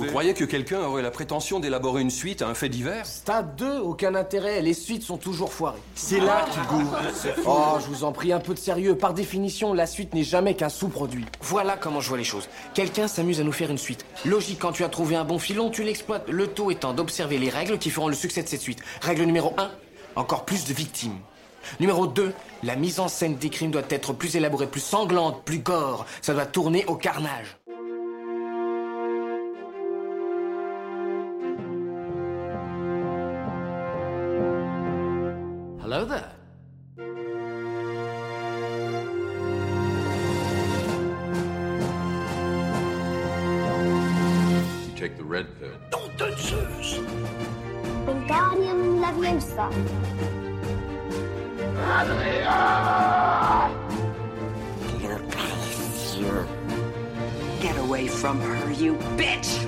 Vous croyez que quelqu'un aurait la prétention d'élaborer une suite à un fait divers? Stade 2, aucun intérêt, les suites sont toujours foirées. C'est là qu'il goûte. Oh, je vous en prie, un peu de sérieux. Par définition, la suite n'est jamais qu'un sous-produit. Voilà comment je vois les choses. Quelqu'un s'amuse à nous faire une suite. Logique, quand tu as trouvé un bon filon, tu l'exploites. Le tout étant d'observer les règles qui feront le succès de cette suite. Règle numéro 1, encore plus de victimes. Numéro 2, la mise en scène des crimes doit être plus élaborée, plus sanglante, plus gore. Ça doit tourner au carnage. Hello there. You take the red pill. Don't do Wingardium Leviosa. Get away from her, you bitch!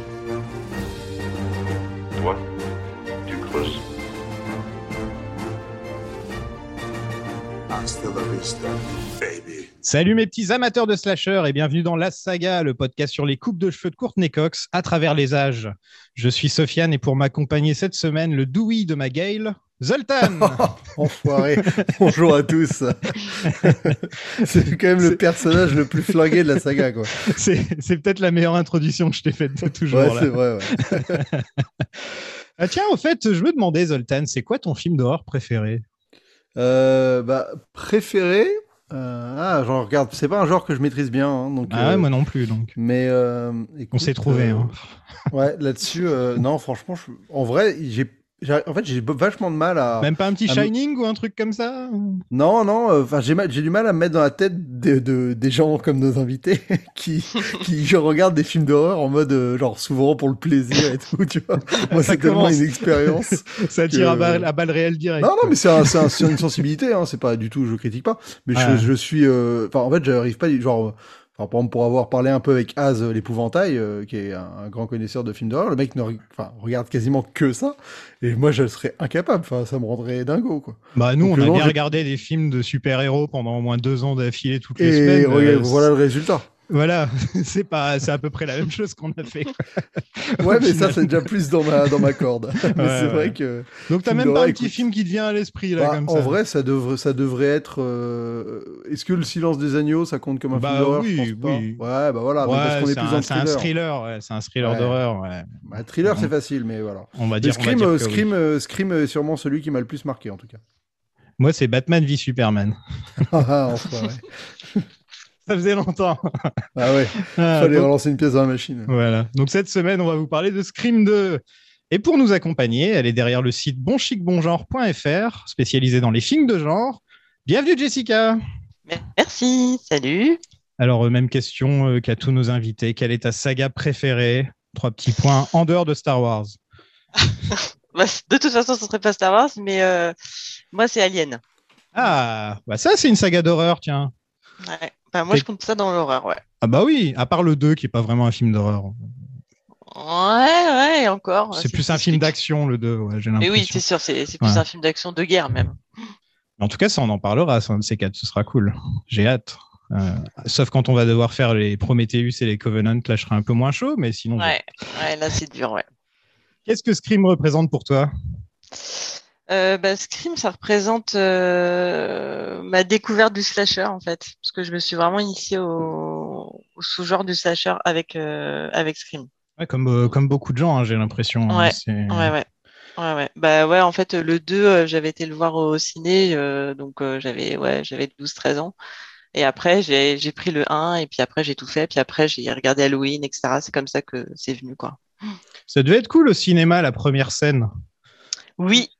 Salut mes petits amateurs de slasher et bienvenue dans La Saga, le podcast sur les coupes de cheveux de Courtney Cox à travers les âges. Je suis Sofiane et pour m'accompagner cette semaine, le doui de ma Gale, Zoltan. Enfoiré. Bonjour à tous. c'est quand même le personnage le plus flingué de la saga, quoi. c'est c'est peut-être la meilleure introduction que je t'ai faite de toujours. Ouais, là. c'est vrai, ouais. Ah, tiens, au fait, je me demandais, Zoltan, c'est quoi ton film d'horreur préféré? Euh, bah, préféré. euh, ah, genre, regarde, c'est pas un genre que je maîtrise bien, hein, donc. Ah ouais, euh, moi non plus, donc. Mais euh, On écoute, s'est trouvé. euh, hein. Ouais, là-dessus, euh, non, franchement, je- en vrai, j'ai- en fait, j'ai vachement de mal à. Même pas un petit Shining ou un truc comme ça Non, non, euh, enfin, j'ai, du mal à me mettre dans la tête de, de- des gens comme nos invités qui, qui je regarde des films d'horreur en mode, euh, genre, souvent pour le plaisir et tout, tu vois. Moi, c'est tellement une expérience. Ça tire à, que- balle, à balle réelle direct. Non, non, mais c'est un- une sensibilité, hein, c'est pas du tout, je critique pas. Mais je, je suis, euh, enfin, en fait, j'arrive pas, genre, enfin, par exemple, pour avoir parlé un peu avec Az euh, l'épouvantail, euh, qui est un, un grand connaisseur de films d'horreur, le mec ne re- enfin, regarde quasiment que ça, et moi, je serais incapable, enfin, ça me rendrait dingo, quoi. Bah nous, Donc, on a bien regardé des films de super-héros pendant au moins deux ans d'affilée toutes les Et semaines. regarde, euh, voilà le résultat. Voilà, c'est pas, c'est à peu près la même chose qu'on a fait. Ouais, mais ça, c'est déjà plus dans ma, dans ma corde. mais Ouais, c'est ouais. vrai que, Donc t'as même pas un petit film qui te vient à l'esprit là bah, comme en ça. vrai, ça devrait, ça devrait être, euh, est-ce que le silence des agneaux, ça compte comme un Bah film d'horreur? oui, Je pense pas. oui. Ouais, bah voilà, mais Ouais, parce qu'on est c'est plus un, c'est un thriller. ouais, c'est un thriller Ouais. d'horreur. Ouais. Bah, thriller, c'est facile, mais voilà. On va dire. on va Scream, dire euh, oui. Scream, euh, Scream est sûrement celui qui m'a le plus marqué, en tout cas. Moi, c'est Batman v Superman. Ah, enfoiré. Ça faisait longtemps. ah ouais, Ah, fallait donc- relancer une pièce dans la machine. Voilà. Donc cette semaine, on va vous parler de Scream 2. Et pour nous accompagner, elle est derrière le site bonchicbongenre.fr, spécialisé dans les films de genre. Bienvenue Jessica. Merci, salut. Alors, euh, même question euh, qu'à tous nos invités. Quelle est ta saga préférée? Trois petits points en dehors de Star Wars. Bah, de toute façon, ce serait pas Star Wars, mais euh, moi, c'est Alien. Ah, bah ça, c'est une saga d'horreur, tiens. Ouais. Moi, je compte ça dans l'horreur, ouais. Ah bah oui, à part le 2, qui est pas vraiment un film d'horreur. Ouais, ouais, encore. C'est plus un film d'action, le 2, ouais, j'ai Mais oui, c'est sûr, c'est c'est plus Ouais. un film d'action de guerre, même. En tout cas, ça, on en parlera, ça, un de ces quatre, ce sera cool. J'ai hâte. Euh, sauf quand on va devoir faire les Prometheus et les Covenant, là, je serai un peu moins chaud, mais sinon. Ouais, ouais, là, c'est dur, ouais. Qu'est-ce que Scream représente pour toi? Euh, bah, Scream, ça représente euh, ma découverte du slasher, en fait. Parce que je me suis vraiment initiée au, au sous-genre du slasher avec, euh, avec Scream. Ouais, comme, euh, comme beaucoup de gens, hein, j'ai l'impression. hein, Ouais, c'est- Ouais, ouais. Ouais, ouais. Bah ouais, en fait, le 2, euh, j'avais été le voir au ciné, donc j'avais ouais, j'avais 12-13 ans. Et après, j'ai j'ai pris le 1, et puis après, j'ai tout fait, puis après, j'ai regardé Halloween, etc. C'est comme ça que c'est venu, quoi. Ça devait être cool au cinéma, la première scène. Oui.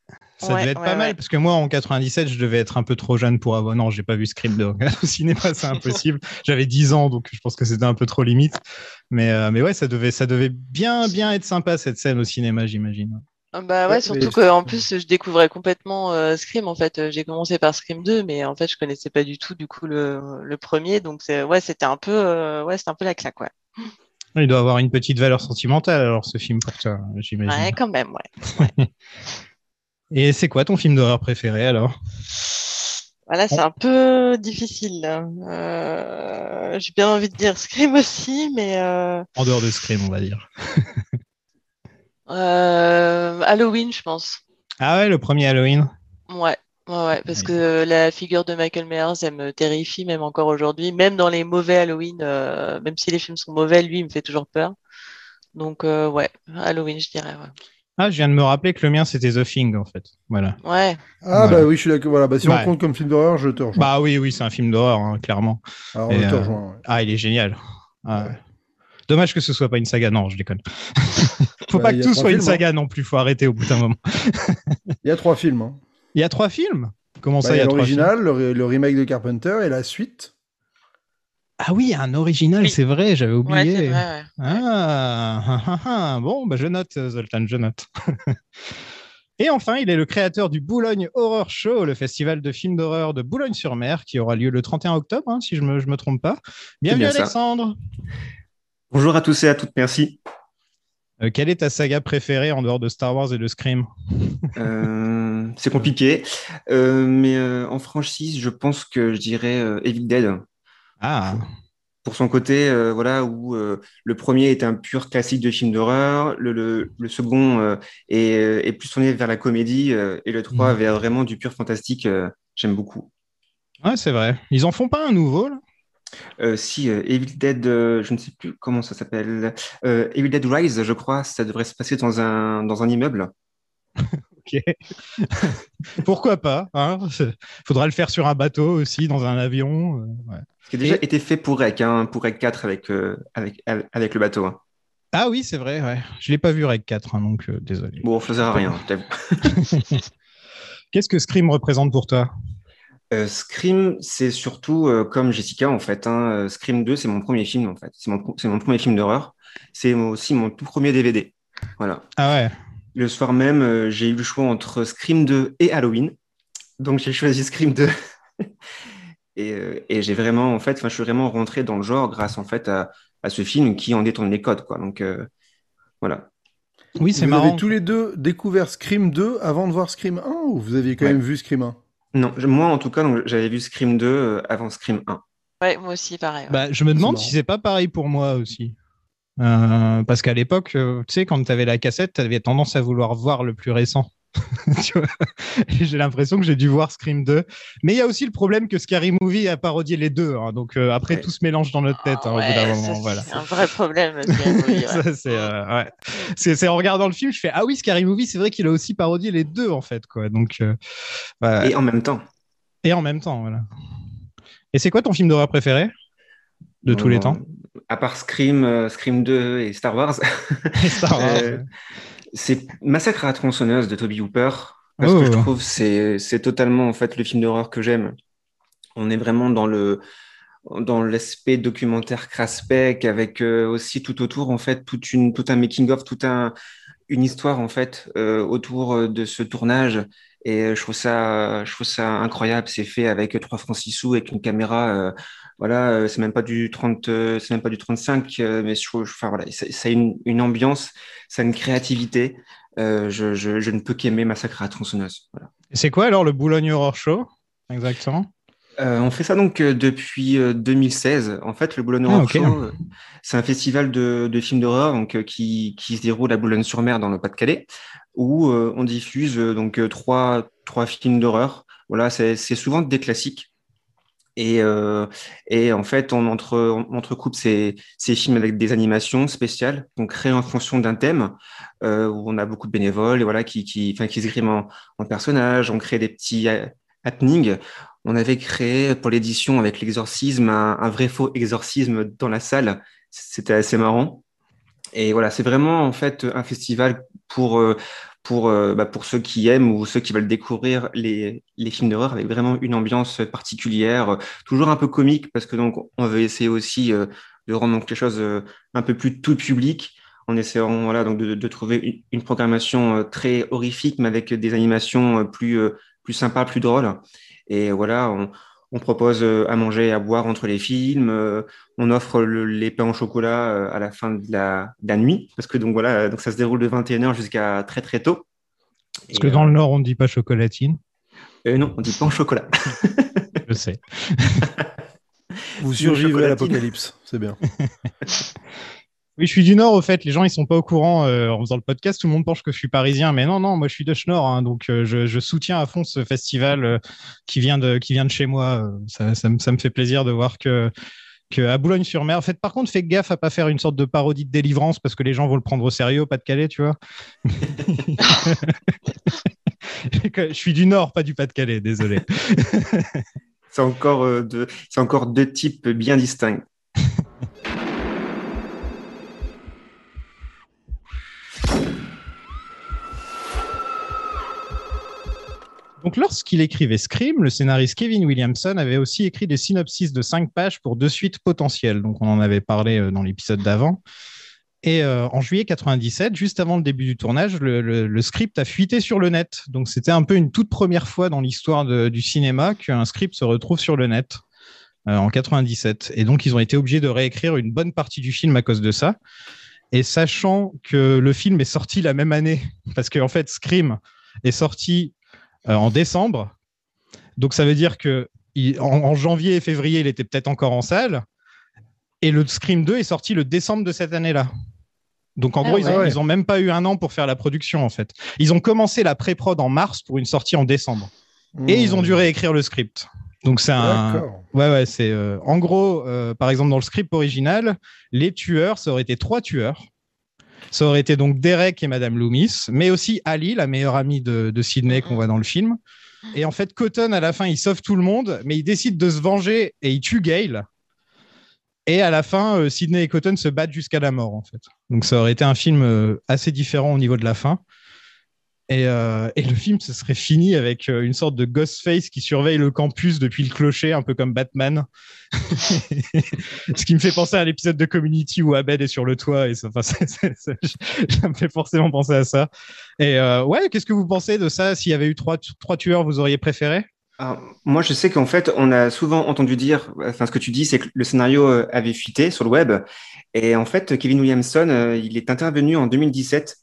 Ça Ouais, devait être ouais, pas mal, parce que moi, en 97, je devais être un peu trop jeune pour avoir. Non, j'ai pas vu Scream 2. Au cinéma, c'est impossible. J'avais 10 ans, donc je pense que c'était un peu trop limite. Mais, euh, mais ouais, ça devait, ça devait bien, bien être sympa, cette scène au cinéma, j'imagine. Ah Bah ouais, surtout qu'en plus, je découvrais complètement euh, Scream, en fait. J'ai commencé par Scream 2, mais en fait, je connaissais pas du tout, du coup, le, le premier. Donc, c'est ouais, c'était un peu, euh, ouais, un peu la claque, ouais. Il doit avoir une petite valeur sentimentale, alors, ce film, pour toi, j'imagine. Ouais, quand même, ouais. Et c'est quoi ton film d'horreur préféré, alors? Voilà, c'est un peu difficile. Euh, j'ai bien envie de dire Scream aussi, mais euh, En dehors de Scream, on va dire. Euh, Halloween, je pense. Ah ouais, le premier Halloween? Ouais. Ouais, ouais, parce que la figure de Michael Myers, elle me terrifie même encore aujourd'hui. Même dans les mauvais Halloween, même si les films sont mauvais, lui, il me fait toujours peur. Donc, ouais, Halloween, je dirais. Ouais. Ah, je viens de me rappeler que le mien, c'était The Thing, en fait. Voilà. Ouais. Ah, Voilà. bah oui, je suis d'accord. Voilà, bah si Ouais. on compte comme film d'horreur, je te rejoins. Bah oui, oui, c'est un film d'horreur, hein, clairement. Alors, Et, je te euh, rejoins. ouais. Ah, il est génial. Ah, Ouais. Dommage que ce soit pas une saga. Non, je déconne. faut Bah, pas que tout soit une films, hein. saga non plus. Faut arrêter au bout d'un moment. Il y a trois films. hein. Il y a trois films? Comment Bah, ça, il y a trois l'original, le, re- le remake de Carpenter et la suite. Ah oui, un original, Oui. c'est vrai, j'avais oublié. c'est vrai, ouais. Ah, ah, ah, ah. bon, bah, je note, euh, Zoltan, je note. Et enfin, il est le créateur du Boulogne Horror Show, le festival de films d'horreur de Boulogne-sur-Mer, qui aura lieu le 31 octobre, hein, si je me, je me trompe pas. Bienvenue, bien ça. Alexandre. Bonjour à tous et à toutes, merci. Euh, quelle est ta saga préférée en dehors de Star Wars et de Scream? Euh, c'est compliqué, Euh, mais euh, en franchise, je pense que je dirais euh, Evil Dead. Ah, Pour son côté, euh, voilà, où euh, le premier est un pur classique de film d'horreur, le, le, le second euh, est, est plus tourné vers la comédie, et le 3 Mhm. vers vraiment du pur fantastique. J'aime beaucoup. ouais, c'est vrai. Ils en font pas un nouveau, là? Euh, si euh, Evil Dead, euh, je ne sais plus comment ça s'appelle, Evil Dead Rise, je crois, ça devrait se passer dans un, dans un immeuble. Ok. Pourquoi pas hein Faudra le faire sur un bateau aussi, dans un avion. euh, ouais. Ce qui a déjà Et- été fait pour Rec, hein, pour Rec 4 avec, euh, avec, avec le bateau. hein. Ah oui, c'est vrai, ouais. Je l'ai pas vu Rec 4, hein, donc euh, désolé. Bon, sert à rien. Qu'est-ce que Scream représente pour toi? Euh, Scream, c'est surtout euh, comme Jessica, en fait. hein. Scream 2, c'est mon premier film, en fait. C'est mon, mon premier film d'horreur. C'est aussi mon tout premier DVD. Voilà. Ah ouais. Le soir même, euh, j'ai eu le choix entre Scream 2 et Halloween. Donc, j'ai choisi Scream 2. et euh, et j'ai vraiment, en fait, je suis vraiment rentré dans le genre grâce, en fait, à, à ce film qui en détourne les codes, quoi. Donc, euh, voilà. Oui, c'est vous marrant. avez tous les deux découvert Scream 2 avant de voir Scream 1 ou vous aviez quand Ouais. même vu Scream 1 Non, je- moi, en tout cas, j'avais vu Scream 2 euh, avant Scream 1. Ouais, moi aussi, pareil. ouais. Bah, je me demande si c'est pas pareil pour moi aussi. Euh, parce qu'à l'époque, euh, tu sais, quand tu avais la cassette, tu avais tendance à vouloir voir le plus récent. J'ai l'impression que j'ai dû voir Scream 2. Mais il y a aussi le problème que Scary Movie a parodié les deux. hein. donc euh, après, Ouais. tout se mélange dans notre tête hein, Ouais, c'est Voilà. un vrai problème. c'est, euh, ouais. en regardant le film, je fais Ah oui, Scary Movie, c'est vrai qu'il a aussi parodié les deux en fait. Quoi. Donc, euh. Et en même temps. Et en même temps, voilà. Et c'est quoi ton film d'horreur préféré? De tous les temps? À part Scream, euh, Scream 2 et Star Wars, Star Wars. euh, c'est Massacre à la tronçonneuse de Toby Hooper. Parce Oh. que je trouve c'est c'est totalement en fait le film d'horreur que j'aime. On est vraiment dans le dans l'aspect documentaire craspec avec euh, aussi tout autour en fait toute une tout un making of tout un une histoire en fait euh, autour de ce tournage et je trouve ça je trouve ça incroyable c'est fait avec trois francs six sous avec une caméra euh, voilà euh, c'est même pas du 30 euh, c'est même pas du 35 euh, mais je trouve enfin voilà ça, ça a une, une ambiance ça a une créativité euh, je, je, je ne peux qu'aimer Massacre à tronçonneuse voilà. Et C'est quoi alors le Boulogne Horror Show Exactement? Euh, on fait ça donc depuis euh, 2016. En fait, le Boulogne Ah, Horror. Show, c'est un festival de, de films d'horreur donc qui, qui se déroule à Boulogne-sur-Mer dans le Pas-de-Calais, où euh, on diffuse donc trois trois films d'horreur. Voilà, c'est souvent des classiques. Et, euh, et en fait, on, entre, on entrecoupe ces, ces films avec des animations spéciales, donc créées en fonction d'un thème, euh, où on a beaucoup de bénévoles et voilà, qui, qui, qui se griment en, en personnages. On crée des petits euh, happenings. On avait créé pour l'édition avec l'exorcisme un, un vrai faux exorcisme dans la salle. C'était assez marrant. Et voilà, c'est vraiment en fait un festival pour, euh, pour, euh, bah, pour ceux qui aiment ou ceux qui veulent découvrir les, les films d'horreur avec vraiment une ambiance particulière, euh, toujours un peu comique parce que donc on veut essayer aussi euh, de rendre donc les choses un peu plus tout public en essayant voilà donc de, de trouver une, programmation très horrifique mais avec des animations plus plus sympas, plus drôles. Et voilà, on propose euh, à manger et à boire entre les films. euh, on offre le- les pains au chocolat euh, à la fin de la, de la nuit, parce que donc voilà, donc ça se déroule de 21h jusqu'à très très tôt. Parce que dans le Nord, on ne dit pas chocolatine. Euh, non, on dit pain au chocolat. Je sais. Vous Une survivrez à l'apocalypse, c'est bien. Oui, je suis du Nord, au fait. Les gens, ils sont pas au courant euh, en faisant le podcast. Tout le monde pense que je suis parisien, mais non, non, moi, je suis de Schnorr. Hein, donc, euh, je, je soutiens à fond ce festival euh, qui vient de qui vient de chez moi. Ça, ça, me- ça me fait plaisir de voir que que à Boulogne-sur-Mer. En fait, par contre, fais gaffe à pas faire une sorte de parodie de délivrance parce que les gens vont le prendre au sérieux au Pas-de-Calais, tu vois. je suis du Nord, pas du Pas-de-Calais. Désolé. C'est encore, deux, encore deux types bien distincts. Donc, lorsqu'il écrivait Scream, le scénariste Kevin Williamson avait aussi écrit des synopsis de 5 pages pour deux suites potentielles. Donc, on en avait parlé euh, dans l'épisode d'avant. Et euh, en juillet 97, juste avant le début du tournage, le, script a fuité sur le net. Donc, c'était un peu une toute première fois dans l'histoire du cinéma qu'un script se retrouve sur le net euh, en 97. Et donc, ils ont été obligés de réécrire une bonne partie du film à cause de ça. Et sachant que le film est sorti la même année, parce qu'en fait, Scream est sorti en décembre. Donc ça veut dire que il- en, en janvier et février, il était peut-être encore en salle. Et le Scream 2 est sorti le décembre de cette année-là. Donc en Ah gros, ils, ont, ouais. ils ont même pas eu un an pour faire la production en fait. Ils ont commencé la pré-prod en mars pour une sortie en décembre. Et ils ont dû réécrire le script. Donc c'est un. Ouais, ouais, c'est. euh, En gros, euh, par exemple, dans le script original, les tueurs, ça aurait été trois tueurs. Ça aurait été donc Derek et Madame Loomis, mais aussi Ali, la meilleure amie de, de Sydney qu'on voit dans le film. Et en fait, Cotton, à la fin, il sauve tout le monde, mais il décide de se venger et il tue Gail. Et à la fin, euh, Sydney et Cotton se battent jusqu'à la mort, en fait. Donc ça aurait été un film euh, assez différent au niveau de la fin. Et, euh, et le film, ce serait fini avec euh, une sorte de Ghostface qui surveille le campus depuis le clocher, un peu comme Batman. Ce qui me fait penser à l'épisode de Community où Abed est sur le toit. Et ça, me fait forcément penser à ça. Et euh, ouais, qu'est-ce que vous pensez de ça? S'il y avait eu trois, tueurs, vous auriez préféré? Alors, moi, je sais qu'en fait, on a souvent entendu dire, enfin, ce que tu dis, c'est que le scénario avait fuité sur le web. Et en fait, Kevin Williamson, il est intervenu en 2017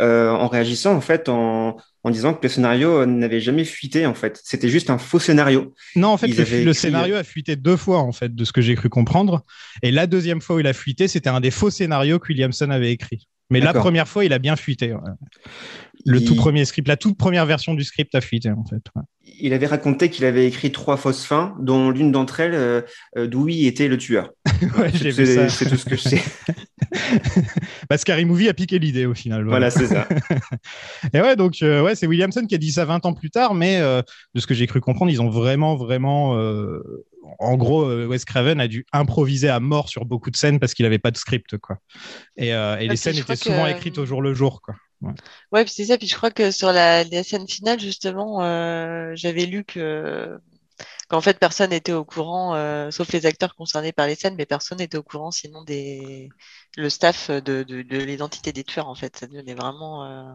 euh, en réagissant, en fait, en, en disant que le scénario euh, n'avait jamais fuité, en fait. C'était juste un faux scénario. Non, en fait, le, scénario a fuité deux fois, en fait, de ce que j'ai cru comprendre. Et la deuxième fois où il a fuité, c'était un des faux scénarios que Williamson avait écrit. Mais la première fois, il a bien fuité. ouais. Le Il- tout premier script, la toute première version du script a fuité, en fait. ouais. Il avait raconté qu'il avait écrit trois fausses fins, dont l'une d'entre elles, euh, euh, Dewey était le tueur. Ouais, c'est tout ce que je sais. Bah, Scary Movie a piqué l'idée au final. voilà, c'est ça. Et ouais, donc euh, ouais, c'est Williamson qui a dit ça 20 ans plus tard, mais euh, de ce que j'ai cru comprendre, ils ont vraiment, vraiment, euh, en gros, Wes Craven a dû improviser à mort sur beaucoup de scènes parce qu'il n'avait pas de script, quoi. Et, euh, et Ouais, les scènes étaient souvent que- écrites au jour le jour, quoi. Ouais. Ouais, puis c'est ça. Puis je crois que sur la, la scène finale, justement, euh, j'avais lu que qu'en fait personne n'était au courant, euh, sauf les acteurs concernés par les scènes, mais personne n'était au courant, sinon des le staff de, de, de l'identité des tueurs. En fait, ça devenait vraiment. euh,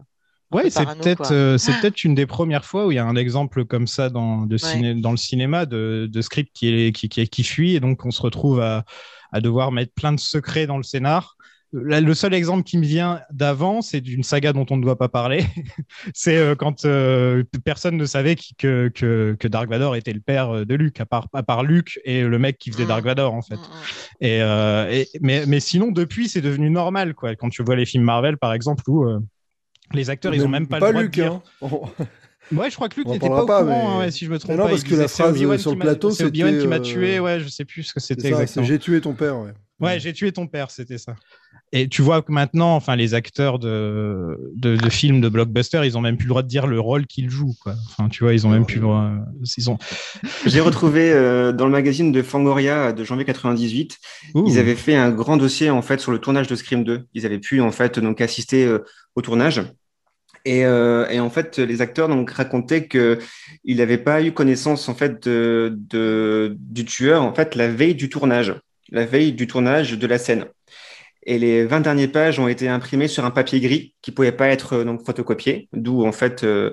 Ouais, c'est peut-être euh, c'est peut-être une des premières fois où il y a un exemple comme ça dans, de ciné- dans le cinéma de, de script qui, est, qui, qui, qui fuit et donc on se retrouve à, à devoir mettre plein de secrets dans le scénar. Là, le seul exemple qui me vient d'avant, c'est d'une saga dont on ne doit pas parler. c'est euh, quand euh, personne ne savait qui- que, que, que Dark Vador était le père de Luke, à part, à part Luke et le mec qui faisait Mm. Dark Vador, en fait. Mm, mm. Et, euh, et- mais, mais sinon, depuis, c'est devenu normal, quoi. Quand tu vois les films Marvel, par exemple, où euh, les acteurs, ils ont même pas, le droit Luc, de dire. hein. Ouais, je crois que en n'était pas au courant, mais- hein, ouais, si je me trompe Mais non, pas. parce que disait, la c'est phrase Obi-Wan sur qui le m'a- plateau, c'est Obi-Wan qui m'a euh, tué, ouais, je sais plus ce que C'est c'était ça, c'est exactement. j'ai tué ton père, ouais. Ouais, j'ai tué ton père, c'était ça. Et tu vois que maintenant, enfin, les acteurs de, de, de films de blockbuster, ils ont même plus le droit de dire le rôle qu'ils jouent, quoi. Enfin, tu vois, ils ont même plus le droit. Ils ont. J'ai retrouvé euh, dans le magazine de Fangoria de janvier 98, Ouh. ils avaient fait un grand dossier en fait sur le tournage de Scream 2. Ils avaient pu en fait donc assister euh, au tournage. Et, euh, et en fait, les acteurs donc racontaient que il n'avait pas eu connaissance en fait de, de- du tueur en fait la veille du tournage, la veille du tournage de la scène. Et les 20 dernières pages ont été imprimées sur un papier gris qui pouvait pas être euh, donc photocopié, d'où en fait euh,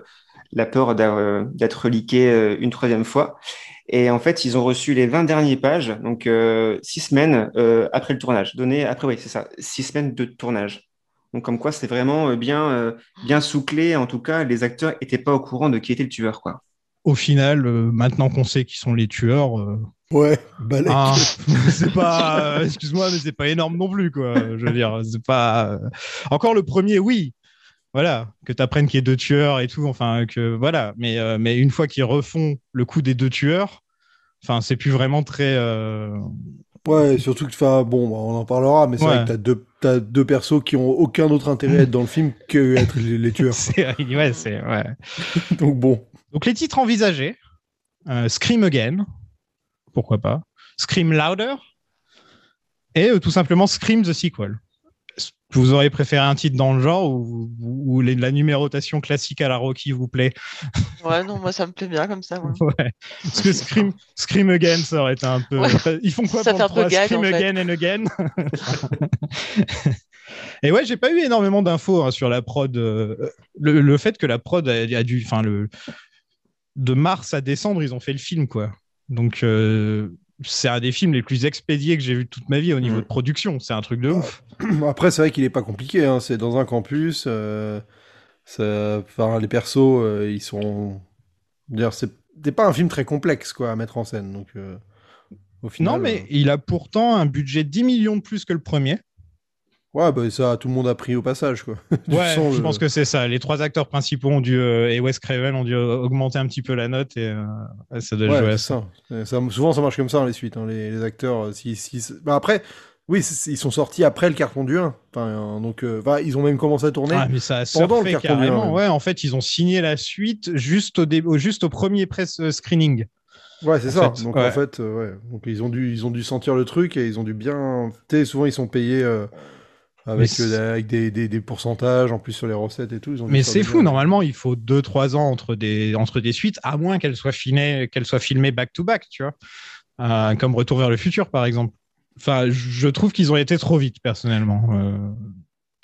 la peur d'être leaké euh, une troisième fois. Et en fait, ils ont reçu les 20 dernières pages, donc six semaines après le tournage. Donné après, oui, c'est ça, six semaines de tournage. Donc comme quoi, c'est vraiment bien, euh, bien souclé. En tout cas, les acteurs étaient pas au courant de qui était le tueur, quoi. Au final, maintenant qu'on sait qui sont les tueurs, Ouais, balèque. Ah, c'est pas, euh, excuse-moi, mais c'est pas énorme non plus, quoi. Je veux dire, c'est pas. euh, Encore le premier, oui. Voilà, que tu apprennes qu'il y ait deux tueurs et tout, enfin, que voilà. Mais, euh, mais une fois qu'ils refont le coup des deux tueurs, enfin, c'est plus vraiment très. Ouais, surtout que, enfin, bon, bah, on en parlera, mais c'est Ouais. vrai que t'as deux, t'as deux persos qui ont aucun autre intérêt à être dans le film que être les, les tueurs. c'est, ouais, c'est, ouais. Donc bon. Donc les titres envisagés Scream Again, pourquoi pas, Scream Louder, et euh, tout simplement Scream the Sequel. Vous auriez préféré un titre dans le genre ou, ou- ou les- la numérotation classique à la Rocky vous plaît? Ouais, non, moi ça me plaît bien comme ça. Ouais. Parce que Scream, Scream Again, ça aurait été un peu. Ouais. Ils font quoi Ça pour fait le un peu 3 gag, Scream en fait. Again and Again? Et ouais, j'ai pas eu énormément d'infos hein, sur la prod. euh, le, le fait que la prod a, a dû. Enfin, le. De mars à décembre, ils ont fait le film, quoi. Donc, euh, c'est un des films les plus expédiés que j'ai vu de toute ma vie au niveau Mm. de production. C'est un truc de ouf. Après, c'est vrai qu'il est pas compliqué. Hein. C'est dans un campus. euh, ça- Enfin, les persos, euh, ils sont. D'ailleurs, c'est c'est pas un film très complexe, quoi, à mettre en scène. Donc, au final. non, mais il a pourtant un budget de 10 millions de plus que le premier. Ouais, bah, ça, tout le monde a pris au passage, quoi. Ouais, sens je le- pense que c'est ça. Les trois acteurs principaux ont dû, euh, et Wes Craven ont dû euh, augmenter un petit peu la note et euh, ça doit Ouais, jouer à ça. ça. Ça. Souvent, ça marche comme ça, hein, les suites. hein, les, les acteurs, si, si- bah, après, oui, ils sont sortis après le carton du 1. Enfin, donc, euh, enfin, ils ont même commencé à tourner Ah, mais ça a pendant le carton du 1. carrément. Ouais, en fait, ils ont signé la suite juste au, dé- juste au premier press screening. Ouais, c'est ça. fait, donc ouais. en fait, ouais. Donc ils ont dû, ils ont dû sentir le truc et ils ont dû bien. Tu souvent ils sont payés euh, avec, euh, avec des, des, des pourcentages en plus sur les recettes et tout. ils ont dû Mais c'est fou, bien. normalement, il faut 2-3 ans entre des, entre des suites, à moins qu'elles soient qu'elles soient filmées back-to-back, tu vois. Euh, comme Retour vers le futur, par exemple. Enfin, je trouve qu'ils ont été trop vite, personnellement. Euh,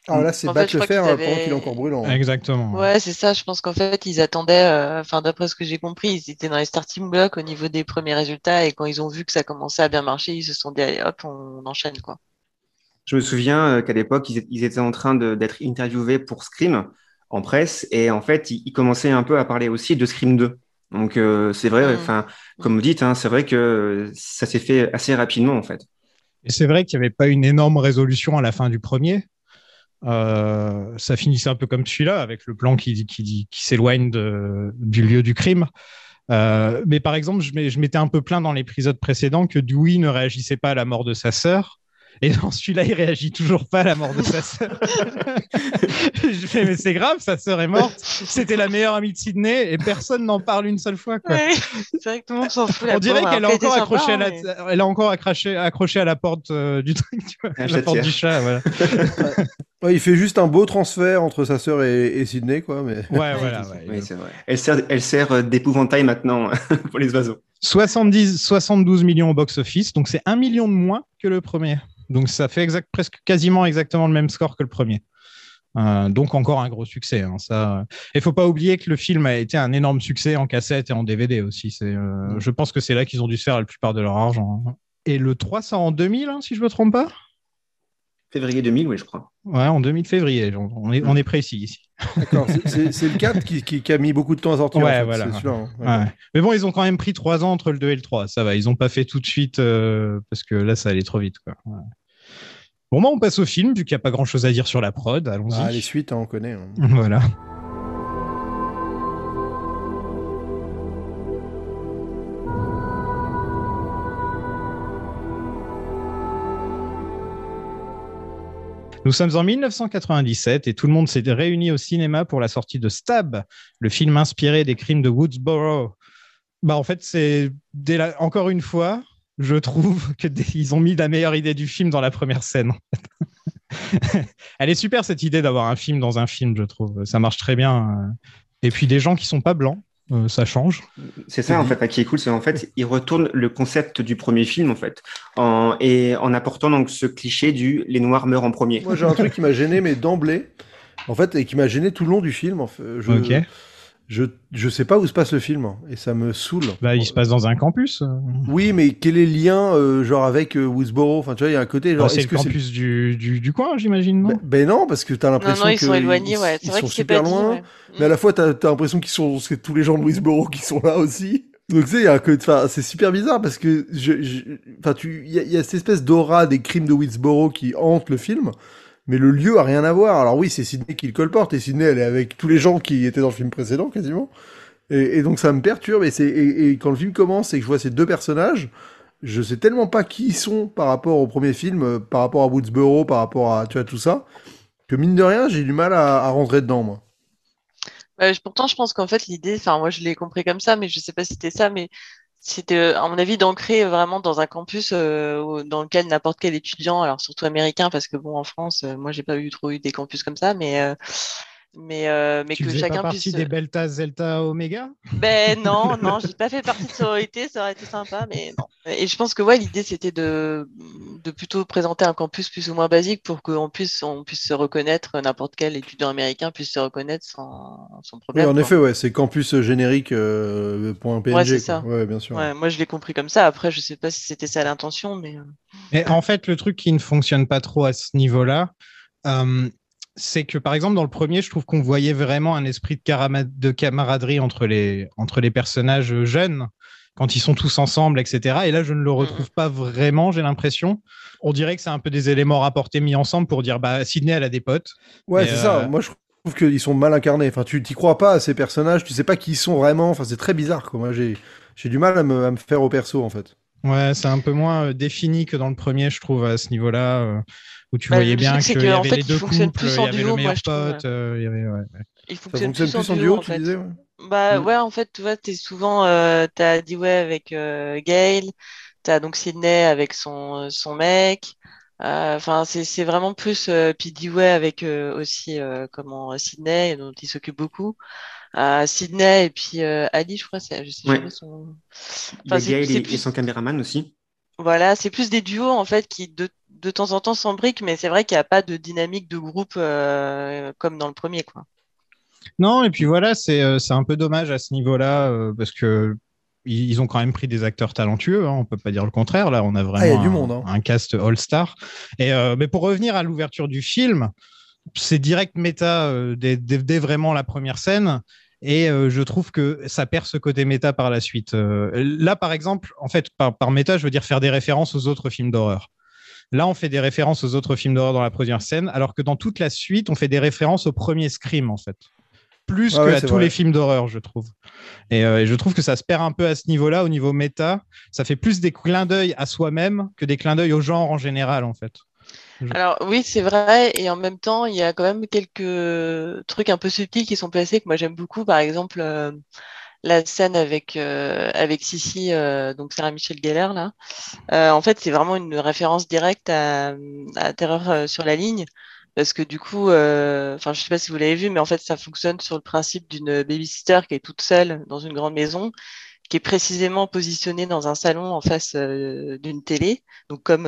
Ah là, c'est battre le fer qu'ils pendant qu'il est encore brûlant. Exactement. Ouais, c'est ça. Je pense qu'en fait, ils attendaient, euh, enfin, d'après ce que j'ai compris, ils étaient dans les starting blocks au niveau des premiers résultats et quand ils ont vu que ça commençait à bien marcher, ils se sont dit, allez, hop, on enchaîne, quoi. Je me souviens euh, qu'à l'époque, ils, étaient en train d'être interviewés pour Scream en presse et en fait, ils, ils commençaient un peu à parler aussi de Scream 2. Donc euh, c'est vrai, Mm. enfin, comme vous dites, hein, c'est vrai que ça s'est fait assez rapidement en fait. Et c'est vrai qu'il n'y avait pas une énorme résolution à la fin du premier. Euh, ça finissait un peu comme celui-là, avec le plan qui, qui, qui s'éloigne du lieu du crime. Euh, mais par exemple, je m'étais un peu plaint dans l'épisode précédent que Dewey ne réagissait pas à la mort de sa sœur. Et dans celui-là, il réagit toujours pas à la mort de sa sœur. je fais, mais c'est grave, sa sœur est morte. C'était la meilleure amie de Sydney et personne n'en parle une seule fois. Quoi. Ouais, c'est vrai que tout le monde s'en fout. la On dirait qu'elle a encore accroché à sympa, la, hein, mais- elle a encore accroché, accroché à la porte euh, du truc, tu vois, la porte du chat, voilà. Ouais, il fait juste un beau transfert entre sa sœur et, et Sydney, quoi. Mais... Ouais, voilà. ouais. Oui, c'est vrai. Elle sert, elle sert euh, d'épouvantail maintenant pour les oiseaux. 70, 72 millions au box-office, donc c'est un million de moins que le premier. Donc ça fait exact, presque quasiment exactement le même score que le premier. Euh, donc encore un gros succès. Hein, ça. Il faut pas oublier que le film a été un énorme succès en cassette et en DVD aussi. C'est, euh, Je pense que c'est là qu'ils ont dû se faire la plupart de leur argent. hein. Et le 3 sort en 2000, hein, si je me trompe pas? Février 2000, oui, je crois. Ouais, en 2000 février. On- On est, on est précis ici. D'accord, c'est- le 4 qui, qui, qui a mis beaucoup de temps à sortir. Ouais, en fait, voilà. Hein. Ouais. Mais bon, ils ont quand même pris trois ans entre le 2 et le 3. Ça va, ils ont pas fait tout de suite euh, parce que là, ça allait trop vite. Quoi. Ouais. Bon, bah, on passe au film, vu qu'il n'y a pas grand chose à dire sur la prod. Allons-y. Ah, les suites, hein, on connaît. hein. Voilà. Nous sommes en 1997 et tout le monde s'est réuni au cinéma pour la sortie de Stab, le film inspiré des crimes de Woodsboro. Bah en fait, c'est encore une fois, je trouve que ils ont mis la meilleure idée du film dans la première scène. Elle est super cette idée d'avoir un film dans un film, je trouve. Ça marche très bien. euh. Et puis des gens qui sont pas blancs, euh, ça change. C'est ça, en fait, qui est cool, c'est en fait, ils retournent le concept du premier film, en fait, en, et en apportant donc ce cliché du les noirs meurent en premier. Moi, j'ai un truc qui m'a gêné, mais d'emblée, en fait, et qui m'a gêné tout le long du film. En fait. je, Ok. Je, je sais pas où se passe le film, et ça me saoule. Bah, il se passe dans un campus. Oui, mais quel est le lien, euh, genre, avec euh, Woodsboro? Enfin, tu vois, il y a un côté, genre, Bah, c'est est-ce le que campus du, du, du coin, j'imagine, non? Ben, ben non, parce que t'as l'impression Non, non, ils que sont éloignés, ouais. C'est ils vrai sont que c'est super pas dit, loin. ouais. Mais à la fois, t'as as, l'impression qu'ils sont, c'est tous les gens de Woodsboro qui sont là aussi. Donc tu sais, il y a un côté- enfin, c'est super bizarre parce que je, je- enfin, tu, il y, a- il y a cette espèce d'aura des crimes de Woodsboro qui hante le film, mais le lieu a rien à voir. Alors oui, c'est Sydney qui le colporte et Sydney, elle est avec tous les gens qui étaient dans le film précédent quasiment. Et, donc ça me perturbe et quand le film commence et que je vois ces deux personnages, je sais tellement pas qui ils sont par rapport au premier film, euh, par rapport à Woodsboro, par rapport à tu tout ça, que mine de rien, j'ai du mal à, rentrer dedans moi. Pourtant, je pense qu'en fait, l'idée, enfin, moi, je l'ai compris comme ça, mais je sais pas si c'était ça, mais c'était, euh, à mon avis, d'ancrer vraiment dans un campus euh, dans lequel n'importe quel étudiant, alors surtout américain, parce que bon, en France, euh, moi, j'ai pas eu trop eu des campus comme ça, mais euh, mais euh, mais Tu que chacun pas partie puisse. des Belta, Zelta, Oméga Ben non, non, j'ai pas fait partie de sororité, ça aurait été sympa, mais non. Et je pense que ouais, l'idée c'était de, de plutôt présenter un campus plus ou moins basique pour qu'on puisse, on puisse se reconnaître, n'importe quel étudiant américain puisse se reconnaître sans, sans Oui, problème. en quoi. effet, ouais, c'est campus générique euh, point PNG. Ouais, c'est ça. Ouais, bien sûr. Ouais, moi je l'ai compris comme ça. Après, je sais pas si c'était ça l'intention, mais euh, Mais en fait, le truc qui ne fonctionne pas trop à ce niveau-là, euh, c'est que par exemple dans le premier, je trouve qu'on voyait vraiment un esprit de, camaraderie entre les, entre les personnages jeunes quand ils sont tous ensemble, etc. Et là, je ne le retrouve pas vraiment, j'ai l'impression. On dirait que c'est un peu des éléments rapportés mis ensemble pour dire, bah, Sydney, elle a des potes. Ouais, c'est ça. euh, Moi, je trouve qu'ils sont mal incarnés. Enfin, tu t'y crois pas à ces personnages, tu sais pas qui ils sont vraiment. Enfin, c'est très bizarre. Quoi. Moi, j'ai j'ai du mal à me, à me faire au perso, en fait. Ouais, c'est un peu moins euh, défini que dans le premier, je trouve, à ce niveau-là, euh, où tu Bah, voyais bien qu'il que, y en avait fait, les il deux fonctionne couples, plus il y en avait duo, le moi, meilleur pote, euh, il y avait, ouais, ouais. il Ça fonctionne, fonctionne plus en plus en duo, duo, en tu fait. disais ouais. Bah Mm. ouais, en fait, tu vois, t'es souvent, euh, t'as Dewey avec euh, Gail, t'as donc Sydney avec son son mec. Euh, Enfin, c'est c'est vraiment plus euh, puis Dewey avec euh, aussi euh, comment Sydney dont il s'occupe beaucoup. Euh, Sydney et puis euh, Ali, je crois, c'est, je sais Ouais. jamais son. Enfin, Gail et, et son caméraman aussi. voilà, c'est plus des duos en fait qui de de temps en temps s'embriquent, mais c'est vrai qu'il n'y a pas de dynamique de groupe euh, comme dans le premier, quoi. Non, et puis voilà, c'est euh, c'est un peu dommage à ce niveau-là, euh, parce que ils ont quand même pris des acteurs talentueux, hein, on peut pas dire le contraire. Là, on a vraiment Ah, y a du un, monde, hein. un cast all-star. Et euh, mais pour revenir à l'ouverture du film, c'est direct méta euh, dès, dès- dès vraiment la première scène. Et euh, je trouve que ça perd ce côté méta par la suite. Euh, là, par exemple, en fait, par, par méta, je veux dire faire des références aux autres films d'horreur. Là, on fait des références aux autres films d'horreur dans la première scène, alors que dans toute la suite, on fait des références au premier Scream, en fait. Plus Ah ouais, que à tous vrai. les films d'horreur, je trouve. Et, euh, et je trouve que ça se perd un peu à ce niveau-là, au niveau méta. Ça fait plus des clins d'œil à soi-même que des clins d'œil au genre en général, en fait. Alors oui, c'est vrai, et en même temps, il y a quand même quelques trucs un peu subtils qui sont placés que moi j'aime beaucoup. Par exemple, euh, la scène avec euh, avec Sissi, euh, donc Sarah Michelle Gellar là. Euh, en fait, c'est vraiment une référence directe à, Terreur sur la ligne, parce que du coup, enfin, je sais pas si vous l'avez vu, mais en fait, ça fonctionne sur le principe d'une babysitter qui est toute seule dans une grande maison qui est précisément positionnée dans un salon en face d'une télé, donc comme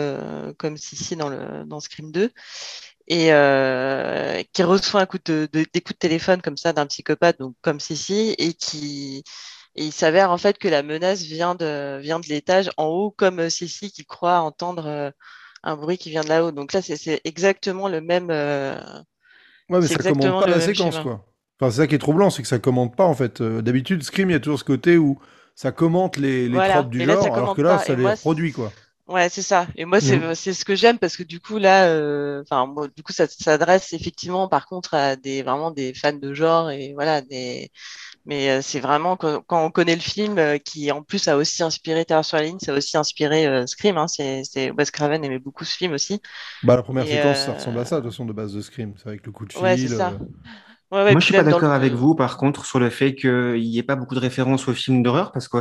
comme Sissi dans le dans Scream 2, et euh, qui reçoit un coup de, de- des coups de téléphone comme ça d'un psychopathe, donc comme Sissi, et qui et il s'avère en fait que la menace vient de vient de l'étage en haut, comme euh, Sissi qui croit entendre euh, un bruit qui vient de là-haut. Donc là, c'est exactement le même. euh, Ouais, mais ça commande exactement pas la séquence, quoi. Enfin, c'est ça qui est troublant, c'est que ça commande pas, en fait. D'habitude, Scream, il y a toujours ce côté où ça commente les, les Voilà. tropes du là, genre, alors commande que là, pas. ça Et les moi, reproduit, quoi. Ouais, c'est ça. Et moi, c'est Mhm. c'est ce que j'aime parce que du coup, là, euh, enfin, moi, du coup, ça s'adresse effectivement, par contre, à des vraiment des fans de genre et voilà, des. Mais euh, c'est vraiment quand, quand on connaît le film, euh, qui en plus a aussi inspiré Terreur sur la ligne, ça a aussi inspiré euh, Scream. Hein, c'est c'est Wes Craven aimait beaucoup ce film aussi. Bah, la première Et, séquence, ça euh, ressemble à ça, de toute façon, de base de Scream. C'est avec le coup de fil. Ouais, c'est ça. Ouais, ouais, Moi, je suis pas d'accord le- avec vous, par contre, sur le fait qu'il n'y ait pas beaucoup de références aux films d'horreur, parce que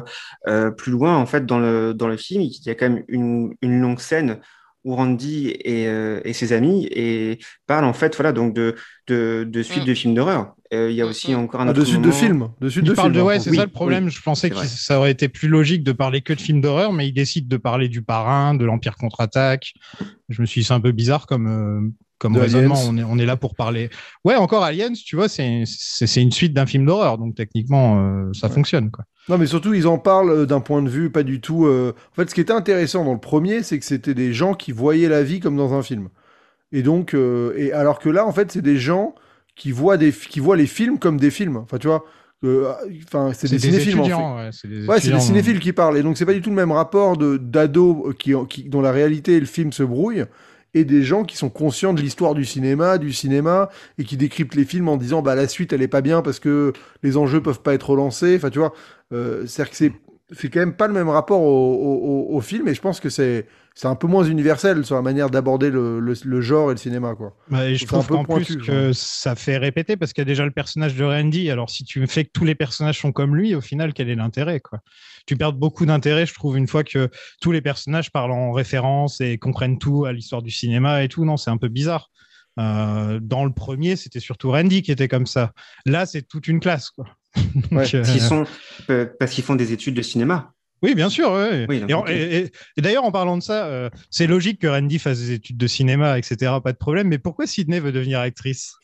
euh, plus loin, en fait, dans le, dans le film, il y a quand même une, une longue scène où Randy et, euh, et ses amis et parlent, en fait, voilà, donc de, de, de suites Mm. de films d'horreur. Euh, il y a aussi encore un Ah, autre de suite de moment- films. De suite Il de parle films. de ouais, c'est ça le problème. oui, je pensais que ça aurait été plus logique de parler que de films d'horreur, mais il décide de parler du parrain, de l'Empire contre-attaque. Je me suis dit c'est un peu bizarre comme euh, comme De raisonnement. On est on est là pour parler. Ouais, encore Aliens, tu vois, c'est une suite d'un film d'horreur, donc techniquement euh, ça fonctionne quoi. Non, mais surtout, ils en parlent euh, d'un point de vue pas du tout. euh, En fait, ce qui était intéressant dans le premier, c'est que c'était des gens qui voyaient la vie comme dans un film. Et donc, euh, et alors que là, en fait, c'est des gens qui voient des, qui voient les films comme des films. Enfin, tu vois, enfin, c'est des cinéphiles en fait. ouais, c'est des Ouais, cinéphiles qui parlent. Et donc, c'est pas du tout le même rapport de d'ados qui, qui, dont la réalité et le film se brouillent et des gens qui sont conscients de l'histoire du cinéma, du cinéma, et qui décryptent les films en disant, bah, la suite, elle est pas bien parce que les enjeux peuvent pas être relancés. Enfin, tu vois, euh, c'est-à-dire que c'est, c'est quand même pas le même rapport au film, et je pense que c'est, c'est un peu moins universel sur la manière d'aborder le, le, le genre et le cinéma, quoi. Bah, et je trouve qu'en plus que ça fait répéter parce qu'il y a déjà le personnage de Randy. Alors si tu fais que tous les personnages sont comme lui, au final, quel est l'intérêt quoi? Tu perds beaucoup d'intérêt, je trouve, une fois que tous les personnages parlent en référence et comprennent tout à l'histoire du cinéma et tout. Non, c'est un peu bizarre. Euh, dans le premier, c'était surtout Randy qui était comme ça. Là, c'est toute une classe quoi. Donc, Ouais. euh, Parce qu'ils sont, euh, parce qu'ils font des études de cinéma. Oui, bien sûr. ouais. Oui, donc, et, en- ok. et- et- et d'ailleurs, en parlant de ça, euh, c'est logique que Randy fasse des études de cinéma, etc. Pas de problème. Mais pourquoi Sydney veut devenir actrice?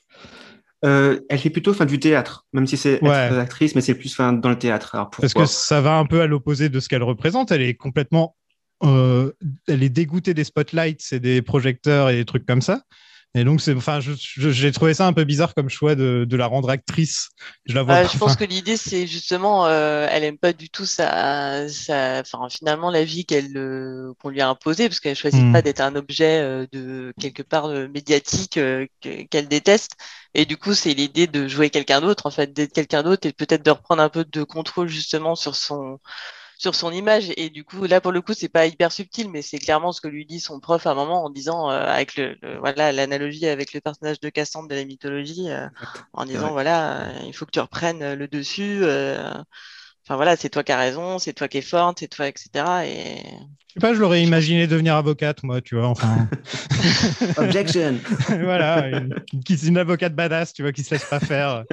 Euh, elle fait plutôt fin du théâtre, même si c'est Ouais. actrice, mais c'est plus fin dans le théâtre. Alors Parce que ça va un peu à l'opposé de ce qu'elle représente. Elle est complètement, euh, elle est dégoûtée des spotlights et des projecteurs et des trucs comme ça. Et donc, c'est, enfin, j'ai trouvé ça un peu bizarre comme choix de, de la rendre actrice. Je la vois. Euh, pas- je pense que l'idée, c'est justement, euh, elle aime pas du tout sa, sa, enfin, finalement, la vie qu'elle, euh, qu'on lui a imposée, parce qu'elle choisit Hmm. pas d'être un objet euh, de quelque part euh, médiatique euh, que- qu'elle déteste. Et du coup, c'est l'idée de jouer quelqu'un d'autre, en fait, d'être quelqu'un d'autre et peut-être de reprendre un peu de contrôle justement sur son, sur son image. Et du coup, là, pour le coup, c'est pas hyper subtil, mais c'est clairement ce que lui dit son prof à un moment en disant, euh, avec le, le- voilà, l'analogie avec le personnage de Cassandre de la mythologie, euh, en disant, voilà, euh, il faut que tu reprennes le dessus. euh, Enfin voilà, c'est toi qui as raison, c'est toi qui es forte, c'est toi, etc. Et je sais pas, je l'aurais imaginé devenir avocate, moi, tu vois. Enfin, Objection. voilà, une, une, une avocate badass, tu vois, qui se laisse pas faire.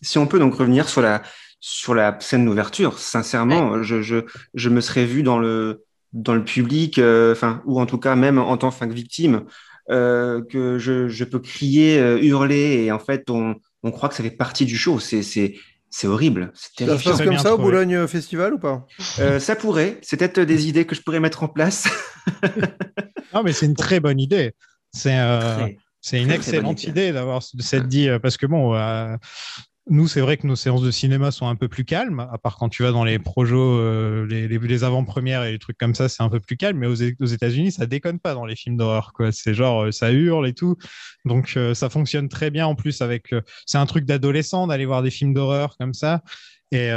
Si on peut donc revenir sur la, sur la scène d'ouverture, sincèrement, je, je, je me serais vu dans le, dans le public, euh, enfin, ou en tout cas même en tant que victime, euh, que je, je peux crier, euh, hurler, et en fait, on, on croit que ça fait partie du show. C'est, c'est, c'est horrible. C'est Ça se passe comme ça au. Boulogne Festival ou pas? Euh, ça pourrait, c'est peut-être des idées que je pourrais mettre en place. Non, mais c'est une très bonne idée. C'est euh, une excellente idée. d'avoir ce- cette dit parce que bon, euh, nous c'est vrai que nos séances de cinéma sont un peu plus calmes, à part quand tu vas dans les projos, euh, les, avant-premières et les trucs comme ça, c'est un peu plus calme. Mais aux, États-Unis, ça déconne pas dans les films d'horreur, quoi. C'est genre euh, ça hurle et tout, donc euh, ça fonctionne très bien en plus avec. c'est un truc d'adolescent d'aller voir des films d'horreur comme ça et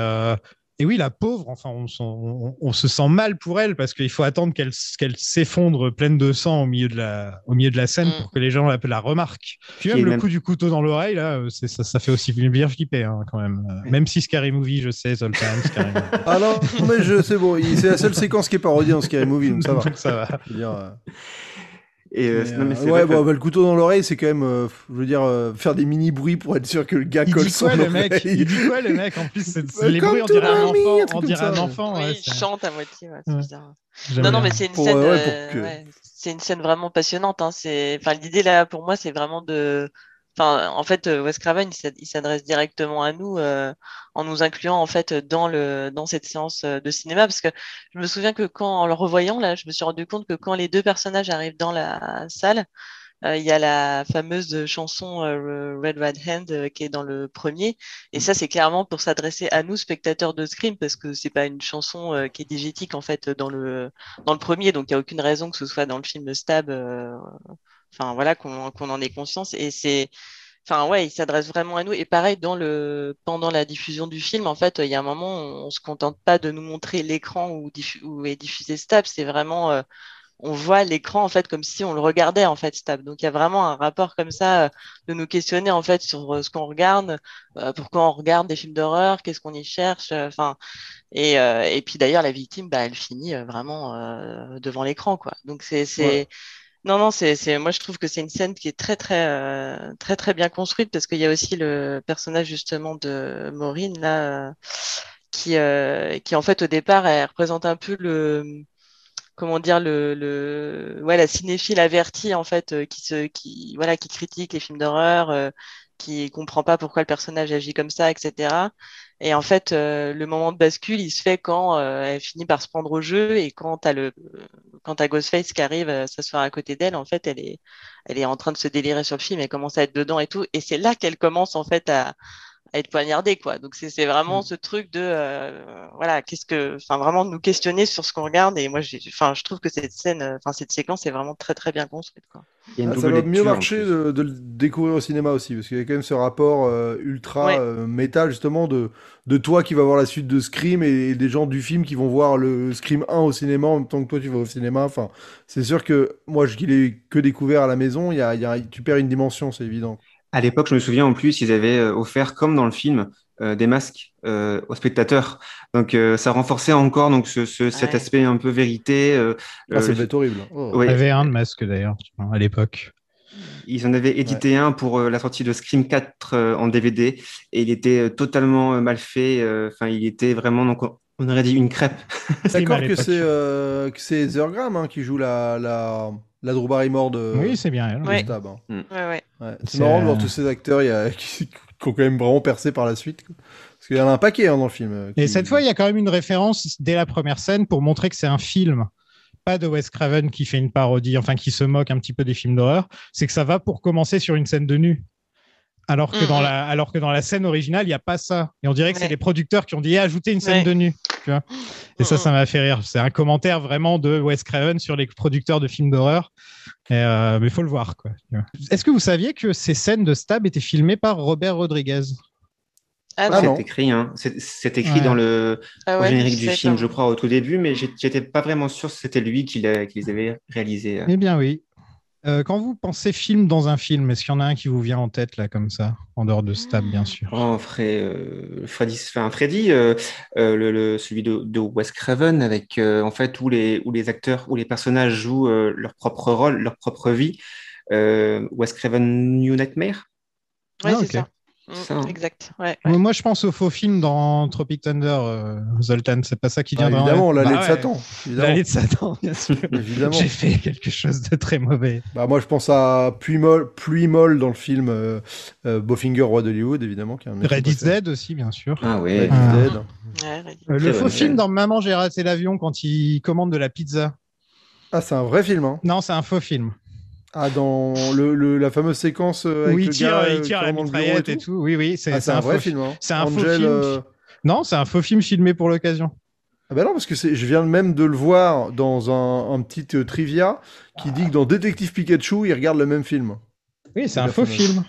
et oui, la pauvre, enfin, on, s'en- on- on se sent mal pour elle parce qu'il faut attendre qu'elle s'effondre pleine de sang au milieu de la, au milieu de la scène Mm. pour que les gens la, la remarquent. Puis même le même- coup du couteau dans l'oreille, là, euh, ça, ça fait aussi bien flipper hein, quand même. Euh, Même si Scary Movie, je sais, Zoltan, Scary Movie. Ah non, mais je, c'est bon, c'est la seule séquence qui est parodiée dans Scary Movie, donc ça va. Donc ça va. Je veux dire, euh, Et, euh, mais, non, mais euh, c'est ouais, vrai que- bon, bah, le couteau dans l'oreille, c'est quand même, euh, je veux dire, euh, faire des mini bruits pour être sûr que le gars Il colle dit son quoi le mec? Il dit quoi le mec? En plus, c'est c'est Welcome les bruits, on to dirait un enfant. On dirait un enfant. oui, ouais, il c'est- chante à moitié, ouais, c'est Ouais. bizarre. Non, non, mais c'est une Pour, scène, euh, ouais, pour que- ouais, c'est une scène vraiment passionnante. Hein. C'est, enfin, l'idée là, pour moi, c'est vraiment de, enfin, en fait, euh, Wes Craven, il s'ad- il s'adresse directement à nous euh, en nous incluant en fait dans le, dans cette séance euh, de cinéma, parce que je me souviens que quand, en le revoyant là, je me suis rendu compte que quand les deux personnages arrivent dans la salle, euh, il y a la fameuse chanson Red Right Hand qui est dans le premier. Et ça, c'est clairement pour s'adresser à nous, spectateurs de Scream, parce que c'est pas une chanson qui est digétique en fait dans le dans le premier, donc il n'y a aucune raison que ce soit dans le film Stab. Enfin voilà, qu'on en ait conscience. Et c'est, enfin ouais, il s'adresse vraiment à nous. Et pareil dans le pendant la diffusion du film, en fait, il y a un moment, on, on se contente pas de nous montrer l'écran où, est diffusé Stab. C'est vraiment euh, on voit l'écran en fait comme si on le regardait en fait Stab. Donc il y a vraiment un rapport comme ça euh, de nous questionner en fait sur euh, ce qu'on regarde, pourquoi on regarde des films d'horreur, qu'est-ce qu'on y cherche, enfin et, et puis d'ailleurs la victime bah elle finit vraiment devant l'écran quoi. Donc c'est. Non non c'est moi je trouve que c'est une scène qui est très très euh, très très bien construite parce qu'il y a aussi le personnage justement de Maureen là euh, qui euh, qui en fait au départ elle représente un peu le comment dire le, le ouais la cinéphile avertie en fait qui se qui voilà qui critique les films d'horreur qui comprend pas pourquoi le personnage agit comme ça etc et en fait euh, le moment de bascule il se fait quand euh, elle finit par se prendre au jeu et quand t'as le quand t'as Ghostface qui arrive euh, s'asseoir à côté d'elle en fait elle est elle est en train de se délirer sur le film elle commence à être dedans et tout. Et c'est là qu'elle commence en fait à à être poignardé, quoi. Donc c'est vraiment ce truc de, euh, voilà, qu'est-ce que, enfin vraiment de nous questionner sur ce qu'on regarde. Et moi, j'ai, enfin, je trouve que cette scène, euh, enfin cette séquence est vraiment très très bien construite, quoi. Ah, ça va mieux marcher de, de le découvrir au cinéma aussi, parce qu'il y a quand même ce rapport euh, ultra Ouais. euh, métal, justement, de, de toi qui vas voir la suite de Scream et, des gens du film qui vont voir le Scream 1 au cinéma en même temps que toi tu vas au cinéma. Enfin, c'est sûr que moi, je l'ai que découvert à la maison, il y a, il y a- tu perds une dimension, c'est évident. À l'époque, je me souviens en plus, ils avaient euh, offert, comme dans le film, euh, des masques euh, aux spectateurs. Donc euh, ça renforçait encore donc ce, ce- cet Ouais. aspect un peu vérité. euh, Ah, euh, être horrible. Oh. ouais. Il y avait un de masque d'ailleurs, à l'époque. Ils en avaient édité un pour euh, la sortie de Scream 4 euh, en DVD et il était totalement euh, mal fait. euh, Enfin, il était vraiment donc on- aurait dit une crêpe. D'accord que c'est euh, que c'est Heather Graham hein, qui joue la, la, la Drew Barrymore de, Oui, c'est bien elle. de Ouais. Stab. hein. Ouais, ouais. Ouais, C'est, marrant de voir euh, tous ces acteurs il y a, qui, qui ont quand même vraiment percé par la suite. quoi. Parce qu'il y en a un paquet hein, dans le film. euh, Et cette fois, il y a quand même une référence dès la première scène pour montrer que c'est un film, pas de Wes Craven qui fait une parodie, enfin qui se moque un petit peu des films d'horreur. C'est que ça va pour commencer sur une scène de nu. Alors que, Mhm. dans, la, alors que dans la scène originale, il n'y a pas ça. Et on dirait que c'est les producteurs qui ont dit Eh, ajoutez une scène Ouais. de nu. Tu vois et ça, Mhm. ça m'a fait rire. C'est un commentaire vraiment de Wes Craven sur les producteurs de films d'horreur. Euh, mais il faut le voir. quoi. Est-ce que vous saviez que ces scènes de stab étaient filmées par Robert Rodriguez? Ah, Ah. C'est écrit, hein. C'est écrit Ouais. dans le Ah au générique du film, je crois, au tout début, mais j'étais pas vraiment sûr si c'était lui qui, les avait réalisés. euh. Eh bien oui. Euh, quand vous pensez film dans un film, est-ce qu'il y en a un qui vous vient en tête là comme ça, en dehors de Stab bien sûr? Oh, Fred, euh, Freddy, enfin, Freddy euh, euh, le, le- celui de, de Wes Craven, avec euh, en fait où les, où les acteurs, où les personnages jouent euh, leur propre rôle, leur propre vie. Euh, Wes Craven New Nightmare? Ouais, Ah, c'est ça. Mm, ça. Exact. Ouais, Moi, ouais. moi, je pense au faux film dans Tropic Thunder, euh, Zoltan. C'est pas ça qui Ah, vient dans évidemment, l'allée Bah de Satan. L'allée de Satan, bien sûr. Évidemment. J'ai fait quelque chose de très mauvais. Bah, moi, je pense à Pluie molle, Pluie molle dans le film euh, euh, Boffinger, roi d'Hollywood, évidemment. Qui est un. Dead aussi, bien sûr. Ah is Ah. Ouais. Euh, le faux film dans Maman, j'ai raté l'avion quand il commande de la pizza. Ah, c'est un vrai film. Hein. Non, c'est un faux film. Ah, dans le, le- la fameuse séquence euh, avec Où il le tire, gars, il tire la mitraillette et tout. Oui, oui, c'est Ah, c'est un, vrai faux film. Hein. c'est un faux film. euh, Non, c'est un faux film filmé pour l'occasion. Ah bah non, parce que je viens même de le voir dans un, un petit euh, trivia qui dit que dans Détective Pikachu, il regarde le même film. Oui, c'est un faux fameuse. film.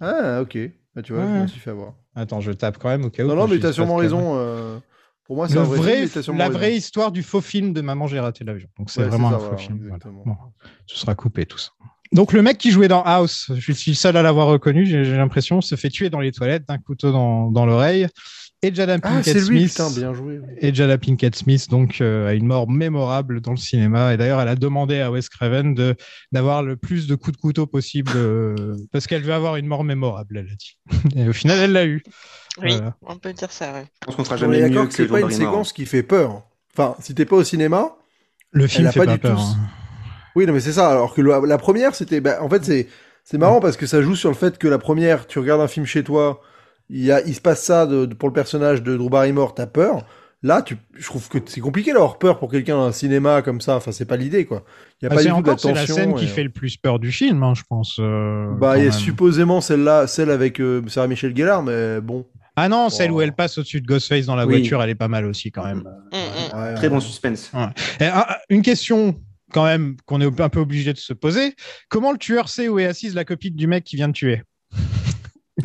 Ah, ok. Bah, tu vois, je me suis fait avoir. Attends, je tape quand même au cas où. Non, non, mais t'as sûrement raison. euh, Pour moi, c'est vrai, vrai, la vraie histoire du faux film de Maman, j'ai raté l'avion. Donc c'est Ouais, vraiment un faux voilà, film. voilà. Bon, ce sera coupé tout ça. Donc le mec qui jouait dans House, je suis le seul à l'avoir reconnu, j'ai l'impression, se fait tuer dans les toilettes d'un couteau dans, dans l'oreille. Et Jada Ah, Pinkett lui, Smith. putain, bien joué. oui. Et Jada Pinkett Smith, donc, euh, a une mort mémorable dans le cinéma. Et d'ailleurs, elle a demandé à Wes Craven d'avoir le plus de coups de couteau possible euh, parce qu'elle veut avoir une mort mémorable, elle a dit. Et au final, elle l'a eu. Oui, Voilà. on peut dire ça, ouais. Je pense qu'on est jamais d'accord que que c'est pas une Barrymore. séquence qui fait peur. Enfin, si t'es pas au cinéma, Le film a fait pas pas, du tout peur. ce- hein. Oui, non, mais c'est ça. Alors que la, la première, c'était. bah, en fait, c'est c'est marrant parce que ça joue sur le fait que la première, tu regardes un film chez toi, il, y a, il se passe ça de, de- pour le personnage de Drew Barrymore, t'as peur. Là, tu, je trouve que c'est compliqué d'avoir peur pour quelqu'un dans un cinéma comme ça. Enfin, c'est pas l'idée, quoi. Il y a Ah, pas du tout encore c'est la scène qui et- fait le plus peur du film, hein, je pense. euh, Bah, il y a supposément celle-là, celle avec euh, Sarah Michel Gellar, mais bon. Ah non, celle Oh. où elle passe au-dessus de Ghostface dans la Oui. voiture, elle est pas mal aussi quand même. Mm, mm. Ouais, Très ouais. bon suspense. Et, ah, une question quand même qu'on est un peu obligé de se poser. Comment le tueur sait où est assise la copine du mec qui vient de tuer?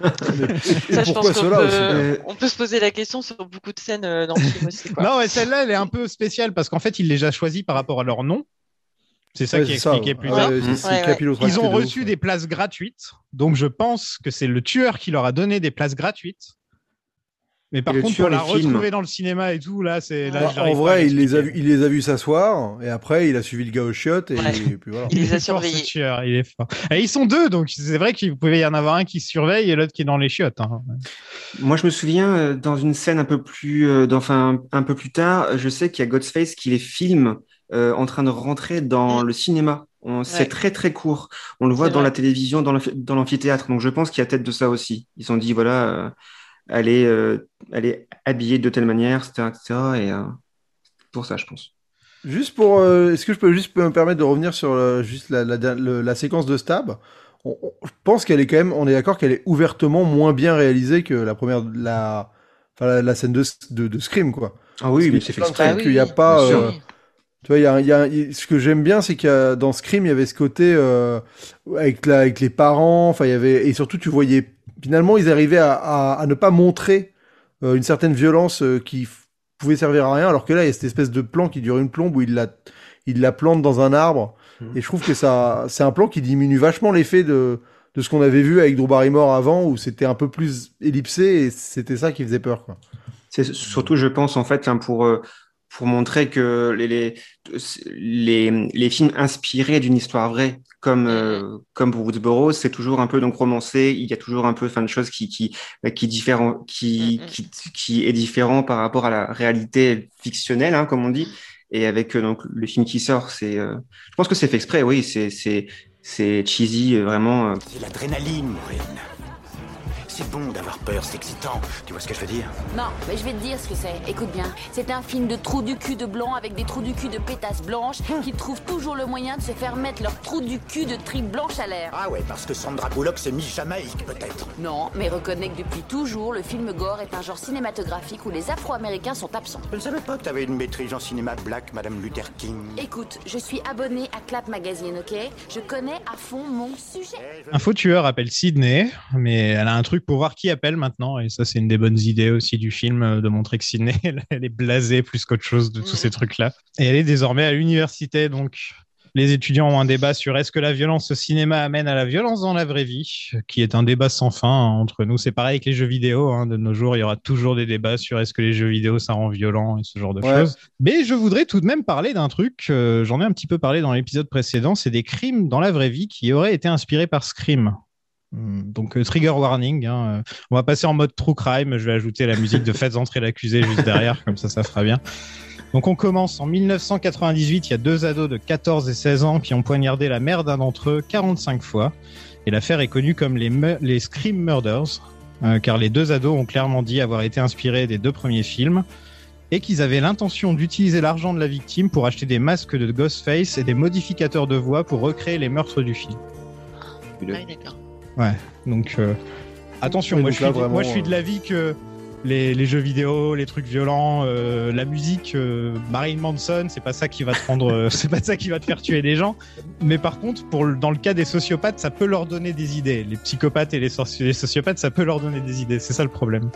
Et Ça, je pourquoi pense qu'on cela peut, aussi? on peut se poser la question sur beaucoup de scènes euh, dans le film aussi. Quoi. Non, mais celle-là, elle est un peu spéciale parce qu'en fait, il les a choisis par rapport à leur nom. C'est ça Ouais, qui est expliqué plus tard. ouais, Ouais, Ils ont de ouf, reçu des places gratuites, donc je pense que c'est le tueur qui leur a donné des places gratuites. Mais par Et le contre, tueur pour la retrouver dans le cinéma et tout, là, c'est là, Bah, en vrai, il les, a vu, il les a vus s'asseoir, et après, il a suivi le gars au chiottes, et, Ouais. et puis voilà. Il les a est fort, ce surveillés. tueur, il est fort. Et ils sont deux, donc c'est vrai qu'il pouvait y en avoir un qui surveille et l'autre qui est dans les chiottes. hein. Moi, je me souviens euh, dans une scène un peu plus, euh, enfin, un peu plus tard, je sais qu'il y a Ghostface qui les filme euh, en train de rentrer dans Mm. le cinéma. C'est très très court. On le voit dans vrai. la télévision, dans l'amphi- dans l'amphithéâtre. Donc, je pense qu'il y a tête de ça aussi. Ils ont dit voilà, euh, elle est, euh, elle est habillée de telle manière, etc., etc. Et euh, pour ça, je pense. Juste pour, euh, est-ce que je peux juste me permettre de revenir sur euh, juste la, la, le- la séquence de stab? On- on- je pense qu'elle est quand même, on est d'accord qu'elle est ouvertement moins bien réalisée que la première, la, enfin, la, la scène de, de, de Scream, quoi. Ah oui, Parce mais c'est fait exprès. qu'il y a pas. Sûr. euh, tu vois, il y a, il y a- il- ce que j'aime bien, c'est qu'il y a, dans Scream, il y avait ce côté euh, avec, la, avec les parents. Enfin, il y avait et surtout, tu voyais finalement, ils arrivaient à, à, à ne pas montrer euh, une certaine violence euh, qui pouvait servir à rien, alors que là, il y a cette espèce de plan qui dure une plombe où il la, il la plante dans un arbre. Et je trouve que ça, c'est un plan qui diminue vachement l'effet de, de ce qu'on avait vu avec Drew Barrymore avant, où c'était un peu plus ellipsé et c'était ça qui faisait peur, quoi. C'est surtout, je pense, en fait, hein, pour, euh, pour montrer que les, les, les, les films inspirés d'une histoire vraie, comme, euh, comme pour Woodsboro, c'est toujours un peu donc romancé. Il y a toujours un peu enfin, de choses qui, qui, bah, qui, différent, qui, qui, qui est différent par rapport à la réalité fictionnelle, hein, comme on dit. Et avec euh, donc, le film qui sort, c'est, euh, je pense que c'est fait exprès, oui, c'est, c'est, c'est cheesy, euh, vraiment. euh, C'est l'adrénaline, Maureen. C'est bon d'avoir peur, c'est excitant. Tu vois ce que je veux dire? Non, mais je vais te dire ce que c'est. Écoute bien. C'est un film de trous du cul de blanc avec des trous du cul de pétasses blanches qui trouvent toujours le moyen de se faire mettre leur trou du cul de tripes blanches à l'air. Ah ouais, parce que Sandra Bullock s'est mis Jamaïque, peut-être. Non, mais reconnais que depuis toujours, le film gore est un genre cinématographique où les Afro-Américains sont absents. Je ne savais pas que t'avais une maîtrise en cinéma black, Madame Luther King. Écoute, je suis abonné à Clap Magazine, ok? Je connais à fond mon sujet. Info tueur appelle Sydney, mais elle a un truc pour voir qui appelle maintenant. Et ça, c'est une des bonnes idées aussi du film, euh, de montrer que Sydney, elle, elle est blasée plus qu'autre chose de tous ces trucs-là. Et elle est désormais à l'université, donc les étudiants ont un débat sur est-ce que la violence au cinéma amène à la violence dans la vraie vie, qui est un débat sans fin hein, entre nous. C'est pareil avec les jeux vidéo. hein, de nos jours, il y aura toujours des débats sur est-ce que les jeux vidéo ça rend violent et ce genre de Ouais. choses. Mais je voudrais tout de même parler d'un truc. euh, J'en ai un petit peu parlé dans l'épisode précédent. C'est des crimes dans la vraie vie qui auraient été inspirés par Scream. Hum, Donc euh, trigger warning. hein, euh, On va passer en mode true crime. Je vais ajouter la musique de Faites entrer l'accusé juste derrière, comme ça, ça fera bien. Donc on commence en 1998. Il y a deux ados de 14 et 16 ans qui ont poignardé la mère d'un d'entre eux 45 fois. Et l'affaire est connue comme les, les Scream Murders, euh, car les deux ados ont clairement dit avoir été inspirés des deux premiers films et qu'ils avaient l'intention d'utiliser l'argent de la victime pour acheter des masques de Ghostface et des modificateurs de voix pour recréer les meurtres du film. Ouais, d'accord. Ouais, donc euh, attention, Oui, moi, donc je là, suis, vraiment, moi je suis euh, de l'avis que les, les jeux vidéo, les trucs violents, euh, la musique, euh, Marilyn Manson, c'est pas ça qui va te rendre, euh, c'est pas ça qui va te faire tuer des gens. Mais par contre, pour dans le cas des sociopathes, ça peut leur donner des idées. Les psychopathes et les sociopathes, ça peut leur donner des idées. C'est ça le problème.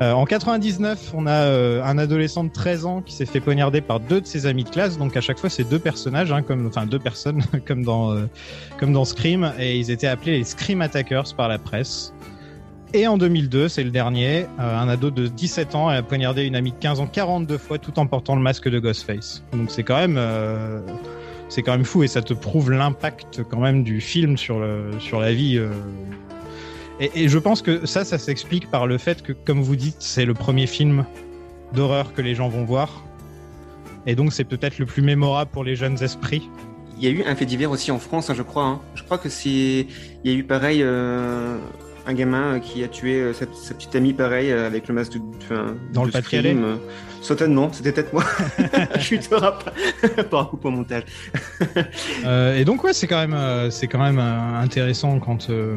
Euh, en 99, on a euh, un adolescent de 13 ans qui s'est fait poignarder par deux de ses amis de classe. Donc à chaque fois, c'est deux personnages, hein, comme, enfin deux personnes, comme dans, euh, comme dans Scream, et ils étaient appelés les Scream Attackers par la presse. Et en 2002, c'est le dernier, un ado de 17 ans a poignardé une amie de 15 ans 42 fois tout en portant le masque de Ghostface. Donc c'est quand même, c'est quand même fou et ça te prouve l'impact quand même du film sur le, sur la vie. Et, et je pense que ça, ça s'explique par le fait que, comme vous dites, c'est le premier film d'horreur que les gens vont voir. Et donc c'est peut-être le plus mémorable pour les jeunes esprits. Il y a eu un fait divers aussi en France, hein, je crois. hein. Je crois que c'est. Il y a eu pareil euh, un gamin euh, qui a tué euh, sa, sa petite amie, pareil, avec le masque de. enfin, Dans de le Pas-de-Calais. Certainement, c'était peut-être moi. je rappelle pas. Pas un coup au montage. Euh, et donc ouais, c'est quand même, c'est quand même intéressant quand euh,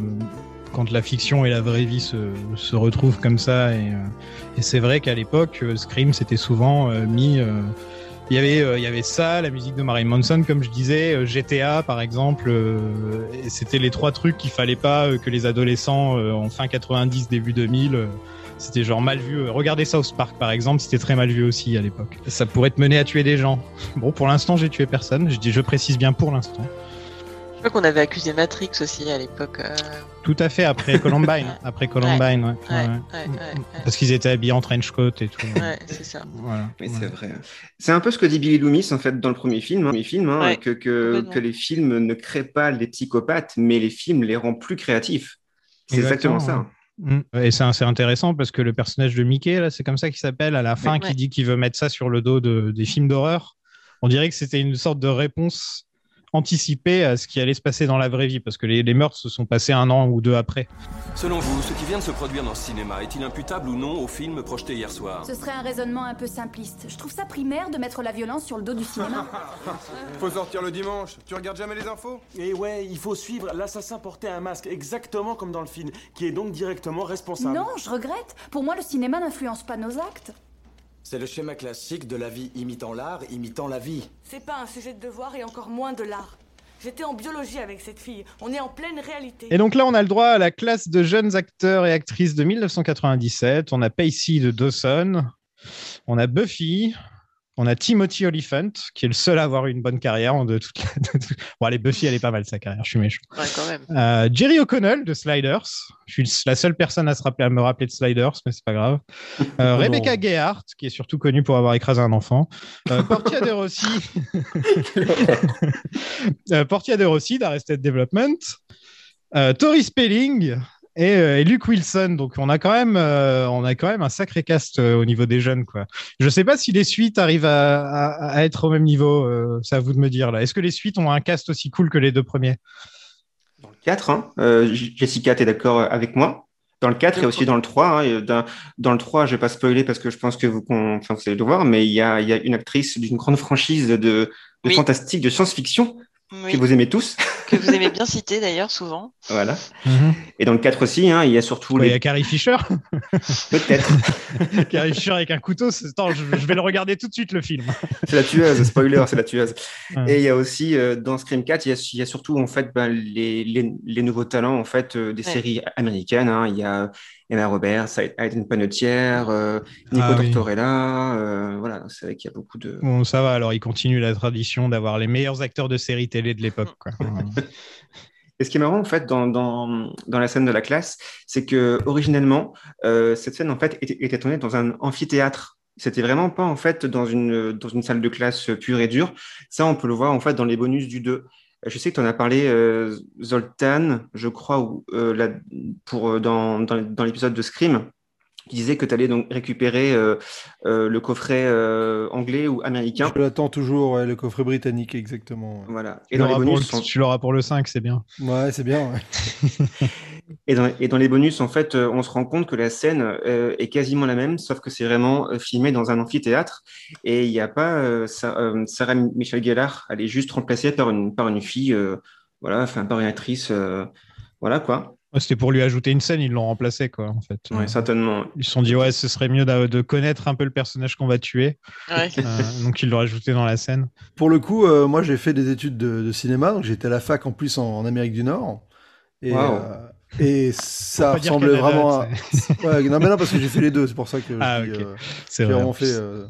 quand la fiction et la vraie vie se, se retrouvent comme ça. Et, euh, c'est vrai qu'à l'époque, euh, Scream c'était souvent euh, mis. il y avait, y avait ça, la musique de Marilyn Manson, comme je disais, GTA par exemple. c'était les trois trucs qu'il fallait pas que les adolescents en fin 90, début 2000. euh, c'était genre mal vu. Regardez South Park par exemple, c'était très mal vu aussi à l'époque. Ça pourrait te mener à tuer des gens. Bon, pour l'instant, j'ai tué personne. Je dis, je précise bien pour l'instant. Je crois qu'on avait accusé Matrix aussi à l'époque. euh, Tout à fait, après Columbine. après Columbine, ouais. Ouais, ouais. ouais, ouais, ouais. Parce qu'ils étaient habillés en trench coat et tout. Ouais, c'est ça. Voilà. Oui, c'est vrai. C'est un peu ce que dit Billy Loomis en fait dans le premier film, hein, premier film hein, Ouais, que, que, que les films ne créent pas les psychopathes, mais les films les rendent plus créatifs. C'est exactement, ça. Mm. Et c'est c'est intéressant parce que le personnage de Mickey, là, c'est comme ça qu'il s'appelle à la fin, Ouais. qui dit qu'il veut mettre ça sur le dos de, des films d'horreur. On dirait que c'était une sorte de réponse anticipée à ce qui allait se passer dans la vraie vie parce que les, les meurtres se sont passés un an ou deux après. Selon vous, ce qui vient de se produire dans ce cinéma est-il imputable ou non au film projeté hier soir? Ce serait un raisonnement un peu simpliste. Je trouve ça primaire de mettre la violence sur le dos du cinéma. Faut sortir le dimanche. Tu regardes jamais les infos? Et ouais, il faut suivre. L'assassin portait un masque exactement comme dans le film, qui est donc directement responsable. Non, je regrette. Pour moi, le cinéma n'influence pas nos actes. C'est le schéma classique de la vie imitant l'art, imitant la vie. C'est pas un sujet de devoir et encore moins de l'art. J'étais en biologie avec cette fille. On est en pleine réalité. Et donc là, on a le droit à la classe de jeunes acteurs et actrices de 1997. On a Pacey de Dawson. On a Buffy. On a Timothy Oliphant, qui est le seul à avoir eu une bonne carrière. De toute la- de tout- Bon, allez, Buffy, elle est pas mal sa carrière, je suis méchant. Ouais, quand même. Euh, Jerry O'Connell de Sliders. Je suis la seule personne à, se rappeler, à me rappeler de Sliders, mais c'est pas grave. Euh, Oh Rebecca non. Gayheart, qui est surtout connue pour avoir écrasé un enfant. Euh, Portia de Rossi. euh, Portia de Rossi d'Arrested Development. Euh, Tori Spelling. Et, euh, et Luke Wilson, donc on a quand même, euh, on a quand même un sacré cast euh, au niveau des jeunes, quoi. Je sais pas si les suites arrivent à, à- à être au même niveau. euh, c'est à vous de me dire là. Est-ce que les suites ont un cast aussi cool que les deux premiers? 4, hein. Euh, J- Jessica, tu es d'accord avec moi? Dans le 4 et aussi dans le 3. hein. Et Dans, dans le 3, je vais pas spoiler parce que je pense que vous, enfin, vous allez le voir, mais il y a, il y a une actrice d'une grande franchise de, de Oui. fantastique, de science-fiction Oui. que vous aimez tous. Que vous aimez bien citer d'ailleurs, souvent. Voilà. Et dans le 4 aussi, hein, il y a surtout Ouais, Il y a Carrie Fisher. Peut-être. Carrie Fisher avec un couteau. c'est- Attends, je, je vais le regarder tout de suite le film. C'est la tueuse, spoiler, c'est la tueuse. Ouais. Et il y a aussi, euh, dans Scream 4, il y a, il y a surtout en fait, ben, les, les, les nouveaux talents en fait, euh, des Ouais. séries américaines. hein. Il y a Emma Roberts, Hayden Panettiere, euh, Nico Ah oui. Tortorella. euh, voilà, c'est vrai qu'il y a beaucoup de. Bon, ça va. Alors, il continue la tradition d'avoir les meilleurs acteurs de séries télé de l'époque. Et ce qui est marrant en fait dans, dans, dans la scène de la classe, c'est que originellement euh, cette scène en fait était, était tournée dans un amphithéâtre. C'était vraiment pas en fait dans une dans une salle de classe pure et dure. Ça, on peut le voir en fait dans les bonus du 2. Je sais que tu en as parlé, euh, Zoltan, je crois, euh, pour, euh, dans l'épisode de Scream, qui disait que tu allais donc récupérer euh, euh, le coffret euh, anglais ou américain. Je l'attends toujours, ouais, le coffret britannique, exactement. ouais. Voilà. Tu Et dans les l'auras pour, bonus, le- sont- tu l'auras pour le 5, c'est bien. Ouais, c'est bien. ouais. Et dans, et dans les bonus, en fait, on se rend compte que la scène euh, est quasiment la même, sauf que c'est vraiment filmé dans un amphithéâtre. Et il n'y a pas euh, Sa- euh, Sarah Michelle Gellar, elle est juste remplacée par une, par une fille, euh, voilà, enfin, par une actrice, euh, voilà quoi. Ouais, C'était pour lui ajouter une scène, ils l'ont remplacé, quoi, en fait. Ouais, Euh, certainement. Ils se sont dit, ouais, ce serait mieux de connaître un peu le personnage qu'on va tuer. Ouais. Euh, donc, ils l'ont rajouté dans la scène. Pour le coup, euh, moi j'ai fait des études de, de cinéma, donc j'étais à la fac en plus en, en Amérique du Nord. Et, Waouh. Et ça ressemblait vraiment à. Ouais, non, mais non, parce que j'ai fait les deux, c'est pour ça que Ah, euh, j'ai vrai. en vraiment fait. euh,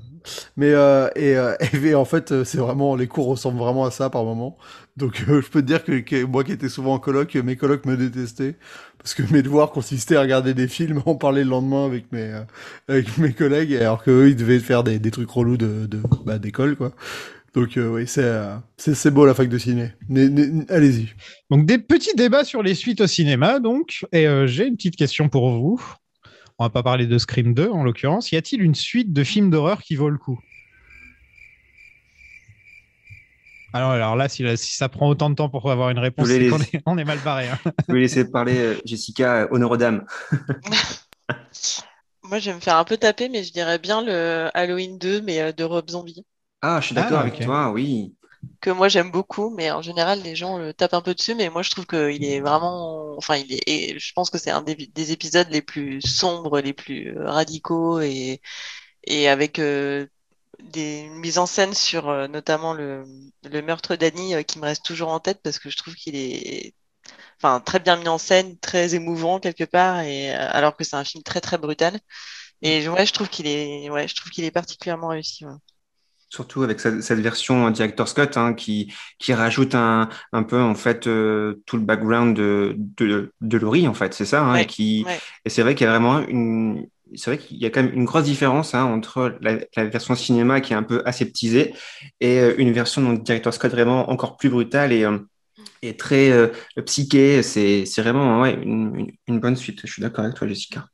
Mais euh, et, euh, et en fait, euh, c'est vraiment les cours ressemblent vraiment à ça par moment. Donc euh, je peux te dire que, que moi qui étais souvent en coloc, mes colocs me détestaient parce que mes devoirs consistaient à regarder des films, en parler le lendemain avec mes euh, avec mes collègues, alors qu'eux ils devaient faire des, des trucs relous de, de bah, d'école quoi. Donc euh, oui, c'est euh, c'est c'est beau la fac de ciné. Né- né- Allez-y. Donc, des petits débats sur les suites au cinéma, donc. Et euh, j'ai une petite question pour vous. On va pas parler de Scream 2, en l'occurrence. Y a-t-il une suite de films d'horreur qui vaut le coup? Alors, alors là, si, si ça prend autant de temps pour avoir une réponse, est, on est mal barré. hein. Je vais laisser parler euh, Jessica, euh, honneur aux dames. Moi, je vais me faire un peu taper, mais je dirais bien le Halloween 2, mais euh, de Rob Zombie. Ah, je suis d'accord Ah, avec ok. toi, oui. Que moi, j'aime beaucoup, mais en général, les gens le tapent un peu dessus, mais moi, je trouve qu'il est vraiment, enfin, il est, et je pense que c'est un des, des épisodes les plus sombres, les plus euh, radicaux et, et avec euh, des mises en scène sur euh, notamment le, le meurtre d'Annie euh, qui me reste toujours en tête parce que je trouve qu'il est enfin très bien mis en scène, très émouvant quelque part et alors que c'est un film très très brutal. Et ouais, je trouve qu'il est ouais, je trouve qu'il est particulièrement réussi. ouais. Surtout avec cette, cette version Director Scott hein, qui, qui rajoute un, un peu en fait euh, tout le background de, de, de Laurie en fait, c'est ça. hein, Ouais, et qui, ouais. et c'est vrai qu'il y a vraiment une, c'est vrai qu'il y a quand même une grosse différence hein, entre la, la version cinéma qui est un peu aseptisée et euh, une version donc, Director Scott vraiment encore plus brutale et, euh, et très euh, psyché. C'est, c'est vraiment ouais, une, une, une bonne suite. Je suis d'accord avec toi, Jessica.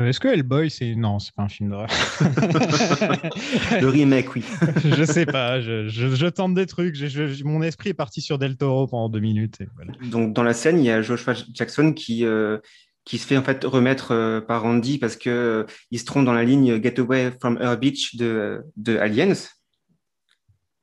Euh, Est-ce que Hellboy, c'est. Non, c'est pas un film d'horreur. Le remake, oui. je sais pas, je, je- je tente des trucs. je- mon esprit est parti sur Del Toro pendant deux minutes. et voilà. Donc, dans la scène, il y a Joshua Jackson qui, euh, qui se fait en fait remettre euh, par Randy parce que euh, il se trompe dans la ligne Get Away from Her Beach de, de Aliens.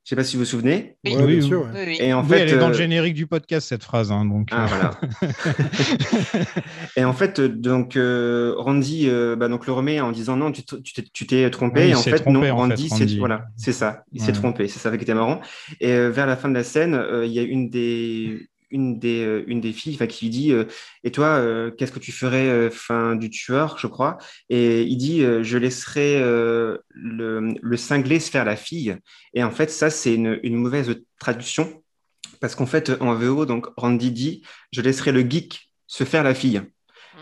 Je sais pas si vous vous souvenez. Oui, Ouais, bien oui, sûr. Oui, oui. Et en Oui, fait, elle est dans le euh, générique du podcast, cette phrase. hein, donc, Ah, euh, voilà. Et en fait, euh, donc euh, Randy euh, bah, donc le remet en disant non, tu t'es- tu t'es trompé. Oui, et en fait, trompé, non, en Randy, voilà, c'est ça, il s'est Ouais. trompé. C'est ça qui était marrant. Et euh, vers la fin de la scène, euh, il y a une des une des euh, une des filles, qui lui dit euh, et toi, euh, qu'est-ce que tu ferais, fin du tueur, je crois? Et il dit je laisserai le le cinglé se faire la fille. Et en fait, ça c'est une une mauvaise traduction. Parce qu'en fait, en VO, donc Randy dit Je laisserai le geek se faire la fille.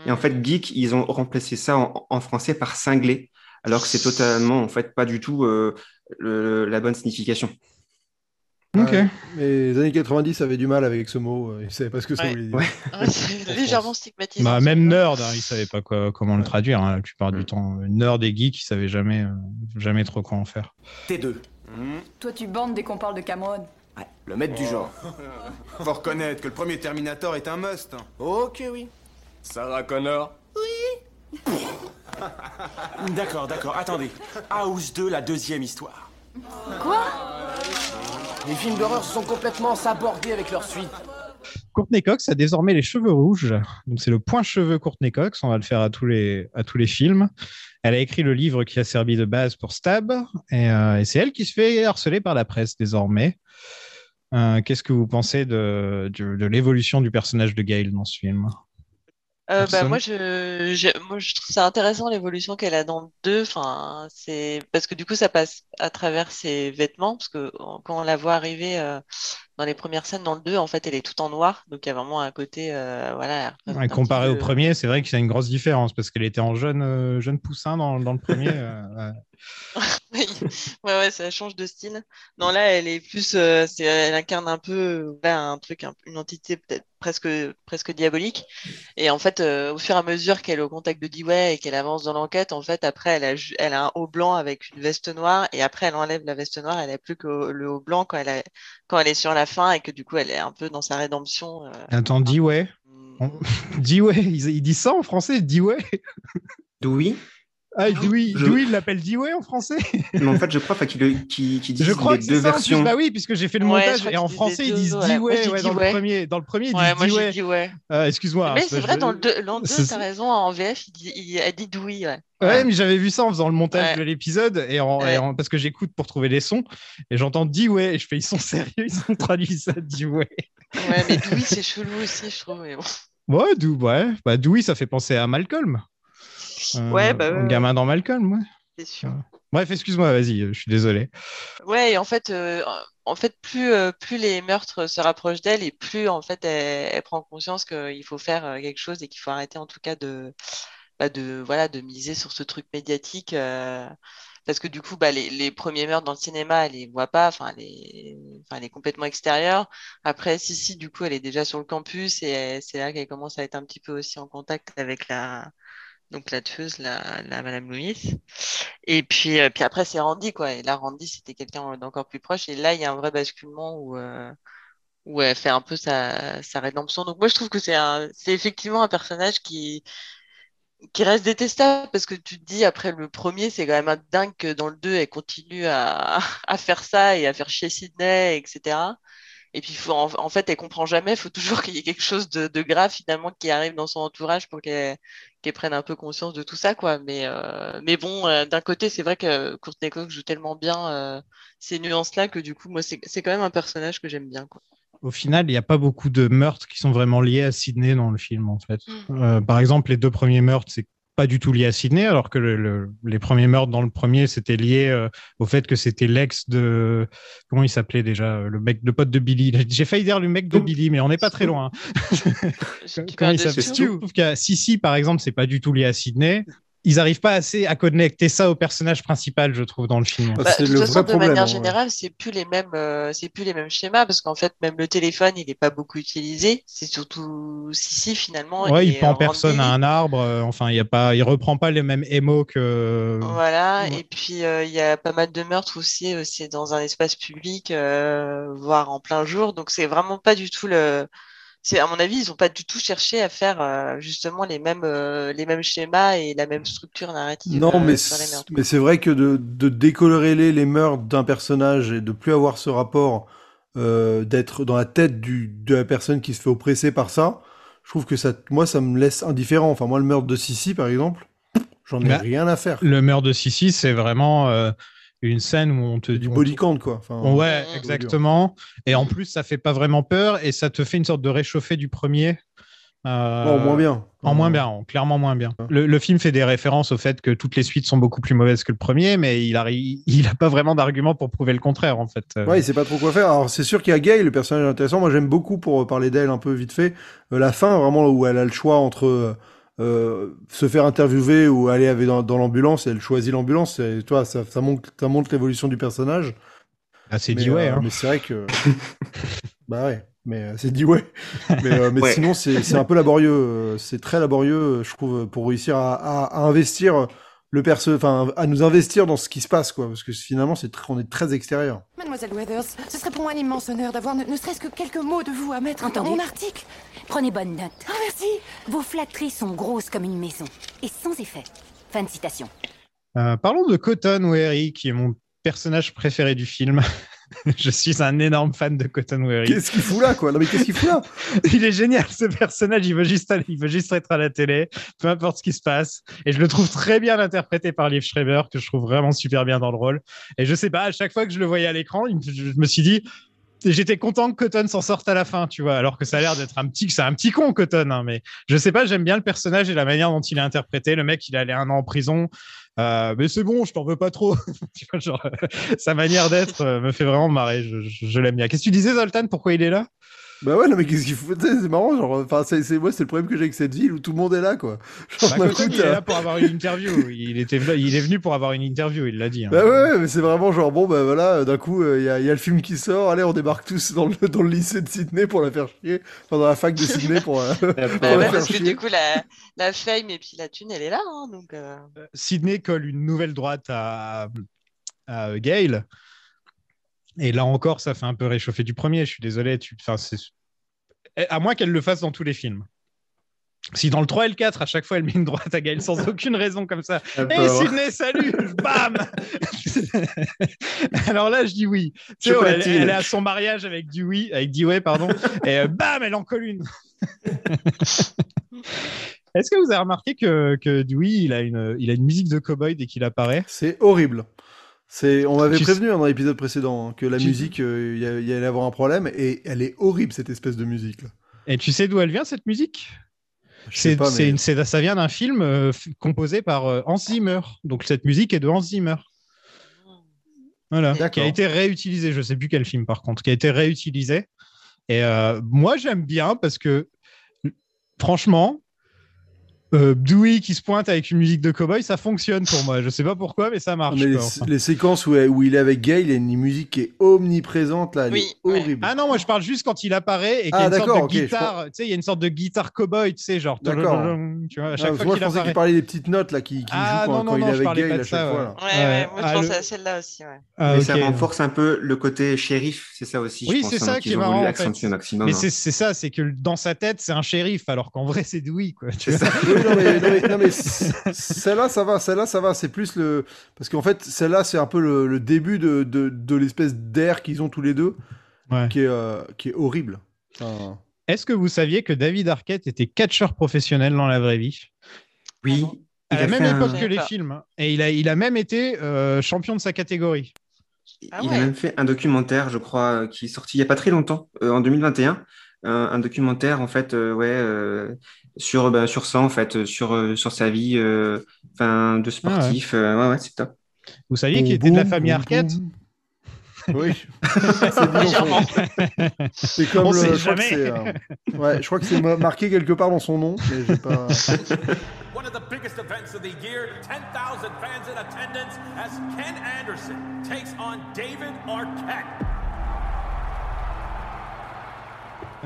Et en fait, geek, ils ont remplacé ça en, en français par cinglé, alors que c'est totalement, en fait, pas du tout euh, le- la bonne signification. Ok. Ouais. Mais les années 90 avaient du mal avec ce mot. euh, Ils savaient pas ce que ça Ouais. voulait dire. Ouais. Ouais, c'est légèrement stigmatisant. Bah, même nerd, hein, il savait pas quoi, comment le traduire hein, la plupart du temps. Nerd et geek, il savait jamais, euh, jamais trop quoi en faire. T2. Toi, tu bandes dès qu'on parle de Cameron. Ouais, le maître du genre. Faut reconnaître que le premier Terminator est un must. hein. Ok, oui. Sarah Connor D'accord, d'accord, attendez. House 2, la deuxième histoire. Quoi? Les films d'horreur se sont complètement sabordés avec leur suite. Courtney Cox a désormais les cheveux rouges. Donc c'est le point cheveux Courtney Cox. On va le faire à tous les, à tous les films. Elle a écrit le livre qui a servi de base pour Stab. Et, euh, c'est elle qui se fait harceler par la presse désormais. Euh, Qu'est-ce que vous pensez de, de, de l'évolution du personnage de Gail dans ce film? Euh, bah, moi, je, je- moi, je trouve ça intéressant l'évolution qu'elle a dans le 2. Enfin, c'est parce que du coup, ça passe à travers ses vêtements. Parce que quand on la voit arriver euh, dans les premières scènes dans le 2, en fait, elle est toute en noir. Donc, il y a vraiment un côté. euh, voilà, Ouais, Comparé au peu- premier, c'est vrai qu'il y a une grosse différence parce qu'elle était en jeune, euh, jeune poussin dans, dans le premier. euh, ouais. Ouais, ça change de style. Non, là, elle est plus, euh, c'est, elle incarne un peu, euh, là, un truc, un- une entité peut-être presque, presque diabolique. Et en fait, euh, au fur et à mesure qu'elle est au contact de Dewey et qu'elle avance dans l'enquête, en fait, après, elle a, elle a un haut blanc avec une veste noire et après, elle enlève la veste noire, elle a plus que le haut blanc quand elle a- quand elle est sur la fin et que du coup, elle est un peu dans sa rédemption. euh. Attends, dis ouais. On- Dis ouais, il, il dit ça en français, dis ouais. Dewey? Ah, Dewey, Je- Dewey, il l'appelle Dewey en français. Mais en fait, je crois enfin, qu'il qu'il- qu'il dit Je crois les que deux c'est ça versions. plus. Bah oui, puisque j'ai fait le Ouais, montage et en français ils disent ouais. ouais, dit dans le ouais. premier. Dans le premier, ils disent moi, dit. Euh, Excuse-moi. Mais c'est vrai, dans le 2, dans le 2, c'est- t'as raison, en VF, il, dit- il a dit Dewey, ouais. Ouais, mais j'avais vu ça en faisant le montage Ouais. de l'épisode et, en- et Ouais. en- parce que j'écoute pour trouver les sons et j'entends ouais et je fais ils sont sérieux, ils ont traduit ça dis ouais. Ouais, mais Dewey, c'est chelou aussi, je trouve. Mais bon. Ouais, ouais. Bah, Dewey, ça fait penser à Malcolm. Euh, Ouais, bah, au gamin dans Malcolm, ouais. C'est sûr. Bref, excuse-moi, vas-y, euh, je suis désolé. Ouais, et en fait, euh, en fait, plus, euh, plus les meurtres se rapprochent d'elle et plus en fait elle, elle prend conscience qu'il faut faire quelque chose et qu'il faut arrêter en tout cas de, bah, de, voilà, de miser sur ce truc médiatique. euh, parce que du coup, bah, les, les premiers meurtres dans le cinéma, elle les voit pas, enfin, elle elle est complètement extérieure. Après, si, si, du coup, elle est déjà sur le campus et c'est là qu'elle commence à être un petit peu aussi en contact avec la, donc la tueuse, la, la Madame Louise. Et puis, euh, puis après, c'est Randy, quoi. Et là, Randy, c'était quelqu'un d'encore plus proche. Et là, il y a un vrai basculement où, euh, où elle fait un peu sa, sa rédemption. Donc moi, je trouve que c'est c'est effectivement un personnage qui, qui reste détestable parce que tu te dis, après le premier, c'est quand même un dingue que dans le 2, elle continue à, à faire ça et à faire chier Sydney, etc. Et puis, faut, en, en fait, elle comprend jamais. Il faut toujours qu'il y ait quelque chose de, de grave, finalement, qui arrive dans son entourage pour qu'elle qu'elle prenne un peu conscience de tout ça, quoi. Mais, euh, mais bon, euh, d'un côté, c'est vrai que Courtney Cox joue tellement bien euh, ces nuances-là que du coup, moi, c'est c'est quand même un personnage que j'aime bien, quoi. Au final, il n'y a pas beaucoup de meurtres qui sont vraiment liés à Sydney dans le film, en fait. Mm. Euh, par exemple, les deux premiers meurtres, c'est pas du tout lié à Sydney, alors que le- le- les premiers meurtres dans le premier, c'était lié euh, au fait que c'était l'ex de... Comment il s'appelait déjà euh, Le mec, le pote de Billy. J'ai failli dire le mec de Billy, mais on n'est pas très loin. Comment il s'appelle Sissi, par exemple, c'est pas du tout lié à Sydney. Ils arrivent pas assez à connecter ça au personnage principal, je trouve, dans le film. Bah, de toute façon, de manière générale, c'est plus les mêmes, euh, c'est plus les mêmes schémas parce qu'en fait, même le téléphone, il est pas beaucoup utilisé. C'est surtout Sissi finalement. Ouais, il, pend personne à un arbre. euh, enfin, il y a pas, il reprend pas les mêmes émos que. Voilà. Et puis euh, il y a pas mal de meurtres aussi. euh, c'est dans un espace public, euh, voire en plein jour. Donc c'est vraiment pas du tout le. C'est à mon avis, ils ont pas du tout cherché à faire euh, justement les mêmes euh, les mêmes schémas et la même structure narrative. Non, euh, mais mais c'est vrai que de, de décolorer les, les meurtres d'un personnage et de plus avoir ce rapport euh, d'être dans la tête du, de la personne qui se fait oppresser par ça, je trouve que ça, moi, ça me laisse indifférent. Enfin, moi, le meurtre de Sissi, par exemple, j'en ai Bah, rien à faire. Le meurtre de Sissi, c'est vraiment euh, une scène où on te Du on- body count, quoi. Enfin, Ouais, exactement. Et en plus, ça fait pas vraiment peur et ça te fait une sorte de réchauffé du premier. Euh, Non, moins bien. En moins bien, en- clairement moins bien. Le, le film fait des références au fait que toutes les suites sont beaucoup plus mauvaises que le premier, mais il a, il a pas vraiment d'argument pour prouver le contraire, en fait. Euh, Ouais, il sait pas trop quoi faire. Alors, c'est sûr qu'il y a Gay, le personnage intéressant. Moi, j'aime beaucoup, pour parler d'elle un peu vite fait, euh, la fin, vraiment, où elle a le choix entre euh, se faire interviewer ou aller avec dans, dans l'ambulance, et elle choisit l'ambulance. Et, Toi, ça, ça montre, ça montre l'évolution du personnage. Ah, c'est dit ouais. euh, hein. Mais c'est vrai que. bah ouais, mais euh, c'est dit ouais. Mais, euh, mais Ouais. sinon, c'est c'est un peu laborieux. C'est très laborieux, je trouve, pour réussir à, à, à investir le perso, enfin, à nous investir dans ce qui se passe, quoi. Parce que finalement, c'est on est très extérieur. Mademoiselle Weathers, ce serait pour moi un immense honneur d'avoir ne, ne serait-ce que quelques mots de vous à mettre dans mon article. Prenez bonne note. Ah, merci. Vos flatteries sont grosses comme une maison et sans effet. Fin de citation. Euh, parlons de Cotton Weary, qui est mon personnage préféré du film. Je suis un énorme fan de Cotton Weary. Qu'est-ce qu'il fout là, quoi? Non, mais qu'est-ce qu'il fout là? Il est génial ce personnage, il veut juste aller- il veut juste être à la télé, peu importe ce qui se passe. Et je le trouve très bien interprété par Liv Schreiber, que je trouve vraiment super bien dans le rôle. Et je sais pas, à chaque fois que je le voyais à l'écran, je me suis dit, j'étais content que Cotton s'en sorte à la fin, tu vois, alors que ça a l'air d'être un petit, c'est un petit con Cotton, hein, mais je sais pas, j'aime bien le personnage et la manière dont il est interprété. Le mec, il allé un an en prison. Euh, mais c'est bon, je t'en veux pas trop. Genre, sa manière d'être euh, me fait vraiment marrer. Je, je- je l'aime bien. Qu'est-ce que tu disais, Zoltan? Pourquoi il est là? Bah ouais, non, mais qu'est-ce qu'il sais, C'est marrant, genre, enfin, c'est, c'est, moi, c'est le problème que j'ai avec cette ville où tout le monde est là, quoi. Genre, Bah, coup, il est là pour avoir une interview. Il, était, venu- il est venu pour avoir une interview, il l'a dit. hein. Bah ouais, ouais, mais c'est vraiment genre, bon, bah voilà, euh, d'un coup, il y, a, y a le film qui sort, allez, on débarque tous dans le, dans le lycée de Sydney pour la faire chier, enfin, dans la fac de Sydney pour, euh, pour Bah la ouais, faire parce que du coup, la, la fame et puis la thune, elle est là. Hein, donc, euh, Sydney colle une nouvelle droite à, à euh, Gale. Et là encore, ça fait un peu réchauffer du premier. Je suis désolé. Tu... Enfin. À moins qu'elle le fasse dans tous les films. Si dans le 3 et le 4, à chaque fois, elle met une droite à Gaël sans aucune raison comme ça. Hé pauvre. Sydney, salut Bam Alors là, je dis oui. Tu sais, ouais, elle, Chocolatine. elle est à son mariage avec Dewey, avec Dewey, pardon, et euh, bam, elle en colle une. Est-ce que vous avez remarqué que, que Dewey, il a, une, il a une musique de cowboy dès qu'il apparaît? C'est horrible. C'est, on m'avait prévenu hein, dans l'épisode précédent hein, que la Tu- musique, euh, il y, a- il y allait avoir un problème, et elle est horrible, cette espèce de musique, là. Et tu sais d'où elle vient cette musique? C'est, mais- Ça vient d'un film euh, composé par euh, Hans Zimmer. Donc cette musique est de Hans Zimmer. Voilà, qui a été réutilisé. Je sais plus quel film par contre, qui a été réutilisé. Et euh, moi j'aime bien parce que franchement, euh, Dewey qui se pointe avec une musique de cowboy, ça fonctionne pour moi. Je sais pas pourquoi, mais ça marche. Mais les, quoi, enfin. les séquences où, où il est avec Gay, il y a une musique qui est omniprésente, là, elle Oui, est horrible. Ah non, moi je parle juste quand il apparaît et qu'il y Ah, a une sorte de guitare. Tu sais, il y a une sorte de guitare cowboy, tu sais, genre. D'accord. Tu vois, à Ah, chaque que fois moi, qu'il je pensais apparaît. qu'il parlait des petites notes là, qui, qui Ah, jouent quand, non, quand non, il est avec Gay pas à de chaque ça, fois. ouais. là. ouais, ouais, moi, je ah, pense le- à celle-là aussi. Ouais. Ah, Mais ça renforce un peu le côté shérif, c'est ça aussi. Oui, c'est hein, ça qui est marrant. Mais hein. c'est ça, c'est que dans sa tête, c'est un shérif, alors qu'en vrai, c'est Dewey, quoi. tu C'est vois. ça. Oui, non, mais, non, mais, non, mais c- celle-là, ça va, celle-là, ça va. C'est plus le. Parce qu'en fait, celle-là, c'est un peu le, le début de, de, de l'espèce d'air qu'ils ont tous les deux, Ouais. qui, est, euh, qui est horrible. Enfin, Est-ce que vous saviez que David Arquette était catcheur professionnel dans la vraie vie? Oui. À il la a même un- époque que les films. hein. Et il a, il a même été euh, champion de sa catégorie. Ah il ouais. a même fait un documentaire, je crois, qui est sorti il n'y a pas très longtemps, euh, en 2021. Un, un documentaire, en fait, euh, ouais, euh, sur, bah, sur ça, en fait, sur, euh, sur sa vie euh, enfin, de sportif. euh, ouais, ouais, c'est top. Vous saviez qu'il boum, était de la famille Arquette. Oui. c'est comme On le- sait je crois que jamais. c'est, euh, Ouais, je crois que c'est ma- marqué quelque part dans son nom, mais j'ai pas. One of of the biggest events of the year. 10,000 fans in attendance as Ken Anderson takes on David Arquette.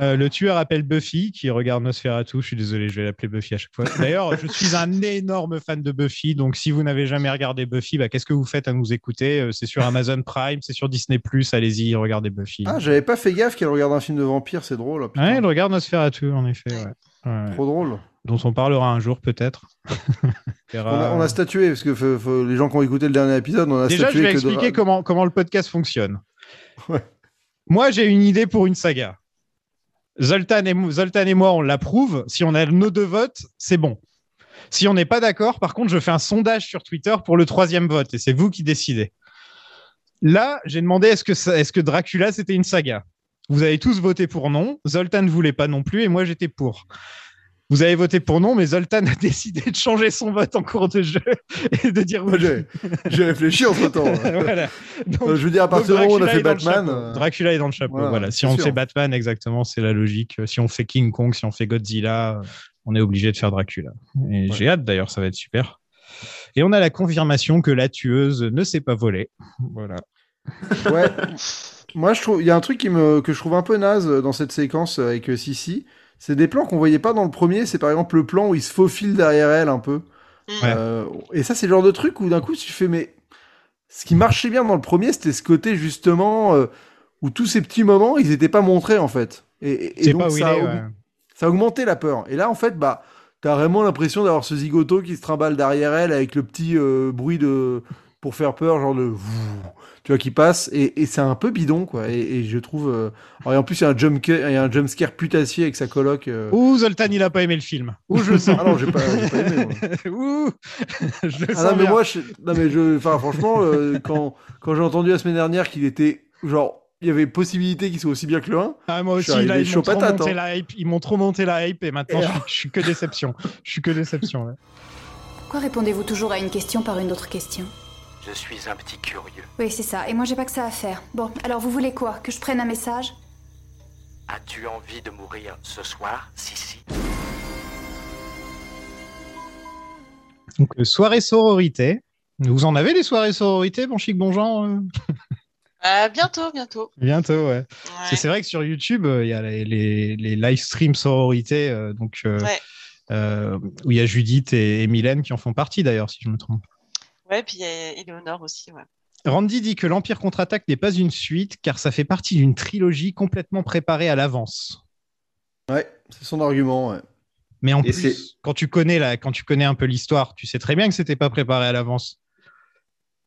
Euh, le tueur appelle Buffy, qui regarde Nosferatu. Je suis désolé, je vais l'appeler Buffy à chaque fois. D'ailleurs, je suis un énorme fan de Buffy, donc si vous n'avez jamais regardé Buffy, bah, qu'est-ce que vous faites à nous écouter? Euh, C'est sur Amazon Prime, c'est sur Disney+, allez-y, regardez Buffy. Ah, j'avais pas fait gaffe qu'elle regarde un film de vampire, c'est drôle. putain. ouais, elle regarde Nosferatu, en effet. ouais. Ouais. Trop drôle. Dont on parlera un jour, peut-être. On a, on a statué, parce que faut- faut- les gens qui ont écouté le dernier épisode, on a Déjà, je vais que expliquer de... comment, comment le podcast fonctionne. Moi, j'ai une idée pour une saga. Zoltan et, moi, on l'approuve. Si on a nos deux votes, c'est bon. Si on n'est pas d'accord, par contre, je fais un sondage sur Twitter pour le troisième vote et c'est vous qui décidez. Là, j'ai demandé est-ce est-ce que Dracula, c'était une saga? Vous avez tous voté pour non. Zoltan ne voulait pas non plus et moi, j'étais pour. Vous avez voté pour non, mais Zoltan a décidé de changer son vote en cours de jeu et de dire oui. J'ai réfléchi entre temps. Voilà. Euh, je veux dire, à partir du moment où on a Dracula fait Batman. euh, Dracula est dans le chapeau. voilà, Voilà. Si on sûr. fait Batman, exactement, c'est la logique. Si on fait King Kong, si on fait Godzilla, euh, on est obligé de faire Dracula. Et j'ai hâte d'ailleurs, ça va être super. Et on a la confirmation que la tueuse ne s'est pas volée. Voilà. Ouais. Moi, je trouve, il y a un truc qui me, que je trouve un peu naze dans cette séquence avec Sissi. C'est des plans qu'on voyait pas dans le premier. C'est par exemple le plan où il se faufile derrière elle un peu. Euh, et ça, c'est le genre de truc où d'un coup, tu fais, mais ce qui marchait bien dans le premier, c'était ce côté justement euh, où tous ces petits moments, ils étaient pas montrés en fait. Et, et- donc, ça, a est, aug- ouais. ça a augmenté la peur. Et là, en fait, bah, t'as vraiment l'impression d'avoir ce zigoto qui se trimballe derrière elle avec le petit euh, bruit de pour faire peur, genre de tu vois qui passe et, et c'est un peu bidon quoi. Et, et je trouve. euh, alors, et en plus, il y a un jump, il y a un jump scare putassier avec sa coloc. euh. Ouh, Zoltan, il a pas aimé le film. Ouh, je le sens. Ah non, j'ai pas, j'ai pas aimé. moi. Ouh, je le Ah sens non, mais bien. moi, je... non, mais je, enfin, franchement, euh, quand, quand j'ai entendu la semaine dernière qu'il était, genre, il y avait possibilité qu'il soit aussi bien que le 1. Ah, moi aussi, là, arrivé ils m'ont trop patate, monté hein. la hype. Ils m'ont trop monté la hype et maintenant, Et je, suis- je suis que déception. Je suis que déception. ouais. Pourquoi répondez-vous toujours à une question par une autre question? Je suis un petit curieux. Oui, c'est ça. Et moi, j'ai pas que ça à faire. Bon, alors vous voulez quoi? Que je prenne un message? As-tu envie de mourir ce soir, Sissi? Donc, euh, soirée sororité. Vous en avez des soirées sororité, mon chic bon Jean euh? Euh, bientôt, bientôt. Bientôt, ouais. C'est vrai que sur YouTube, euh, il y a les, les, les live streams sororité, euh, donc, euh, Ouais. euh, où il y a Judith et, et Mylène qui en font partie d'ailleurs, si je me trompe. Ouais, puis il y a Eleonore aussi, ouais. Randy dit que l'Empire contre-attaque n'est pas une suite car ça fait partie d'une trilogie complètement préparée à l'avance. Ouais, c'est son argument. Ouais. Mais en Et plus, quand tu connais la, quand tu connais un peu l'histoire, tu sais très bien que c'était pas préparé à l'avance.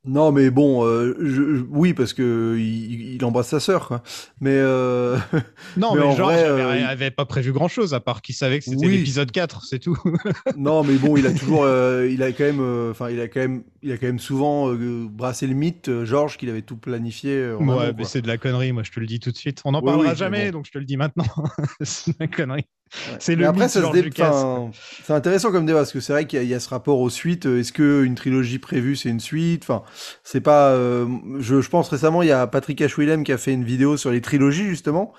Non, mais bon, euh, je- je- oui, parce que il, il embrasse sa sœur, quoi. Mais euh, Non, mais, vrai, avait, euh, il- avait pas prévu grand chose à part qu'il savait que c'était Oui. l'épisode 4, c'est tout. non, mais bon, il a toujours, euh, il a quand même, euh, enfin, il a quand même, il a quand même souvent euh, brassé le mythe, euh, Georges, qu'il avait tout planifié. euh, en ouais, amont, mais quoi. c'est de la connerie, moi je te le dis tout de suite. On n'en Oui, parlera oui, jamais, bon. donc je te le dis maintenant. c'est de la connerie. C'est Mais le après, mythe ça se dé- enfin, c'est intéressant comme débat parce que c'est vrai qu'il y, a- il y a ce rapport aux suites. Est-ce que une trilogie prévue c'est une suite? Enfin, c'est pas. je, je pense récemment il y a Patrick H. Willem qui a fait une vidéo sur les trilogies justement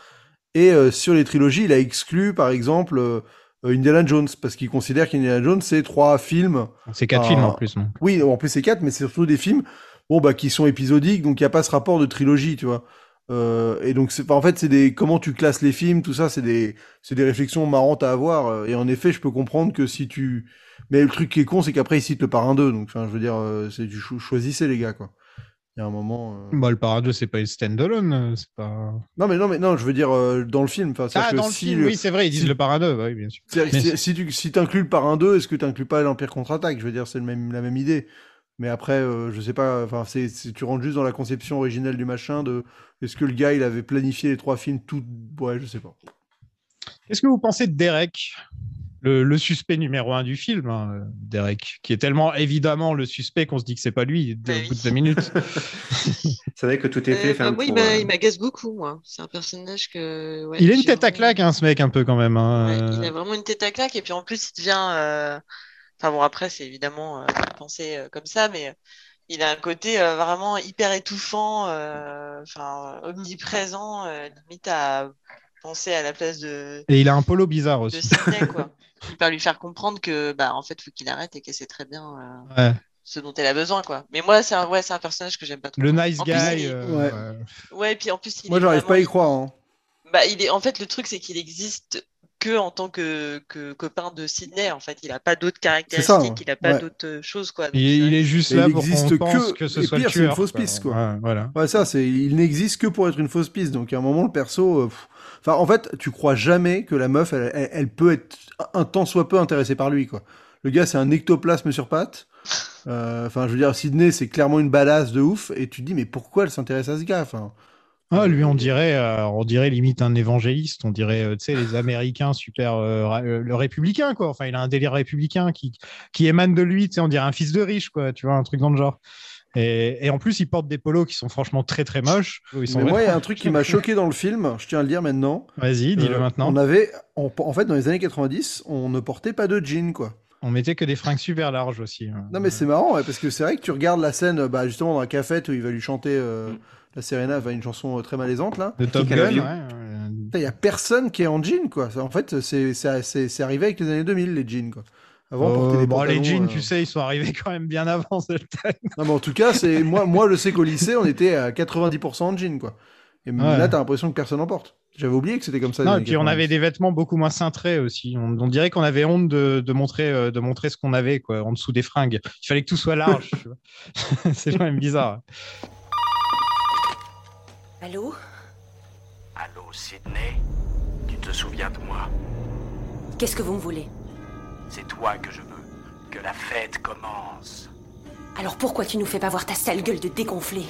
et sur les trilogies il a exclu par exemple Indiana Jones parce qu'il considère qu'Indiana Jones c'est trois films. C'est quatre Enfin, films en plus. Oui, en plus c'est quatre, mais c'est surtout des films bon bah qui sont épisodiques, donc il y a pas ce rapport de trilogie, tu vois. Euh, et donc en fait c'est des comment tu classes les films, tout ça, c'est des c'est des réflexions marrantes à avoir. euh, Et en effet, je peux comprendre que si tu mais le truc qui est con, c'est qu'après ils citent le parrain 2, donc enfin je veux dire, euh, c'est du cho- choisissez les gars quoi. Il y a un moment. euh, Bah, le Parade 2, c'est pas une standalone. euh, C'est pas... Non mais non mais non, je veux dire euh, dans le film. Ah, que dans le film, oui, c'est vrai, ils disent le Parade 2, bah oui, bien sûr. Mais si, tu si inclus le parrain 2, est-ce que tu inclus pas l'Empire contre-attaque? Je veux dire, c'est le même, la même idée. Mais après, euh, je sais pas, enfin, c'est, c'est- tu rentres juste dans la conception originelle du machin de est-ce que le gars il avait planifié les trois films tout. Ouais, je sais pas. Qu'est-ce que vous pensez de Derek? Le, le suspect numéro un du film, hein, euh, Derek, qui est tellement évidemment le suspect qu'on se dit que c'est pas lui au bout de deux minutes. C'est vrai que tout est fait. Euh, bah, oui, pour, bah, euh, il m'agace beaucoup, moi. C'est un personnage que. ouais, il a une tête à claque, hein, ce mec, un peu quand même. hein, Il euh. a vraiment une tête à claque et puis en plus il devient. euh, Enfin bon après c'est évidemment euh, pensé euh, comme ça mais euh, il a un côté euh, vraiment hyper étouffant, euh, enfin omniprésent, euh, limite à penser à la place de, Et il a un polo bizarre de aussi. Sidney, quoi. Il peut lui faire comprendre que, bah, en fait, faut qu'il arrête et qu'elle sait très bien euh, Ouais. ce dont elle a besoin, quoi. Mais moi, c'est un, ouais, c'est un personnage que j'aime pas trop. Le nice En plus, guy. il euh, Ouais. ouais. Et puis en plus, il Moi, j'arrive pas à y croire. hein. Bah, il est... En fait, le truc, c'est qu'il existe que en tant que, que copain de Sydney. En fait, il a pas d'autres caractéristiques, ouais. il a pas Ouais. d'autres euh, choses, quoi. Donc, Il, il est juste là il pour qu'on pense que, que ce et soit pire, le c'est une fausse quoi. piste, quoi. Ouais, voilà. Ouais, ça, c'est, il n'existe que pour être une fausse piste. Donc, à un moment, le perso, euh, enfin, en fait, tu crois jamais que la meuf, elle, elle- elle peut être un tant soit peu intéressée par lui, quoi. Le gars, c'est un ectoplasme sur pattes. Euh, Enfin, je veux dire, Sydney, c'est clairement une badass de ouf. Et tu te dis, mais pourquoi elle s'intéresse à ce gars Enfin, Ah, lui, on dirait, euh, on dirait limite un évangéliste. On dirait, euh, tu sais, les Américains super, euh, euh, le républicain, quoi. Enfin, il a un délire républicain qui, qui émane de lui. Tu sais, on dirait un fils de riche, quoi. Tu vois, un truc dans le genre. Et, et en plus, il porte des polos qui sont franchement très très moches. Ils sont Mais moi, il y a un truc qui m'a choqué dans le film, je tiens à le dire maintenant. Vas-y, dis-le Euh, maintenant. On avait, on- en fait, dans les années 90, on ne portait pas de jean, quoi. On mettait que des fringues super larges aussi. hein. Non, mais c'est marrant, ouais, parce que c'est vrai que tu regardes la scène, bah, justement, dans la cafette où il va lui chanter euh, la Serena, enfin, une chanson euh, très malaisante, là. De Top Gun, ouais. Il y a personne qui est en jean, quoi. En fait, c'est arrivé avec les années 2000, les jeans, quoi. Avant, euh, des bon, les jeans, euh, tu sais, ils sont arrivés quand même bien avant taille. Non, mais en tout cas, c'est moi, moi, je sais qu'au lycée, on était à 90% en jean, quoi. Et Ouais. là, t'as l'impression que personne en porte. J'avais oublié que c'était comme ça. Non, et puis on 90. avait des vêtements beaucoup moins cintrés aussi. On, on dirait qu'on avait honte de, de montrer, euh, de montrer ce qu'on avait quoi, en dessous des fringues. Il fallait que tout soit large. c'est quand même bizarre. Allô? Allô, Sydney? Tu te souviens de moi? Qu'est-ce que vous me voulez? C'est toi que je veux. Que la fête commence. Alors pourquoi tu nous fais pas voir ta sale gueule de dégonflé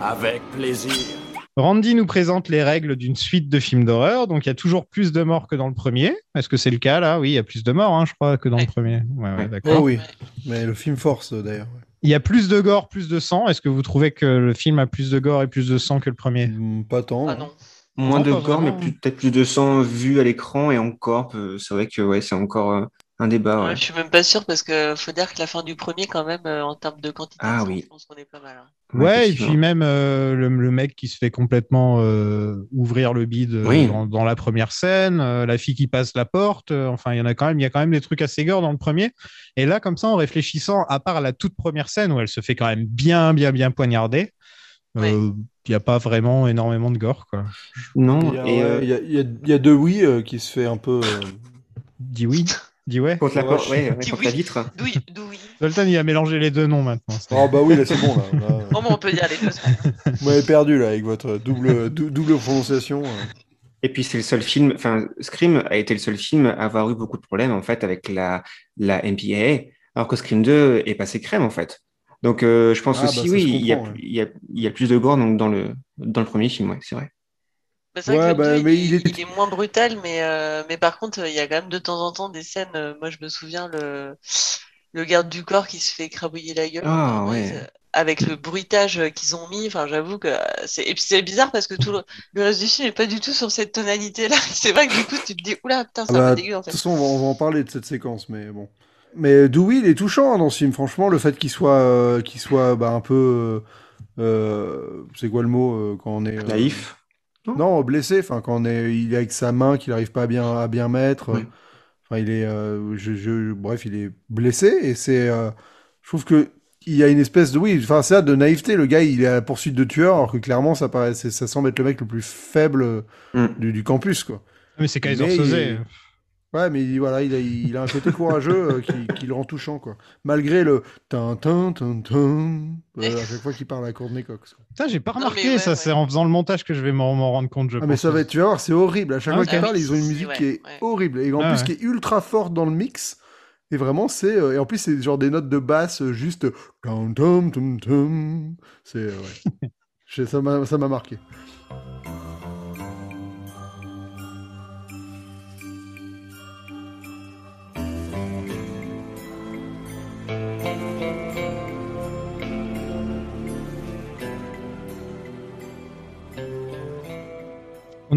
Avec plaisir. Randy nous présente les règles d'une suite de films d'horreur. Donc il y a toujours plus de morts que dans le premier. Est-ce que c'est le cas là? Oui, il y a plus de morts, hein, je crois, que dans le premier. Ouais, ouais, d'accord. Oh oui, mais le film force, euh, d'ailleurs. Il y a plus de gore, plus de sang. Est-ce que vous trouvez que le film a plus de gore et plus de sang que le premier? Mm, Pas tant. Ah non. Moins Non, de gore, mais vraiment. peut-être plus de sang vu à l'écran et encore, euh, c'est vrai que ouais, c'est encore euh, un débat. Ouais, ouais. je suis même pas sûr parce que faut dire que la fin du premier, quand même, euh, en termes de quantité, de Ah sang, oui. je pense qu'on est pas mal. hein. Ouais, et puis même euh, le, le mec qui se fait complètement euh, ouvrir le bide euh, Oui. dans, dans la première scène, euh, la fille qui passe la porte, euh, enfin il y en a quand même, il y a quand même des trucs assez gore dans le premier. Et là, comme ça, en réfléchissant, à part la toute première scène où elle se fait quand même bien, bien, bien poignarder, euh, il n'y a pas vraiment énormément de gore, quoi. Non, Il y a, et euh, il y a- il y a- il y a deux oui euh, qui se fait un peu. euh, Dis oui, dis ouais. contre la, porte- ouais, contre oui. la vitre. Il- Zoltan, a mélangé les deux noms maintenant. Oh bah oui, là c'est bon là. Là, Bon, bah, on peut dire les deux. Vous m'avez perdu là avec votre double, dou- double prononciation. Et puis c'est le seul film, enfin Scream a été le seul film à avoir eu beaucoup de problèmes en fait avec la, la MPAA, alors que Scream 2 est passé crème en fait. Donc euh, je pense Ah, bah, aussi, ça oui, se il y, a, comprend, ouais. il, y a, il y a plus de gore donc, dans, le, dans le premier film, ouais, c'est vrai. Bah, c'est vrai Ouais, bah, deux, mais il, il est- il est moins brutal, mais, euh, mais par contre, il y a quand même de temps en temps des scènes. euh, moi, je me souviens le, le garde du corps qui se fait crabouiller la gueule. Ah, en ouais. Avec le bruitage euh, qu'ils ont mis, enfin, j'avoue que c'est. Et puis c'est bizarre parce que tout le, le reste du film n'est pas du tout sur cette tonalité-là. C'est vrai que du coup, tu te dis, oula, putain, c'est Ah un bah, peu de dégueu en toute fait. façon, on va, on va en parler de cette séquence, mais bon. Mais Dewey, il est touchant hein, dans ce film. Franchement, le fait qu'il soit, euh, qu'il soit bah, un peu, euh, c'est quoi le mot euh, quand on est euh, Naïf. Non, blessé. Enfin, quand on est, il est avec sa main qu'il n'arrive pas à bien, à bien mettre. Oui. Enfin, il est, euh, je, je- bref, il est blessé et c'est, euh, je trouve que il y a une espèce de, oui, enfin, c'est ça, de naïveté. Le gars, il est à la poursuite de tueurs, alors que clairement, ça paraît, ça semble être le mec le plus faible Mm. du, du campus, quoi. Mais c'est Kaiser Soze. Ouais, mais il- voilà, il a, il a un côté courageux euh, qui, qui le rend touchant, quoi. Malgré le tin tin tin tin euh, à chaque fois qu'il parle à Courtney Cox. Ça, j'ai pas Non, remarqué, ouais, ça, ouais. c'est en faisant le montage que je vais m'en rendre compte, je Ah, pense. mais ça va être, tu vas voir, c'est horrible. À chaque Ah, fois qu'ils parlent, ils ont une si, musique ouais, qui est ouais. horrible et en Ah, plus ouais. qui est ultra forte dans le mix. Et vraiment, c'est euh, et en plus c'est genre des notes de basse juste. C'est euh, ouais. Je- ça m'a ça m'a marqué.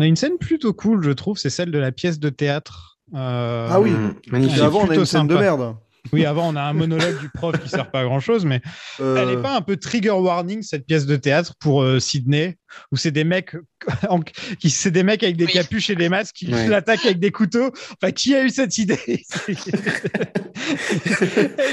A une scène plutôt cool, je trouve, c'est celle de la pièce de théâtre. Euh, Ah oui. Mm, magnifique. avant, on a une scène de merde. Oui, avant, on a un monologue du prof qui sert pas à grand chose, mais Euh, elle est pas un peu trigger warning, cette pièce de théâtre, pour euh, Sydney où c'est des mecs en- qui c'est des mecs avec des capuches et des masques qui l'attaquent avec des couteaux. Enfin, qui a eu cette idée?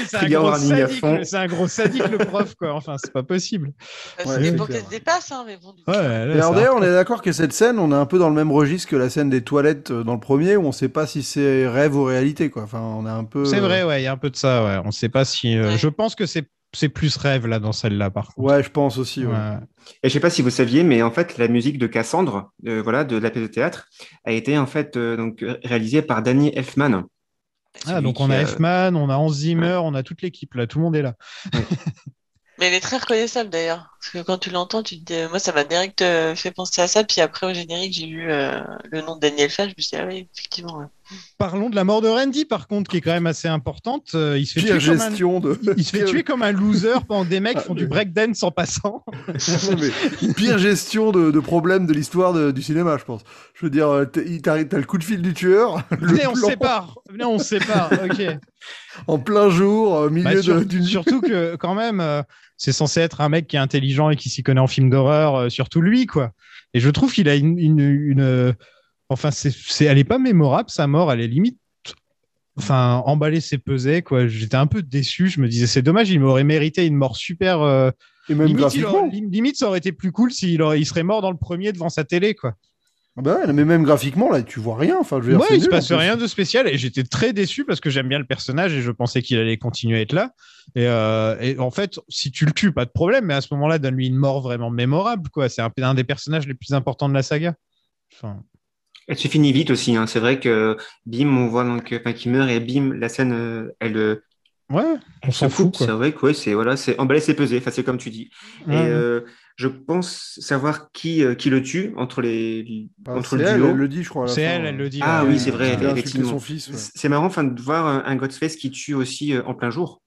C'est un, gros sadique, le- c'est un gros sadique le prof quoi. Enfin, c'est pas possible. Bah, Ouais, c'est clair. qu'elle se dépasse, hein, mais bon. Ouais, là, Et alors ça- d'ailleurs, on est d'accord que cette scène, on est un peu dans le même registre que la scène des toilettes euh, dans le premier, où on sait pas si c'est rêve ou réalité, quoi. Enfin, on est un peu. C'est vrai, ouais, il y a un peu de ça. Ouais. On sait pas si. euh, Je pense que c'est c'est plus rêve là dans celle-là par contre. Ouais, je pense aussi. ouais. Ouais. Et je sais pas si vous saviez, mais en fait, la musique de Cassandre, euh, voilà, de la pièce de théâtre, a été en fait euh, donc euh, réalisée par Danny Elfman. Ah, donc on a Elfman, on a Hans Zimmer, on a toute l'équipe là, tout le monde est là. Mais elle est très reconnaissable d'ailleurs. Parce que quand tu l'entends, tu te dis, moi ça m'a direct euh, fait penser à ça. Puis après au générique, j'ai vu euh, le nom de Daniel Flash, je me suis dit, ah oui, effectivement. Parlons de la mort de Randy par contre, qui est quand même assez importante. Euh, il se fait Pire tuer comme un... de- il se fait pire- tuer comme un loser pendant des mecs Ah, font mais- du breakdance en passant. Mais pire gestion de, de problème de l'histoire du cinéma, je pense. Je veux dire, euh, t'as le coup de fil du tueur. Venez, on se sépare. Venez, on se sépare. Ok. En plein jour, au milieu Bah, sur- d'une. Surtout que quand même, euh, c'est censé être un mec qui est intelligent et qui s'y connaît en film d'horreur, euh, surtout lui, quoi. Et je trouve qu'il a une, une, une, enfin, c'est, elle est pas mémorable sa mort. Elle est limite, enfin, emballée, c'est pesé, quoi. J'étais un peu déçu. Je me disais, c'est dommage, il m'aurait mérité une mort super. euh, Et même limite, graphiquement. aurait- lim- limite, ça aurait été plus cool s'il aurait, il serait mort dans le premier devant sa télé, quoi. Ouais, mais même graphiquement, là, tu vois rien. Enfin, je veux dire, Ouais, il se nul, passe en plus. rien de spécial et j'étais très déçu parce que j'aime bien le personnage et je pensais qu'il allait continuer à être là. Et, euh, et en fait, si tu le tues, pas de problème, mais à ce moment-là, donne-lui une mort vraiment mémorable, quoi. C'est un, un des personnages les plus importants de la saga. Enfin, Elle se finit vite aussi. Hein. C'est vrai que bim, on voit donc, euh, enfin, qu'il meurt et bim, la scène, euh, elle, euh, ouais, on se s'en fout. C'est vrai que ouais, c'est voilà, c'est emballé, c'est pesé. Enfin, c'est comme tu dis. Ouais. Et euh, je pense savoir qui euh, qui le tue entre les Ah, entre c'est le elle, duo. elle le dit, je crois. C'est elle, elle le dit. Ah ouais. oui, c'est vrai, effectivement. son fils, ouais. C'est marrant enfin, de voir un, Ghostface qui tue aussi euh, en plein jour.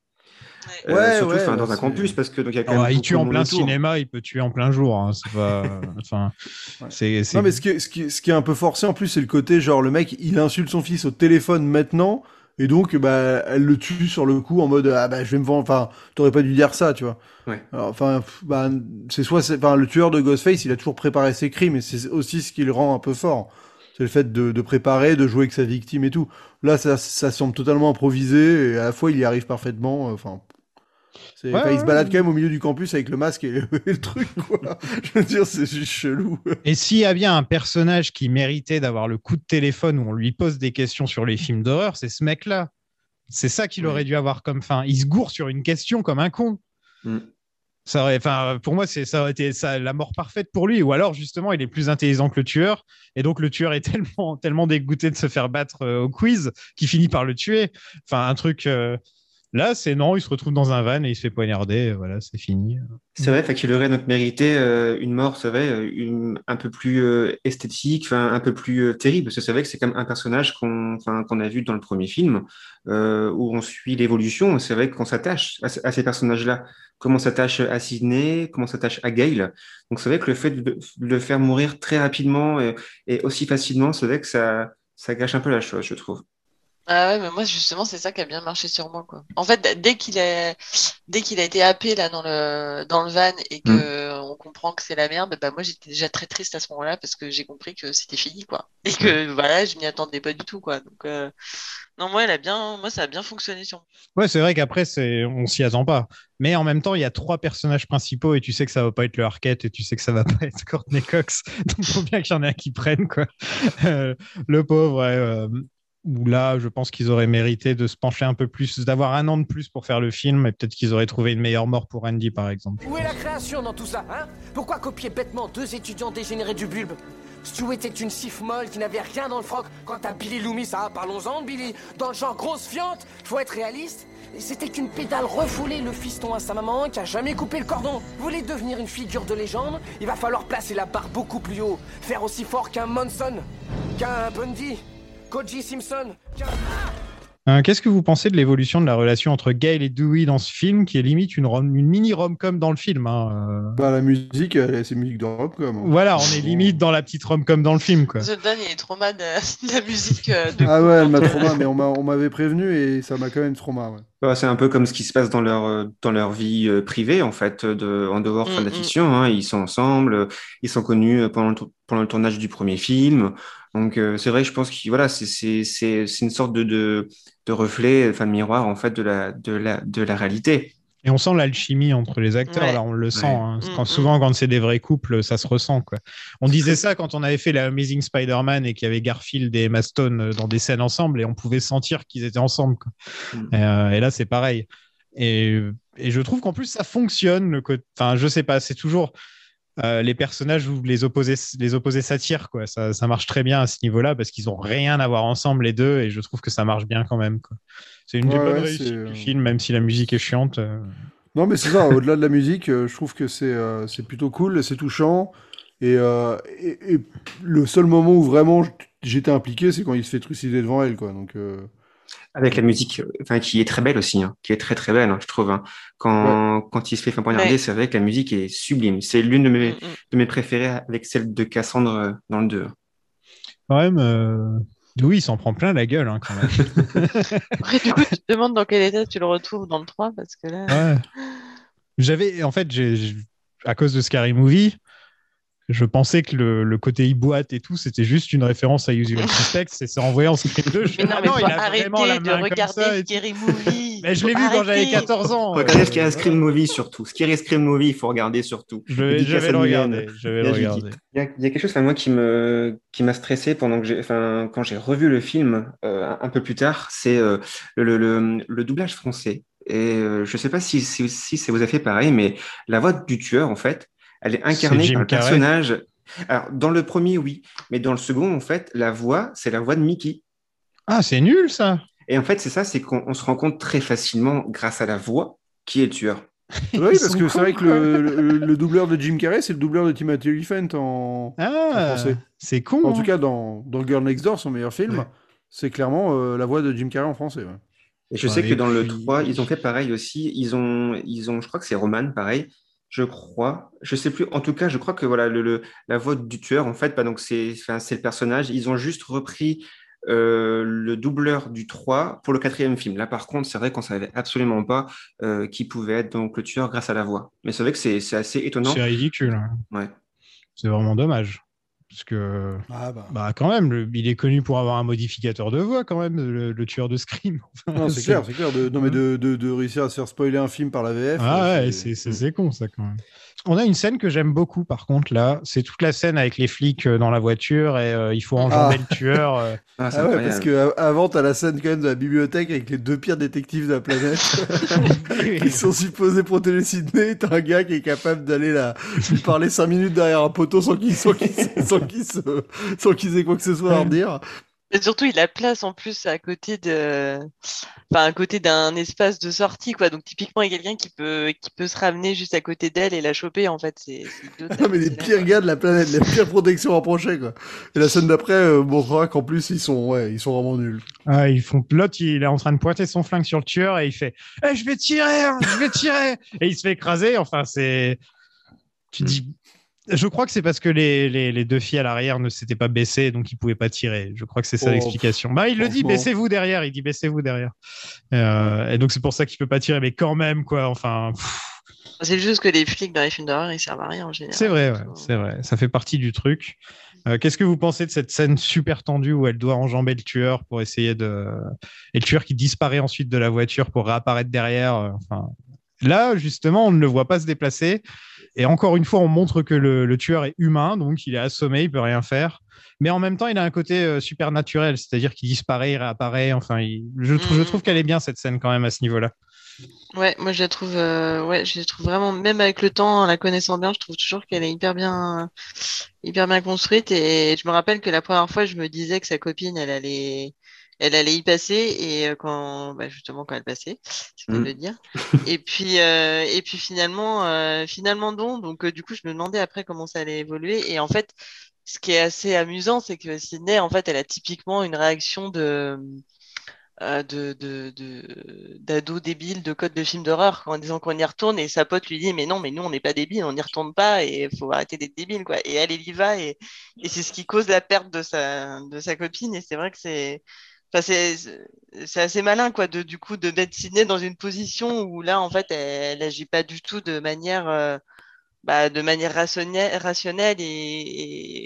Euh, Ouais, surtout ouais, dans un campus parce que donc il y a quand Ah même ouais, il tue en plein autour. cinéma, il peut tuer en plein jour. hein. C'est pas. Enfin, c'est. c'est- Non, mais ce qui, est, ce, qui, ce qui est un peu forcé en plus, c'est le côté genre le mec il insulte son fils au téléphone maintenant, et donc bah, elle le tue sur le coup en mode ah bah je vais me vendre, enfin t'aurais pas dû dire ça, tu vois. Ouais. Alors, Enfin, bah, c'est soit, c'est- enfin le tueur de Ghostface il a toujours préparé ses crimes, et c'est aussi ce qui le rend un peu fort. C'est le fait de, de préparer, de jouer avec sa victime et tout. Là, ça, ça semble totalement improvisé, et à la fois il y arrive parfaitement. euh, Enfin, c'est- Ouais, enfin, il se balade ouais. quand même au milieu du campus avec le masque et le, et le truc, quoi. Je veux dire, c'est juste chelou. Et s'il y a bien un personnage qui méritait d'avoir le coup de téléphone où on lui pose des questions sur les films d'horreur, c'est ce mec-là. C'est ça qu'il aurait dû avoir comme fin. Il se gourre sur une question comme un con. Mm. Ça aurait, enfin, pour moi, c'est ça aurait été ça, la mort parfaite pour lui. Ou alors, justement, il est plus intelligent que le tueur, et donc le tueur est tellement, tellement dégoûté de se faire battre euh, au quiz qu'il finit par le tuer. Enfin, un truc. euh, Là, c'est non, il se retrouve dans un van et il se fait poignarder. et Voilà, c'est fini. C'est vrai, qu'il aurait mérité euh, une mort, c'est vrai, euh, un peu plus euh, esthétique, un peu plus euh, terrible, parce que c'est vrai que c'est comme un personnage qu'on a vu dans le premier film, euh, où on suit l'évolution, c'est vrai qu'on s'attache à, ce- à ces personnages-là, comment s'attache à Sidney, comment s'attache à Gail. Donc c'est vrai que le fait de, de le faire mourir très rapidement et, et aussi facilement, c'est vrai que ça, ça gâche un peu la chose, je trouve. Ah ouais, mais moi justement c'est ça qui a bien marché sur moi quoi. En fait, dès qu'il a dès qu'il a été happé là dans le dans le van et que Mm. on comprend que c'est la merde, bah moi j'étais déjà très triste à ce moment-là parce que j'ai compris que c'était fini quoi. Et que voilà, je m'y attendais pas du tout quoi. Donc euh, non, moi elle a bien moi ça a bien fonctionné sur moi. Ouais, c'est vrai qu'après, c'est, on s'y attend pas. Mais en même temps, il y a trois personnages principaux et tu sais que ça va pas être le Arquette et tu sais que ça va pas être Courtney Cox. Donc, faut bien qu'il y en ait un qui prenne, quoi. Euh, le pauvre, ouais, euh, où là, je pense qu'ils auraient mérité de se pencher un peu plus, d'avoir un an de plus pour faire le film et peut-être qu'ils auraient trouvé une meilleure mort pour Andy, par exemple. Où est la création dans tout ça, hein? Pourquoi copier bêtement deux étudiants dégénérés du bulbe? Stu était une sif molle qui n'avait rien dans le froc. Quant à Billy Loomis, ah, parlons-en Billy. Dans le genre grosse fiante, faut être réaliste. C'était qu'une pédale refoulée, le fiston à sa maman qui a jamais coupé le cordon. Vous voulez devenir une figure de légende Il va falloir placer la barre beaucoup plus haut. Faire aussi fort qu'un Monson, qu'un Bundy, Koji Simpson. Euh, Qu'est-ce que vous pensez de l'évolution de la relation entre Gail et Dewey dans ce film, qui est limite une, rom- une mini rom-com dans le film hein, euh. Bah, la musique, elle, c'est musique de rock, quoi. Voilà, on est limite dans la petite rom-com dans le film, quoi. The Dan il est trop mal de, de la musique euh, de Ah ouais, elle m'a trauma, mais on m'a- on m'avait prévenu et ça m'a quand même trauma, ouais. Bah, c'est un peu comme ce qui se passe dans leur, euh, dans leur vie euh, privée, en fait, de, en dehors de la Mm, mm. fiction. hein. Ils sont ensemble, euh, ils sont connus euh, pendant le, tour- pendant le tournage du premier film. Donc, euh, c'est vrai, je pense que voilà, c'est c'est- c'est- c'est une sorte de, de, de reflet, enfin de miroir, en fait, de la, de la, de la réalité. Et on sent l'alchimie entre les acteurs, Ouais. là, on le sent. Ouais. hein. Mm, Quand, souvent, quand c'est des vrais couples, ça se ressent. Quoi. On disait ça quand on avait fait la Amazing Spider-Man et qu'il y avait Garfield et Emma Stone euh, dans des scènes ensemble et on pouvait sentir qu'ils étaient ensemble. quoi. Mm. Et, euh, et là, c'est pareil. Et, et je trouve qu'en plus, ça fonctionne. Le côté... Enfin, je sais pas, c'est toujours euh, les personnages où les opposés, les opposés s'attirent. Quoi. Ça, ça marche très bien à ce niveau-là parce qu'ils ont rien à voir ensemble, les deux. Et je trouve que ça marche bien quand même. C'est une des Ouais, bonnes ouais, réussites c'est, euh, du film, même si la musique est chiante. euh. Non, mais c'est ça, au-delà de la musique, je trouve que c'est c'est plutôt cool, c'est touchant. Et, euh, et, et le seul moment où vraiment j'étais impliqué, c'est quand il se fait trucider devant elle, quoi. Donc, euh, Avec la musique, euh, enfin, qui est très belle aussi, hein, qui est très très belle, hein, je trouve. hein. Quand, quand il se fait faire poignarder, Ouais. c'est vrai que la musique est sublime. C'est l'une de mes, Mm, mm. de mes préférées avec celle de Cassandre euh, dans le 2. Quand même, euh, oui, il s'en prend plein la gueule hein, quand même. Après, du coup, tu te demandes dans quel état tu le retrouves dans le 3 parce que là. Ouais. J'avais, en fait, j'ai- à cause de Scary Movie, je pensais que le, le côté boîte et tout, c'était juste une référence à Usual Suspects et c'est en voyant Scream 2, je Mais non, ah mais faut il a vraiment la de main comme regarder ça. Scary Movie. Mais je l'ai vu quand j'avais arrêter. 14 ans. Regardez Scary Scream Movie surtout. Scary Scream Movie, il faut regarder surtout. Je vais, je vais le regarder. Je vais le regarder. Il y, a, il y a quelque chose, enfin, moi, qui me, qui m'a stressé pendant que j'ai, enfin, quand j'ai revu le film euh, un, peu plus tard, c'est euh, le, le, le, le doublage français. Et euh, je sais pas si, si, si ça vous a fait pareil, mais la voix du tueur, en fait, elle est incarnée par le personnage. Alors, dans le premier, oui, mais dans le second, en fait, la voix, c'est la voix de Mickey. Ah, c'est nul ça. Et en fait, c'est ça, c'est qu'on on se rend compte très facilement, grâce à la voix, qui est le tueur. oui, parce que c'est vrai que le, le- le doubleur de Jim Carrey, c'est le doubleur de Timothy Olyphant en, Ah, en français. c'est con. En hein. tout cas, dans, dans Girl Next Door, son meilleur film, c'est clairement euh, la voix de Jim Carrey en français. ouais. Et je Ouais, sais que dans le puis- 3, ils ont fait pareil aussi. Ils ont, ils ont, je crois que c'est Roman, pareil. Je crois, je sais plus. En tout cas, je crois que voilà, le, le- la voix du tueur, en fait, bah, donc c'est, le personnage. Ils ont juste repris euh, le doubleur du 3 pour le quatrième film. Là, par contre, c'est vrai qu'on savait absolument pas euh, qui pouvait être donc le tueur grâce à la voix. Mais c'est vrai que c'est, c'est assez étonnant. C'est ridicule. hein. Ouais. C'est vraiment dommage. Parce que, Ah bah. bah, quand même, le- il est connu pour avoir un modificateur de voix, quand même, le, le tueur de Scream. Enfin, Non, c'est clair, c'est clair. De, non, mais de, de, de réussir à se faire spoiler un film par la VF. Ah euh, ouais, c'est c'est- c'est con ça quand même. On a une scène que j'aime beaucoup par contre là, c'est toute la scène avec les flics euh, dans la voiture et euh, il faut enjamber Ah. le tueur. euh. Ah, Ah ouais, parce que a- avant, t'as la scène quand même de la bibliothèque avec les deux pires détectives de la planète qui sont supposés protéger Sydney. T'as un gars qui est capable d'aller là, lui parler cinq minutes derrière un poteau sans qu'il sans qu'il sans qu'il se- sans qu'ils aient quoi que ce soit à redire. Et surtout, il a place en plus à côté de, enfin, à côté d'un espace de sortie, quoi. Donc, typiquement, il y a quelqu'un qui peut, qui peut se ramener juste à côté d'elle et la choper, en fait. C'est, c'est deux Non, mais les pires gars de la planète, les pires protections rapprochées, quoi. Et la scène d'après euh, montrera qu'en plus, ils sont, ouais, ils sont vraiment nuls. Ah, ils font l'autre, il est en train de pointer son flingue sur le tueur et il fait Eh, je vais tirer, hein, je vais tirer et il se fait écraser. Enfin, c'est. Tu dis. Je crois que c'est parce que les, les, les deux filles à l'arrière ne s'étaient pas baissées, donc ils pouvaient pas tirer. Je crois que c'est ça Oh, l'explication. Bah, il le dit, baissez-vous derrière. Il dit, baissez-vous derrière. Euh, et donc c'est pour ça qu'il peut pas tirer, mais quand même, quoi. Enfin, C'est juste que les flics dans les films d'horreur, ils servent à rien en général. c'est vrai, ouais, c'est vrai. Ça fait partie du truc. Euh, Qu'est-ce que vous pensez de cette scène super tendue où elle doit enjamber le tueur pour essayer de. Et le tueur qui disparaît ensuite de la voiture pour réapparaître derrière. euh, Enfin, là, justement, on ne le voit pas se déplacer. Et encore une fois, on montre que le, le tueur est humain, donc il est assommé, il peut rien faire. Mais en même temps, il a un côté euh, super naturel, c'est-à-dire qu'il disparaît, il réapparaît. Enfin, il- je, trouve- je trouve qu'elle est bien cette scène quand même à ce niveau-là. Ouais, moi je la trouve, euh, ouais, je la trouve vraiment, même avec le temps, en la connaissant bien, je trouve toujours qu'elle est hyper bien, hyper bien construite. Et je me rappelle que la première fois, je me disais que sa copine, elle allait, elle allait y passer. Et euh, quand, bah, justement, quand elle passait, c'est le cas de Mm. le dire. Et puis, euh, et puis finalement, euh, finalement non. Donc euh, du coup, je me demandais après comment ça allait évoluer. Et en fait, ce qui est assez amusant, c'est que Sydney, en fait, elle a typiquement une réaction de de, de, d'ado débile de code de film d'horreur en disant qu'on y retourne et sa pote lui dit mais non mais nous on n'est pas débiles on n'y retourne pas et faut arrêter d'être débile quoi et elle elle y va et, et c'est ce qui cause la perte de sa de sa copine et c'est vrai que c'est Enfin, c'est assez malin quoi de du coup de mettre Sydney dans une position où là en fait elle, elle agit pas du tout de manière euh, bah, de manière rationnelle, rationnelle et,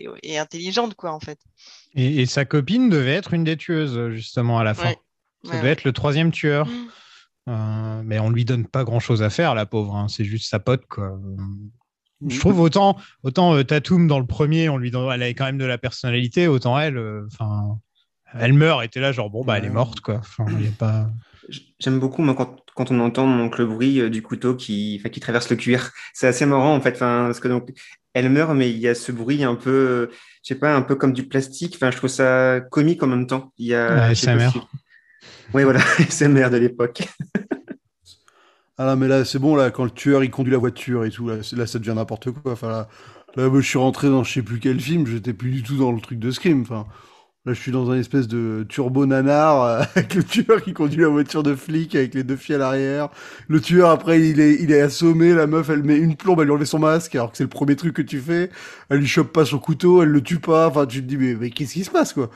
et, et intelligente quoi en fait. Et, et sa copine devait être une des tueuses, justement, à la fin. Ouais. Ça Ouais, devait ouais. être le troisième tueur. Euh, mais on lui donne pas grand chose à faire, la pauvre. hein. C'est juste sa pote, quoi. Je trouve autant, autant euh, Tatum dans le premier, on lui donne, elle avait quand même de la personnalité, autant elle, euh, enfin, elle meurt et t'es là genre bon bah elle est morte quoi. Enfin, il y a pas. J'aime beaucoup moi, quand, quand on entend donc, le bruit euh, du couteau qui, qui traverse le cuir. C'est assez marrant en fait, enfin, parce que donc elle meurt, mais il y a ce bruit un peu, euh, je sais pas, un peu comme du plastique. Enfin, je trouve ça comique en même temps. Il y a, Ouais, Oui, voilà, SMR de l'époque. Ah là, mais là, c'est bon, là, quand le tueur, il conduit la voiture et tout, là, ça devient n'importe quoi. Enfin, là, je suis rentré dans je sais plus quel film, j'étais plus du tout dans le truc de Scream. Enfin, là, je suis dans un espèce de turbo nanar euh, avec le tueur qui conduit la voiture de flic avec les deux filles à l'arrière. Le tueur, après, il est, il est assommé, la meuf, elle met une plombe, elle lui enlève son masque, alors que c'est le premier truc que tu fais. Elle lui chope pas son couteau, elle le tue pas. Enfin, tu te dis, mais, mais qu'est-ce qui se passe, quoi?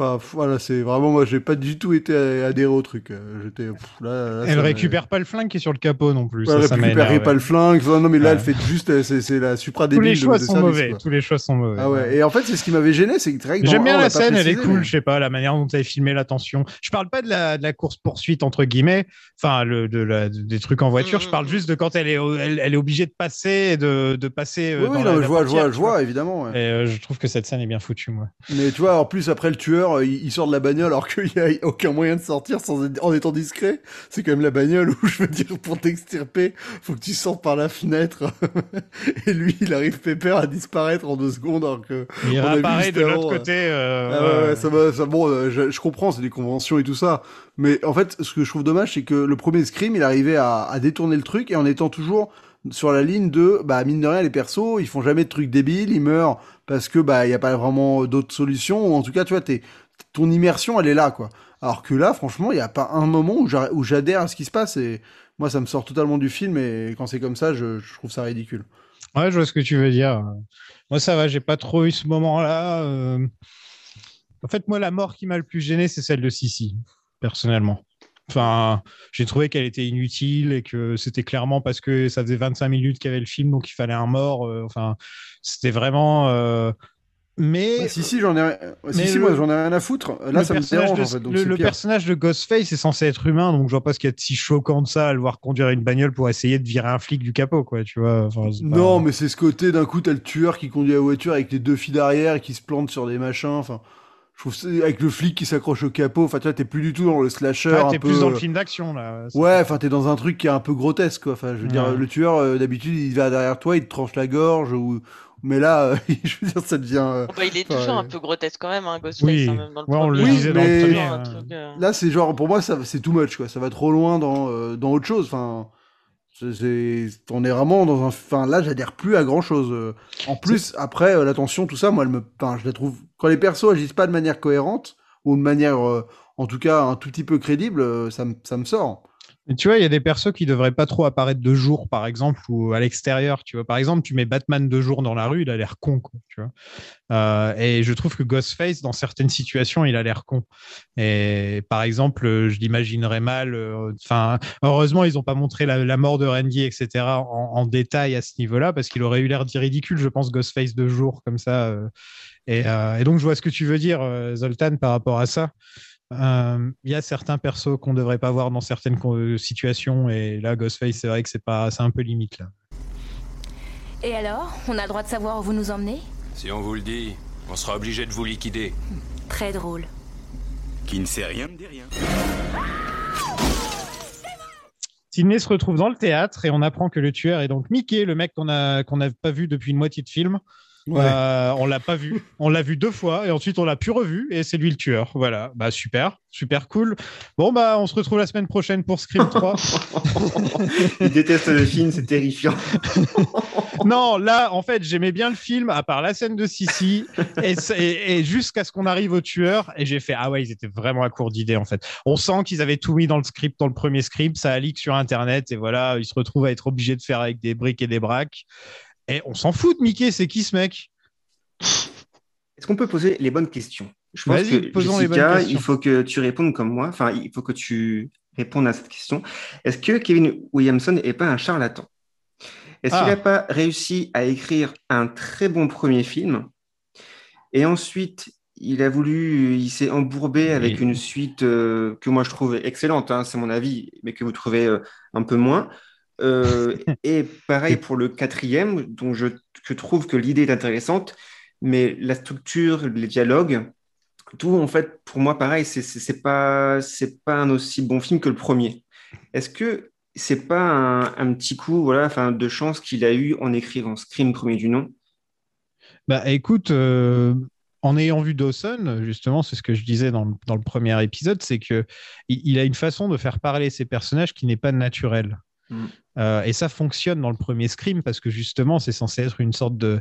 Enfin, voilà, c'est vraiment, moi, j'ai pas du tout été adhéré au truc. Euh, J'étais, là, là, Elle récupère pas le flingue qui est sur le capot non plus. Ouais, ça, elle énervé. pas le flingue. Enfin, non, mais là, Ouais. elle fait juste, euh, c'est c'est la supra Tous débile les de- choix de sont service, mauvais. quoi. Tous les choix sont mauvais. Ah ouais. Et en fait, c'est ce qui m'avait gêné, c'est que J'aime bien la scène, elle est précisé, cool, mais- je sais pas, la manière dont tu avais filmé la tension. Je parle pas de la, de la course poursuite entre guillemets, enfin le, de la, de- des trucs en voiture. Je parle juste de quand elle est, elle, elle est obligée de passer, de, de passer. euh, Oui, dans oui, la- non, je vois, je vois, je vois, évidemment. ouais. Et je trouve que cette scène est bien foutue, moi. Mais tu vois, en plus, après le tueur, euh, il, il sort de la bagnole alors qu'il n'y a aucun moyen de sortir sans en étant discret. C'est quand même la bagnole où, je veux dire, pour t'extirper, faut que tu sortes par la fenêtre. Et lui, il arrive pépère à disparaître en deux secondes alors que. Il on a vu réapparaît juste de l'autre euh, côté. euh, Ah ouais, ouais. ouais, ça va, ça, bon, je, je comprends, c'est des conventions et tout ça. Mais en fait, ce que je trouve dommage, c'est que le premier Scream, il arrivait à, à détourner le truc et en étant toujours sur la ligne de, bah, mine de rien, les persos, ils font jamais de trucs débiles, ils meurent parce que, bah, il y a pas vraiment d'autres solutions, ou en tout cas, tu vois, t'es, ton immersion, elle est là, quoi. Alors que là, franchement, il n'y a pas un moment où j'a- où j'adhère à ce qui se passe et moi, ça me sort totalement du film et quand c'est comme ça, je, trouve ça ridicule. Ouais, je vois ce que tu veux dire. Moi, ça va, j'ai pas trop eu ce moment-là. euh. En fait, moi, la mort qui m'a le plus gêné, c'est celle de Sissi, personnellement. Enfin, j'ai trouvé qu'elle était inutile et que c'était clairement parce que ça faisait 25 minutes qu'il y avait le film, donc il fallait un mort. euh, Enfin, c'était vraiment. euh, Mais. Bah, si, si, j'en ai, euh, si, si, le- moi, j'en ai rien à foutre. Là, le ça me dérange, de- en fait. Donc le, personnage de Ghostface est censé être humain, donc je vois pas ce qu'il y a de si choquant de ça à le voir conduire une bagnole pour essayer de virer un flic du capot, quoi. Tu vois. Enfin, c'est pas- Non, mais c'est ce côté d'un coup, t'as le tueur qui conduit la voiture avec les deux filles derrière et qui se plante sur des machins. Enfin, je trouve c'est avec le flic qui s'accroche au capot. Enfin, tu vois, t'es plus du tout dans le slasher. Ouais, un t'es peu... plus dans le film d'action là. Ouais, enfin, t'es dans un truc qui est un peu grotesque, quoi. Enfin, je veux dire, Ouais. le tueur, euh, d'habitude, il va derrière toi, il te tranche la gorge ou. Mais là, euh, je veux dire, ça devient. euh, Bah, il est toujours euh, un peu grotesque quand même, hein, Ghostface. Oui. hein, même dans le Ouais, on le premier, Oui, disait dans le mais premier, un hein. euh, là, c'est genre, pour moi, ça, c'est too much, quoi. Ça va trop loin dans, euh, dans autre chose. Enfin, on est vraiment dans un, enfin, là, j'adhère plus à grand chose. En plus, après, euh, l'attention, tout ça, moi, elle me, enfin, je la trouve, quand les persos agissent pas de manière cohérente, ou de manière, euh, en tout cas, un tout petit peu crédible, euh, ça me, ça me sort. Tu vois, il y a des persos qui devraient pas trop apparaître de jour, par exemple, ou à l'extérieur. Tu vois, par exemple, tu mets Batman de jour dans la rue, il a l'air con, tu vois. Euh, et je trouve que Ghostface, dans certaines situations, il a l'air con. Et par exemple, je l'imaginerais mal. euh, Enfin, heureusement, ils ont pas montré la, mort de Randy, etc., en, détail à ce niveau-là, parce qu'il aurait eu l'air ridicule, je pense, Ghostface de jour comme ça. euh. Et, donc, je vois ce que tu veux dire, Zoltan, par rapport à ça. Euh, Il y a certains persos qu'on devrait pas voir dans certaines situations et là Ghostface c'est vrai que c'est pas c'est un peu limite là. Et alors, on a le droit de savoir où vous nous emmenez? Si on vous le dit, on sera obligé de vous liquider. Très drôle. Qui ne sait rien ne dit rien. Sidney se retrouve dans le théâtre et on apprend que le tueur est donc Mickey, le mec qu'on a qu'on n'a pas vu depuis une moitié de film. Ouais. Euh, on l'a pas vu, on l'a vu deux fois et ensuite on l'a plus revu et c'est lui le tueur. Voilà, bah super, super cool. Bon bah on se retrouve la semaine prochaine pour Scream 3. Il déteste le film, c'est terrifiant. non, là, en fait, j'aimais bien le film, à part la scène de Sissi, et- et jusqu'à ce qu'on arrive au tueur, et j'ai fait, ah ouais, ils étaient vraiment à court d'idées, en fait. On sent qu'ils avaient tout mis dans le script, dans le premier script, ça a leak sur Internet, et voilà, ils se retrouvent à être obligés de faire avec des briques et des braques. Et on s'en fout de Mickey, c'est qui ce mec? Est-ce qu'on peut poser les bonnes questions? Je pense que posons les bonnes Jessica, questions. il faut que tu répondes comme moi. Enfin, il faut que tu répondes à cette question. Est-ce que Kevin Williamson n'est pas un charlatan? Est-ce qu'il Ah. n'a pas réussi à écrire un très bon premier film? Et ensuite il a voulu, il s'est embourbé avec Oui. une suite euh, que moi je trouve excellente, hein, c'est mon avis, mais que vous trouvez euh, un peu moins. Euh, et pareil pour le quatrième, dont je, je trouve que l'idée est intéressante, mais la structure, les dialogues, tout en fait, pour moi, pareil, c'est pas c'est pas un aussi bon film que le premier. Est-ce que c'est pas un, un petit coup, voilà, enfin, de chance qu'il a eu en écrivant Scream premier du nom? Bah écoute, euh, en ayant vu Dawson, justement, c'est ce que je disais dans le, dans le premier épisode, c'est que il, il a une façon de faire parler ses personnages qui n'est pas naturelle. Mm. Euh, et ça fonctionne dans le premier Scream parce que justement, c'est censé être une sorte de,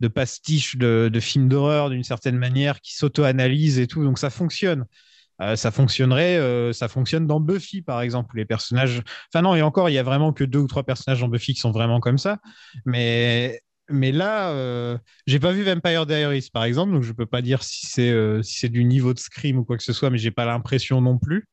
de pastiche de, film d'horreur d'une certaine manière qui s'auto-analyse et tout. Donc ça fonctionne. Euh, ça fonctionnerait, euh, ça fonctionne dans Buffy par exemple, où les personnages. Enfin non, et encore, il y a vraiment que deux ou trois personnages dans Buffy qui sont vraiment comme ça. Mais mais là, euh, j'ai pas vu Vampire Diaries par exemple, donc je peux pas dire si c'est si du niveau de Scream ou quoi que ce soit, mais j'ai pas l'impression non plus.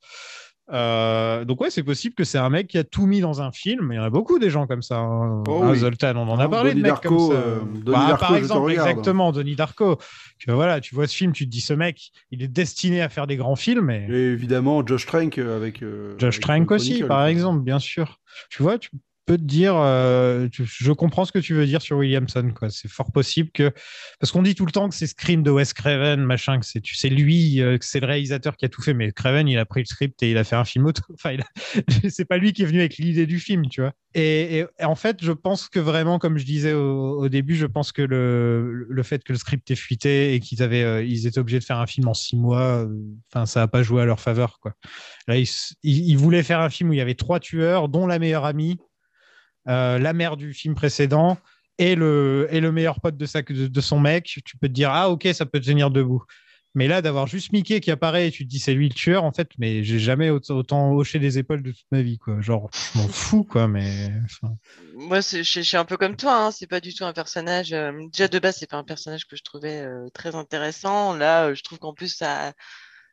Euh, donc ouais, c'est possible que c'est un mec qui a tout mis dans un film. Il y en a beaucoup des gens comme ça. hein. Oh oui. Zoltan, on en a Ah, parlé Donnie de mecs Darko, comme ça. euh, Bah, Darko, par exemple, exactement, Donnie Darko. Que, voilà, tu vois ce film, tu te dis ce mec, il est destiné à faire des grands films. Et... Et évidemment, Josh Trank euh, avec. euh, Josh avec Trank aussi, par exemple, bien sûr. Tu vois, tu peux te dire, euh, je comprends ce que tu veux dire sur Williamson. C'est fort possible que, parce qu'on dit tout le temps que c'est Scream de Wes Craven, machin, que c'est, lui, euh, que c'est le réalisateur qui a tout fait, mais Craven, il a pris le script et il a fait un film auto. Enfin, c'est pas lui qui est venu avec l'idée du film, tu vois. Et, en fait, je pense que vraiment, comme je disais au, début, je pense que le, fait que le script ait fuité et qu'ils avaient, euh, ils étaient obligés de faire un film en six mois, enfin, ça a pas joué à leur faveur, quoi. Là, ils, voulaient faire un film où il y avait trois tueurs, dont la meilleure amie, la mère du film précédent et le, et le meilleur pote de, sa, de, de son mec. Tu peux te dire, ah ok, ça peut tenir debout. Mais là, d'avoir juste Mickey qui apparaît et tu te dis c'est lui le tueur, en fait, mais j'ai jamais autant, hoché des épaules de toute ma vie, quoi. Genre, je m'en fous, quoi, mais. enfin, Moi, je suis un peu comme toi, hein, c'est pas du tout un personnage. euh, déjà de base, c'est pas un personnage que je trouvais euh, très intéressant. Là, euh, je trouve qu'en plus, sa,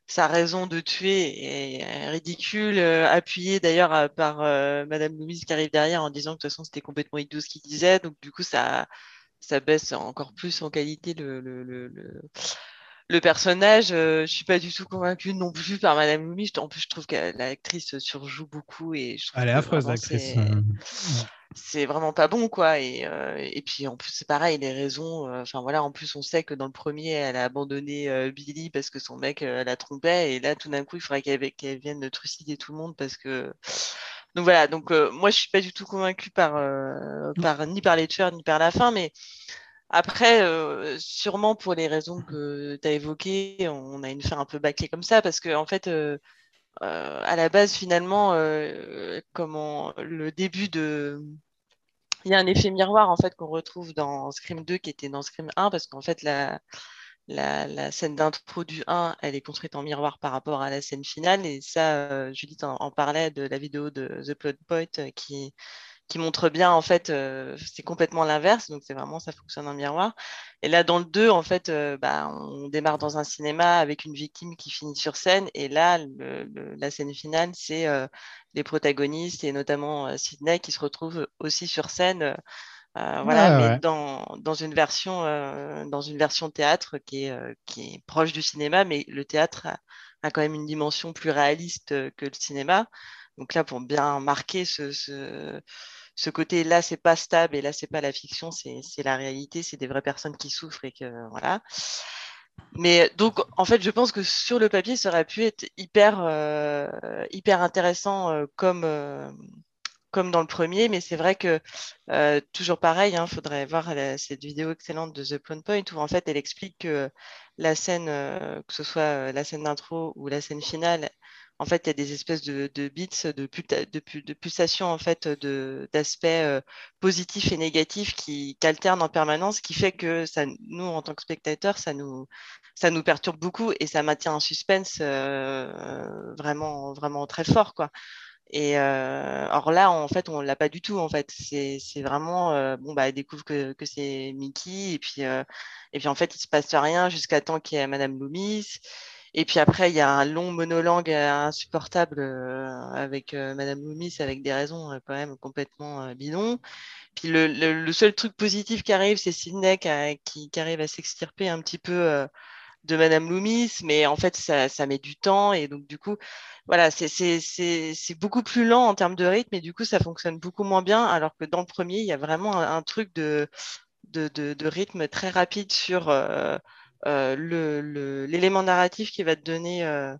sa raison de tuer est euh, ridicule, euh, appuyée d'ailleurs euh, par euh, Madame Louise qui arrive derrière en disant que de toute façon, c'était complètement idiot ce qu'il disait. Donc, du coup, ça, ça baisse encore plus en qualité le, le- personnage, euh, je suis pas du tout convaincue non plus par Madame Loomis. En plus, je trouve que l'actrice surjoue beaucoup et je trouve Elle est affreuse, l'actrice. c'est- euh, c'est vraiment pas bon quoi. Et, euh, et puis en plus c'est pareil les raisons euh, enfin voilà en plus on sait que dans le premier elle a abandonné Billy parce que son mec la trompait. Et là tout d'un coup il faudrait qu'elle qu'elle vienne de trucider tout le monde parce que donc voilà. Donc moi je suis pas du tout convaincue par, euh, par ni par les tueurs ni par la fin. Mais après, euh, sûrement pour les raisons que tu as évoquées, on a une fin un peu bâclée comme ça, parce que en fait, euh, euh, à la base, finalement, comment le début de. Il y a un effet miroir en fait qu'on retrouve dans Scream 2 qui était dans Scream 1, parce qu'en fait, la, la, scène d'intro du 1, elle est construite en miroir par rapport à la scène finale. Et ça, Judith en, en parlait de la vidéo de The Plot Point qui, qui montre bien, en fait, euh, c'est complètement l'inverse. Donc, c'est vraiment, ça fonctionne en miroir. Et là, dans le 2, en fait, euh, bah, on démarre dans un cinéma avec une victime qui finit sur scène. Et là, le- le- la scène finale, c'est euh, les protagonistes et notamment Sydney qui se retrouvent aussi sur scène. euh, voilà, Ouais, mais ouais. dans, dans une version, euh, dans une version théâtre qui est, euh, qui est proche du cinéma, mais le théâtre a, a quand même une dimension plus réaliste que le cinéma. Donc là, pour bien marquer ce, ce, ce côté, là, c'est pas stable et là, c'est pas la fiction, c'est la réalité, c'est des vraies personnes qui souffrent et que voilà. Mais donc, en fait, je pense que sur le papier, ça aurait pu être hyper, euh, hyper intéressant euh, comme, euh, comme dans le premier, mais c'est vrai que toujours pareil, il faudrait voir cette vidéo excellente de The Plot Point où en fait elle explique que la scène, que ce soit la scène d'intro ou la scène finale, en fait il y a des espèces de, de bits, de, pulsations en fait d'aspects euh, positifs et négatifs qui, alternent en permanence, qui fait que ça, nous en tant que spectateurs, ça nous, perturbe beaucoup et ça maintient un suspense euh, vraiment, vraiment très fort. Et euh, alors là, en fait, on l'a pas du tout. En fait, c'est vraiment bon bah elle découvre que, que c'est Mickey et puis euh, et puis en fait il se passe rien jusqu'à temps qu'il y ait Madame Loomis. Et puis après, il y a un long monologue euh, insupportable euh, avec euh, Madame Loomis, avec des raisons quand même complètement bidons. Puis le, seul truc positif qui arrive, c'est Sidney qui, arrive à s'extirper un petit peu de Madame Loomis, mais en fait, ça, met du temps. Et donc, du coup, voilà, c'est beaucoup plus lent en termes de rythme, et du coup, ça fonctionne beaucoup moins bien, alors que dans le premier, il y a vraiment un, truc de, rythme très rapide sur l'élément narratif qui va te donner euh,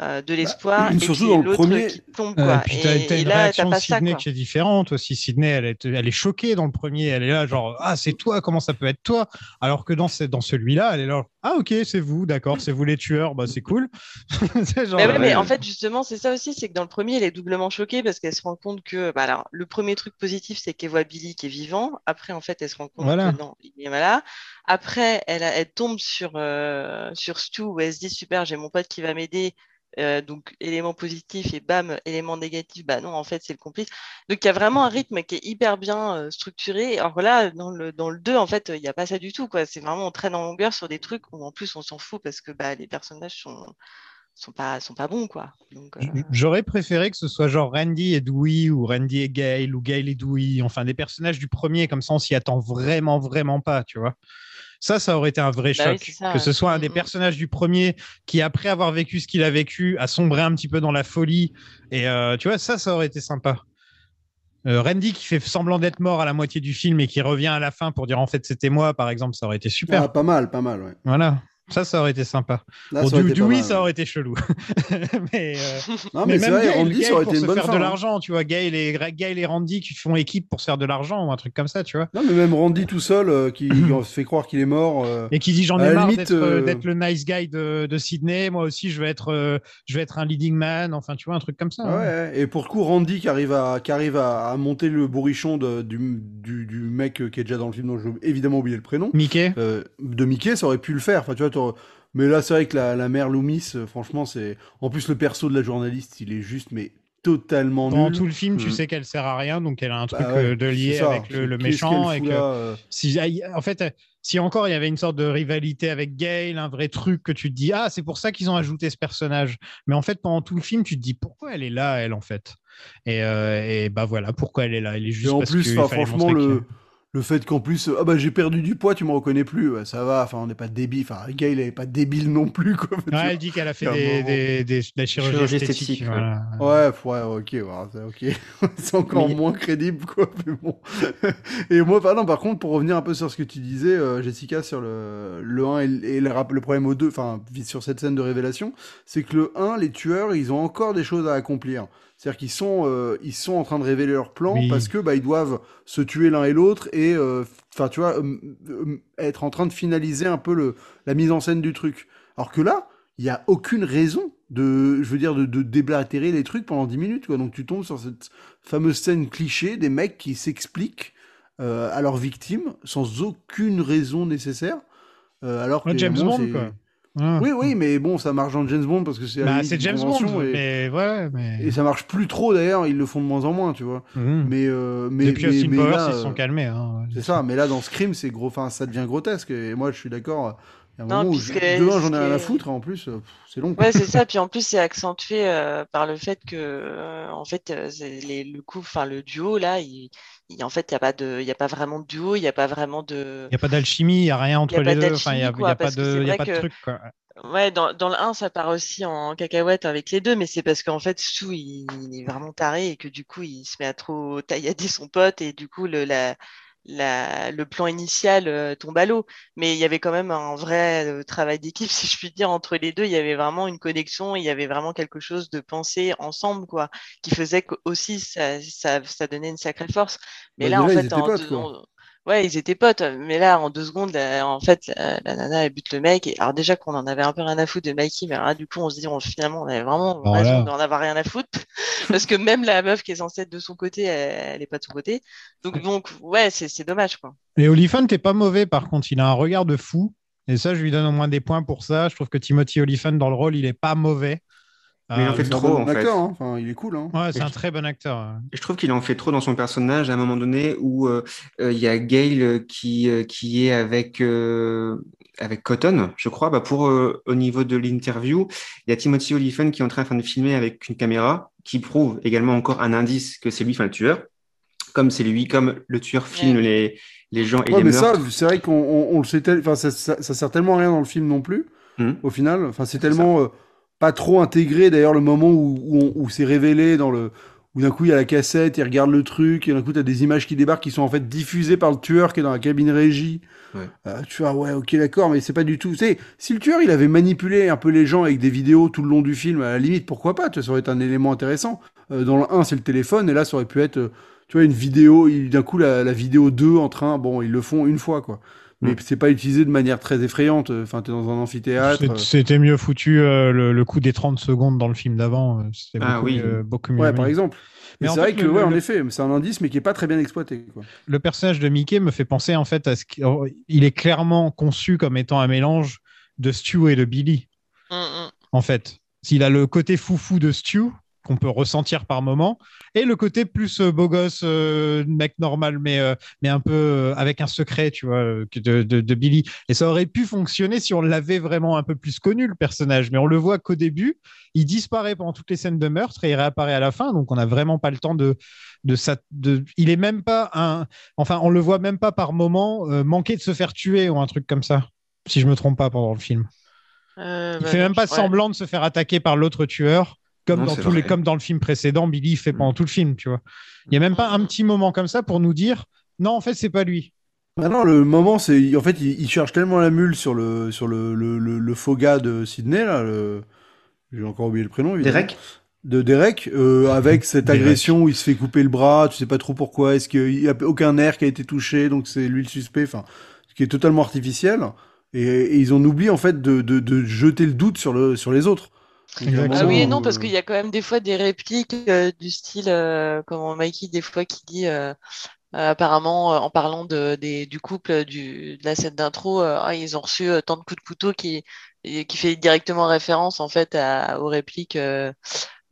euh, de l'espoir et surtout dans le l'autre premier- qui tombe, Euh, quoi. puis t'as, Et, et une là, t'as réaction de pas ça, Sydney quoi. qui est différente aussi. Sydney, elle est, elle est choquée dans le premier. Elle est là, genre, ah, c'est toi, comment ça peut être toi? Alors que dans, ce- dans celui-là, elle est là, ah, ok, c'est vous, d'accord, c'est vous les tueurs, bah, c'est cool. Genre, Mais, ouais, mais ouais. en fait, justement, c'est ça aussi, c'est que dans le premier, elle est doublement choquée parce qu'elle se rend compte que, bah, alors, le premier truc positif, c'est qu'elle voit Billy qui est vivant. Après, en fait, elle se rend compte Voilà. que non, il est malade. Après, elle, elle tombe sur, euh, sur Stu où elle se dit, super, j'ai mon pote qui va m'aider. Euh, donc, élément positif et bam, élément négatif, bah non, en fait, c'est le complice. Donc, il y a vraiment un rythme qui est hyper bien euh, structuré. Alors là, dans le, dans le 2, en fait, il n'y a pas ça du tout, quoi. C'est vraiment, on traîne en longueur sur des trucs où, en plus, on s'en fout parce que bah, les personnages sont, sont pas, sont pas bons, quoi. Donc, euh, J'aurais préféré que ce soit genre Randy et Dewey ou Randy et Gail ou Gail et Dewey, enfin des personnages du premier, comme ça on s'y attend vraiment, vraiment pas, tu vois. Ça, ça aurait été un vrai Bah choc. ça, que ce soit un des personnages du premier qui, après avoir vécu ce qu'il a vécu, a sombré un petit peu dans la folie. Et euh, tu vois, ça, ça aurait été sympa. Euh, Randy qui fait semblant d'être mort à la moitié du film et qui revient à la fin pour dire en fait c'était moi, par exemple, ça aurait été super. Ah, pas mal, pas mal, ouais. Voilà. Ça, ça aurait été sympa. Là, Bon, ça aurait du, été mal, ça aurait été chelou. mais, euh, Non, mais c'est même vrai, Gail, Randy, ça aurait pour été une se bonne faire fin, de hein. l'argent, tu vois. Gail et, Randy qui font équipe pour se faire de l'argent ou un truc comme ça, tu vois. Non, mais même Randy tout seul, euh, qui se fait croire qu'il est mort. euh, Et qui dit j'en ai marre limite, d'être euh, d'être le nice guy de, de Sydney. Moi aussi, je vais être, je vais être un leading man. Enfin, tu vois, un truc comme ça. Ouais, hein. ouais. et pour le coup, Randy qui arrive à, qui arrive à, à monter le bourrichon de- du, du, du mec qui est déjà dans le film, dont j'ai évidemment oublié le prénom. Mickey. De Mickey, ça aurait pu le faire. Enfin, tu vois, mais là, c'est vrai que la, la mère Loomis, euh, franchement, c'est. En plus, le perso de la journaliste, il est juste, mais totalement Pendant nul. tout le film, tu Mm. sais qu'elle sert à rien, donc elle a un truc Bah ouais, euh, de lié ça. avec le, méchant. Et que là, euh si, en fait, si encore il y avait une sorte de rivalité avec Gail, un vrai truc que tu te dis, ah, c'est pour ça qu'ils ont ajouté ce personnage. Mais en fait, pendant tout le film, tu te dis, pourquoi elle est là, elle, en fait? Et, euh, et bah voilà, pourquoi elle est là? Elle est Et juste en parce plus, franchement, le, que- le fait qu'en plus, euh, ah bah j'ai perdu du poids, tu me reconnais plus, ouais, ça va, enfin, on n'est pas débile, enfin, Gail, elle est pas débile non plus, quoi. Ouais, elle dit qu'elle a fait Il des, des, des- de la chirurgie, Chirurgie esthétique. voilà. Ouais, ouais, ok, voilà, ok. c'est encore Mais- moins crédible, quoi. Mais bon. et moi, pardon, par contre, pour revenir un peu sur ce que tu disais, euh, Jessica, sur le, le 1 et, le- et le, le problème au 2, enfin, sur cette scène de révélation, c'est que le 1, les tueurs, ils ont encore des choses à accomplir. C'est-à-dire qu'ils sont, euh, ils sont en train de révéler leur plan Oui. parce que bah, ils doivent se tuer l'un et l'autre et, euh, enfin, tu vois, euh, être en train de finaliser un peu le, la mise en scène du truc. Alors que là, il n'y a aucune raison de, je veux dire, de, de déblatérer les trucs pendant 10 minutes, quoi. Donc tu tombes sur cette fameuse scène cliché des mecs qui s'expliquent à leurs victimes sans aucune raison nécessaire. alors que James Bond, quoi. Ouais. Oui, oui, mais bon, ça marche dans James Bond parce que c'est la Bah, c'est James Bond, et, mais ouais, mais. et ça marche plus trop d'ailleurs, ils le font de moins en moins, tu vois. Mhm. Mais, euh, mais, Depuis mais, Austin mais Powers, là, ils se sont euh, calmés. hein. C'est ça, mais là dans Scream, c'est gros, enfin, ça devient grotesque. Et moi, je suis d'accord. Il y a un Non, moment où je- demain, j'en ai rien à est- foutre. En plus, euh, c'est long. Ouais, c'est ça. Puis en plus, c'est accentué euh, par le fait que, euh, en fait, euh, les, le coup, enfin, le duo là, il, il- en fait, il y a pas de, il y a pas vraiment de duo, il y a pas vraiment de. Il n'y a pas d'alchimie, il n'y a rien entre y a les deux. Enfin, il n'y a, y a pas de, y a pas de que- truc. Quoi. Ouais, dans, dans le 1, ça part aussi en cacahuète avec les deux, mais c'est parce qu'en fait, il, il est vraiment taré et que du coup, il se met à trop taillader son pote et du coup, le, la, la, le plan initial euh, tombe à l'eau. Mais il y avait quand même un vrai euh, travail d'équipe, si je puis dire, entre les deux. Il y avait vraiment une connexion, il y avait vraiment quelque chose de pensé ensemble, quoi, qui faisait que aussi ça, ça, ça donnait une sacrée force. Mais Bah, là, en fait, en potes, en- Ouais, ils étaient potes, mais là, en deux secondes, en fait, la, la nana, elle bute le mec. Et, alors déjà qu'on en avait un peu rien à foutre de Mikey, mais alors là, du coup, on se dit, on, finalement, on avait vraiment Voilà. raison d'en avoir rien à foutre. Parce que même la meuf qui est censée être de son côté, elle, elle est pas de son côté. Donc, donc ouais, c'est c'est dommage, quoi. Et Oliphant n'est pas mauvais, par contre. Il a un regard de fou. Et ça, je lui donne au moins des points pour ça. Je trouve que Timothy Oliphant, dans le rôle, il est pas mauvais. Mais il en Ah, fait trop, bon en fait. acteur, hein. Enfin, il est cool. Hein. Ouais, c'est un je- très bon acteur. je trouve qu'il en fait trop dans son personnage à un moment donné où euh, euh, il y a Gail euh, qui, euh, qui est avec, euh, avec Cotton, je crois. Bah pour, euh, au niveau de l'interview, il y a Timothy Olyphant qui est en train de filmer avec une caméra qui prouve également encore un indice que c'est lui, enfin le tueur. Comme c'est lui, comme le tueur filme les, les gens et Ouais, les mais ça, c'est vrai qu'on on, on le sait, tel- enfin, ça, ça, ça sert tellement à rien dans le film non plus, Mhm. au final. Enfin, c'est tellement euh, pas trop intégré. D'ailleurs, le moment où, où, on- où c'est révélé dans le, où d'un coup il y a la cassette, il regarde le truc, et d'un coup t'as des images qui débarquent qui sont en fait diffusées par le tueur qui est dans la cabine régie. Ouais. Euh, tu vois, ouais, ok, d'accord, mais c'est pas du tout. Tu sais, si le tueur il avait manipulé un peu les gens avec des vidéos tout le long du film, à la limite, pourquoi pas Tu vois, ça aurait été un élément intéressant. Euh, dans le 1, c'est le téléphone, et là, ça aurait pu être, euh, tu vois, une vidéo, il- d'un coup, la, la vidéo 2 en train, bon, ils le font une fois, quoi. Mais Mm. c'est pas utilisé de manière très effrayante. Enfin, t'es dans un amphithéâtre. Euh, C'était mieux foutu euh, le, le coup des 30 secondes dans le film d'avant. euh, C'était Ah beaucoup, oui. mieux, beaucoup mieux. Ouais, par exemple. Mais c'est fait, vrai que, le- ouais, le- en effet, c'est un indice, mais qui est pas très bien exploité, quoi. le personnage de Mickey me fait penser en fait à ce qu'il est clairement conçu comme étant un mélange de Stu et de Billy. Mm, mm. En fait, s'il a le côté foufou de Stu qu'on peut ressentir par moment. Et le côté plus euh, beau gosse euh, mec normal mais euh, mais un peu avec un secret tu vois de, de, de Billy. Et ça aurait pu fonctionner si on l'avait vraiment un peu plus connu le personnage. Mais on le voit qu'au début il disparaît pendant toutes les scènes de meurtre et il réapparaît à la fin. Donc on n'a vraiment pas le temps de de il est même pas un enfin on le voit même pas par moment euh, manquer de se faire tuer ou un truc comme ça si je me trompe pas pendant le film. Il bah fait non, même pas ouais. semblant de se faire attaquer par l'autre tueur, comme Non, dans tous les, comme dans le film précédent, Billy fait pendant tout le film, tu vois. Il y a même pas un petit moment comme ça pour nous dire non, en fait, c'est pas lui. Maintenant, le moment, c'est. En fait, il, il cherche tellement la mule sur le, sur le, le, le, le faux gars de Sydney, là. Le... J'ai encore oublié le prénom, évidemment. Derek De Derek, euh, avec cette Derek. agression où il se fait couper le bras, tu sais pas trop pourquoi, est-ce qu'il y a aucun nerf qui a été touché, donc c'est lui le suspect, enfin, ce qui est totalement artificiel. Et, et ils ont oublié, en fait, de, de, de jeter le doute sur, le, sur les autres. Exactement. Ah oui et non, parce euh, qu'il y a quand même des fois des répliques euh, du style, euh, comment Mikey, des fois, qui dit, euh, euh, apparemment, en parlant de, des, du couple du, de la scène d'intro, euh, ah, ils ont reçu euh, tant de coups de couteau qui, qui fait directement référence, en fait, à, aux répliques euh,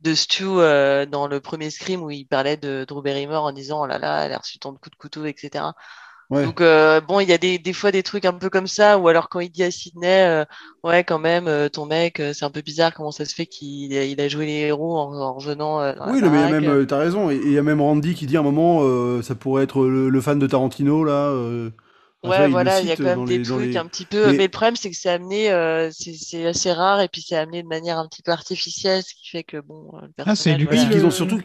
de Stu euh, dans le premier Scream où il parlait de Drew Barrymore en disant, oh là là, elle a reçu tant de coups de couteau, etc. Ouais. Donc euh, bon, il y a des, des fois des trucs un peu comme ça, ou alors quand il dit à Sydney, euh, ouais quand même, euh, ton mec, euh, c'est un peu bizarre, comment ça se fait qu'il a, il a joué les héros en, en revenant euh, dans la Oui, non, mais il y a même, euh, t'as raison, et il y a même Randy qui dit à un moment, euh, ça pourrait être le, le fan de Tarantino, là. euh, Ouais, voilà, il y a quand même des les- trucs les- un petit peu, Mais- mais le problème c'est que c'est amené, euh, c'est c'est assez rare, et puis c'est amené de manière un petit peu artificielle, ce qui fait que bon, euh, le Ah, c'est personnage, lui. voilà. Ils ont surtout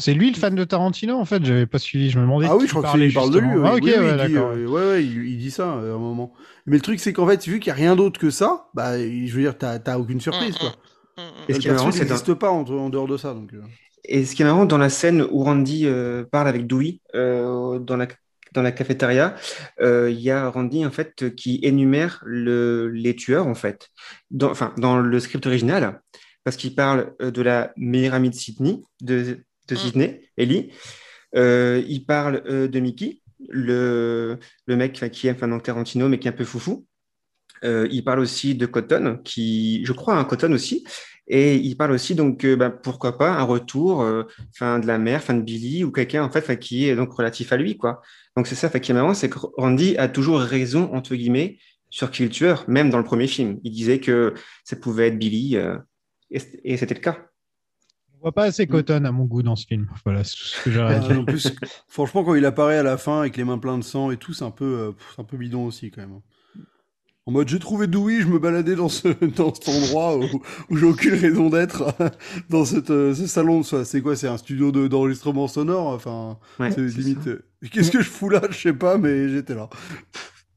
C'est lui le fan de Tarantino, en fait. J'avais pas suivi. Je me demandais. Ah oui, je crois qu'il parle de lui. Ah, ok, Oui, ouais, il dit, d'accord. euh, ouais, ouais, il, il dit ça euh, à un moment. Mais le truc, c'est qu'en fait, vu qu'il n'y a rien d'autre que ça, bah, je veux dire, t'as t'as aucune surprise, quoi. Mm, mm. Et ce qui est marrant, c'est dans- n'existe pas en, en dehors de ça. Donc, euh. Et ce qui est marrant dans la scène où Randy euh, parle avec Dewey euh, dans la dans la cafétéria, euh, il y a Randy en fait qui énumère le, les tueurs en fait, dans, enfin dans le script original, parce qu'il parle euh, de la meilleure amie de Sydney, de, de Sydney, Ellie. Euh, il parle euh, de Mickey, le, le mec qui aime enfin, Tarantino mais qui est un peu foufou. Euh, il parle aussi de Cotton, qui, je crois, un Cotton aussi. Et il parle aussi, donc, euh, bah, pourquoi pas, un retour fin de la mère, fin de Billy, ou quelqu'un, en fait, qui est donc relatif à lui, quoi. Donc, c'est ça, qui est marrant, c'est que Randy a toujours raison, entre guillemets, sur qui est le tueur, même dans le premier film. Il disait que ça pouvait être Billy, et c'était le cas. On voit pas assez Cotton à mon goût dans ce film. Voilà, c'est tout ce que j'aurais à Ah, dire. en plus, franchement, quand il apparaît à la fin avec les mains pleines de sang et tout, c'est un peu, euh, un peu bidon aussi, quand même. En mode, j'ai trouvé Dewey, je me baladais dans, ce, dans cet endroit où, où j'ai aucune raison d'être, dans cette, euh, ce salon. Ça, C'est quoi C'est un studio de- d'enregistrement sonore? Enfin, Ouais, c'est c'est limite. euh, Qu'est-ce que je fous là? Je sais pas, mais j'étais là.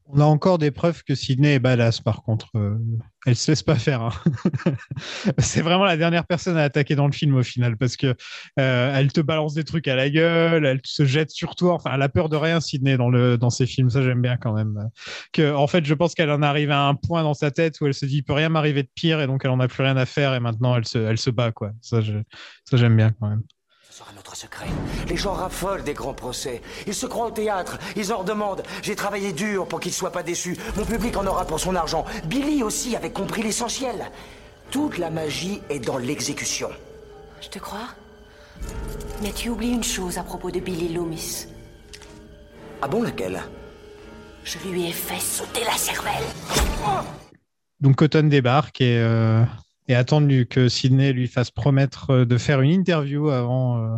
On a encore des preuves que Sydney est badass, par contre. Euh, elle se laisse pas faire. hein. c'est vraiment la dernière personne à attaquer dans le film, au final, parce que euh, elle te balance des trucs à la gueule, elle se jette sur toi. Enfin, elle a peur de rien, Sydney, dans, le, ses films. Ça, j'aime bien quand même. En fait, je pense qu'elle en arrive à un point dans sa tête où elle se dit, il peut rien m'arriver de pire, et donc elle en a plus rien à faire, et maintenant elle se, elle se bat, quoi. Ça, j'aime bien quand même. Ce sera notre secret. Les gens raffolent des grands procès. Ils se croient au théâtre, ils en redemandent. J'ai travaillé dur pour qu'ils soient pas déçus. Mon public en aura pour son argent. Billy aussi avait compris l'essentiel. Toute la magie est dans l'exécution. Je te crois Mais tu oublies une chose à propos de Billy Loomis. Ah bon, laquelle? Je lui ai fait sauter la cervelle. Donc Cotton débarque et, euh, et attend lui- que Sidney lui fasse promettre euh, de faire une interview avant, euh,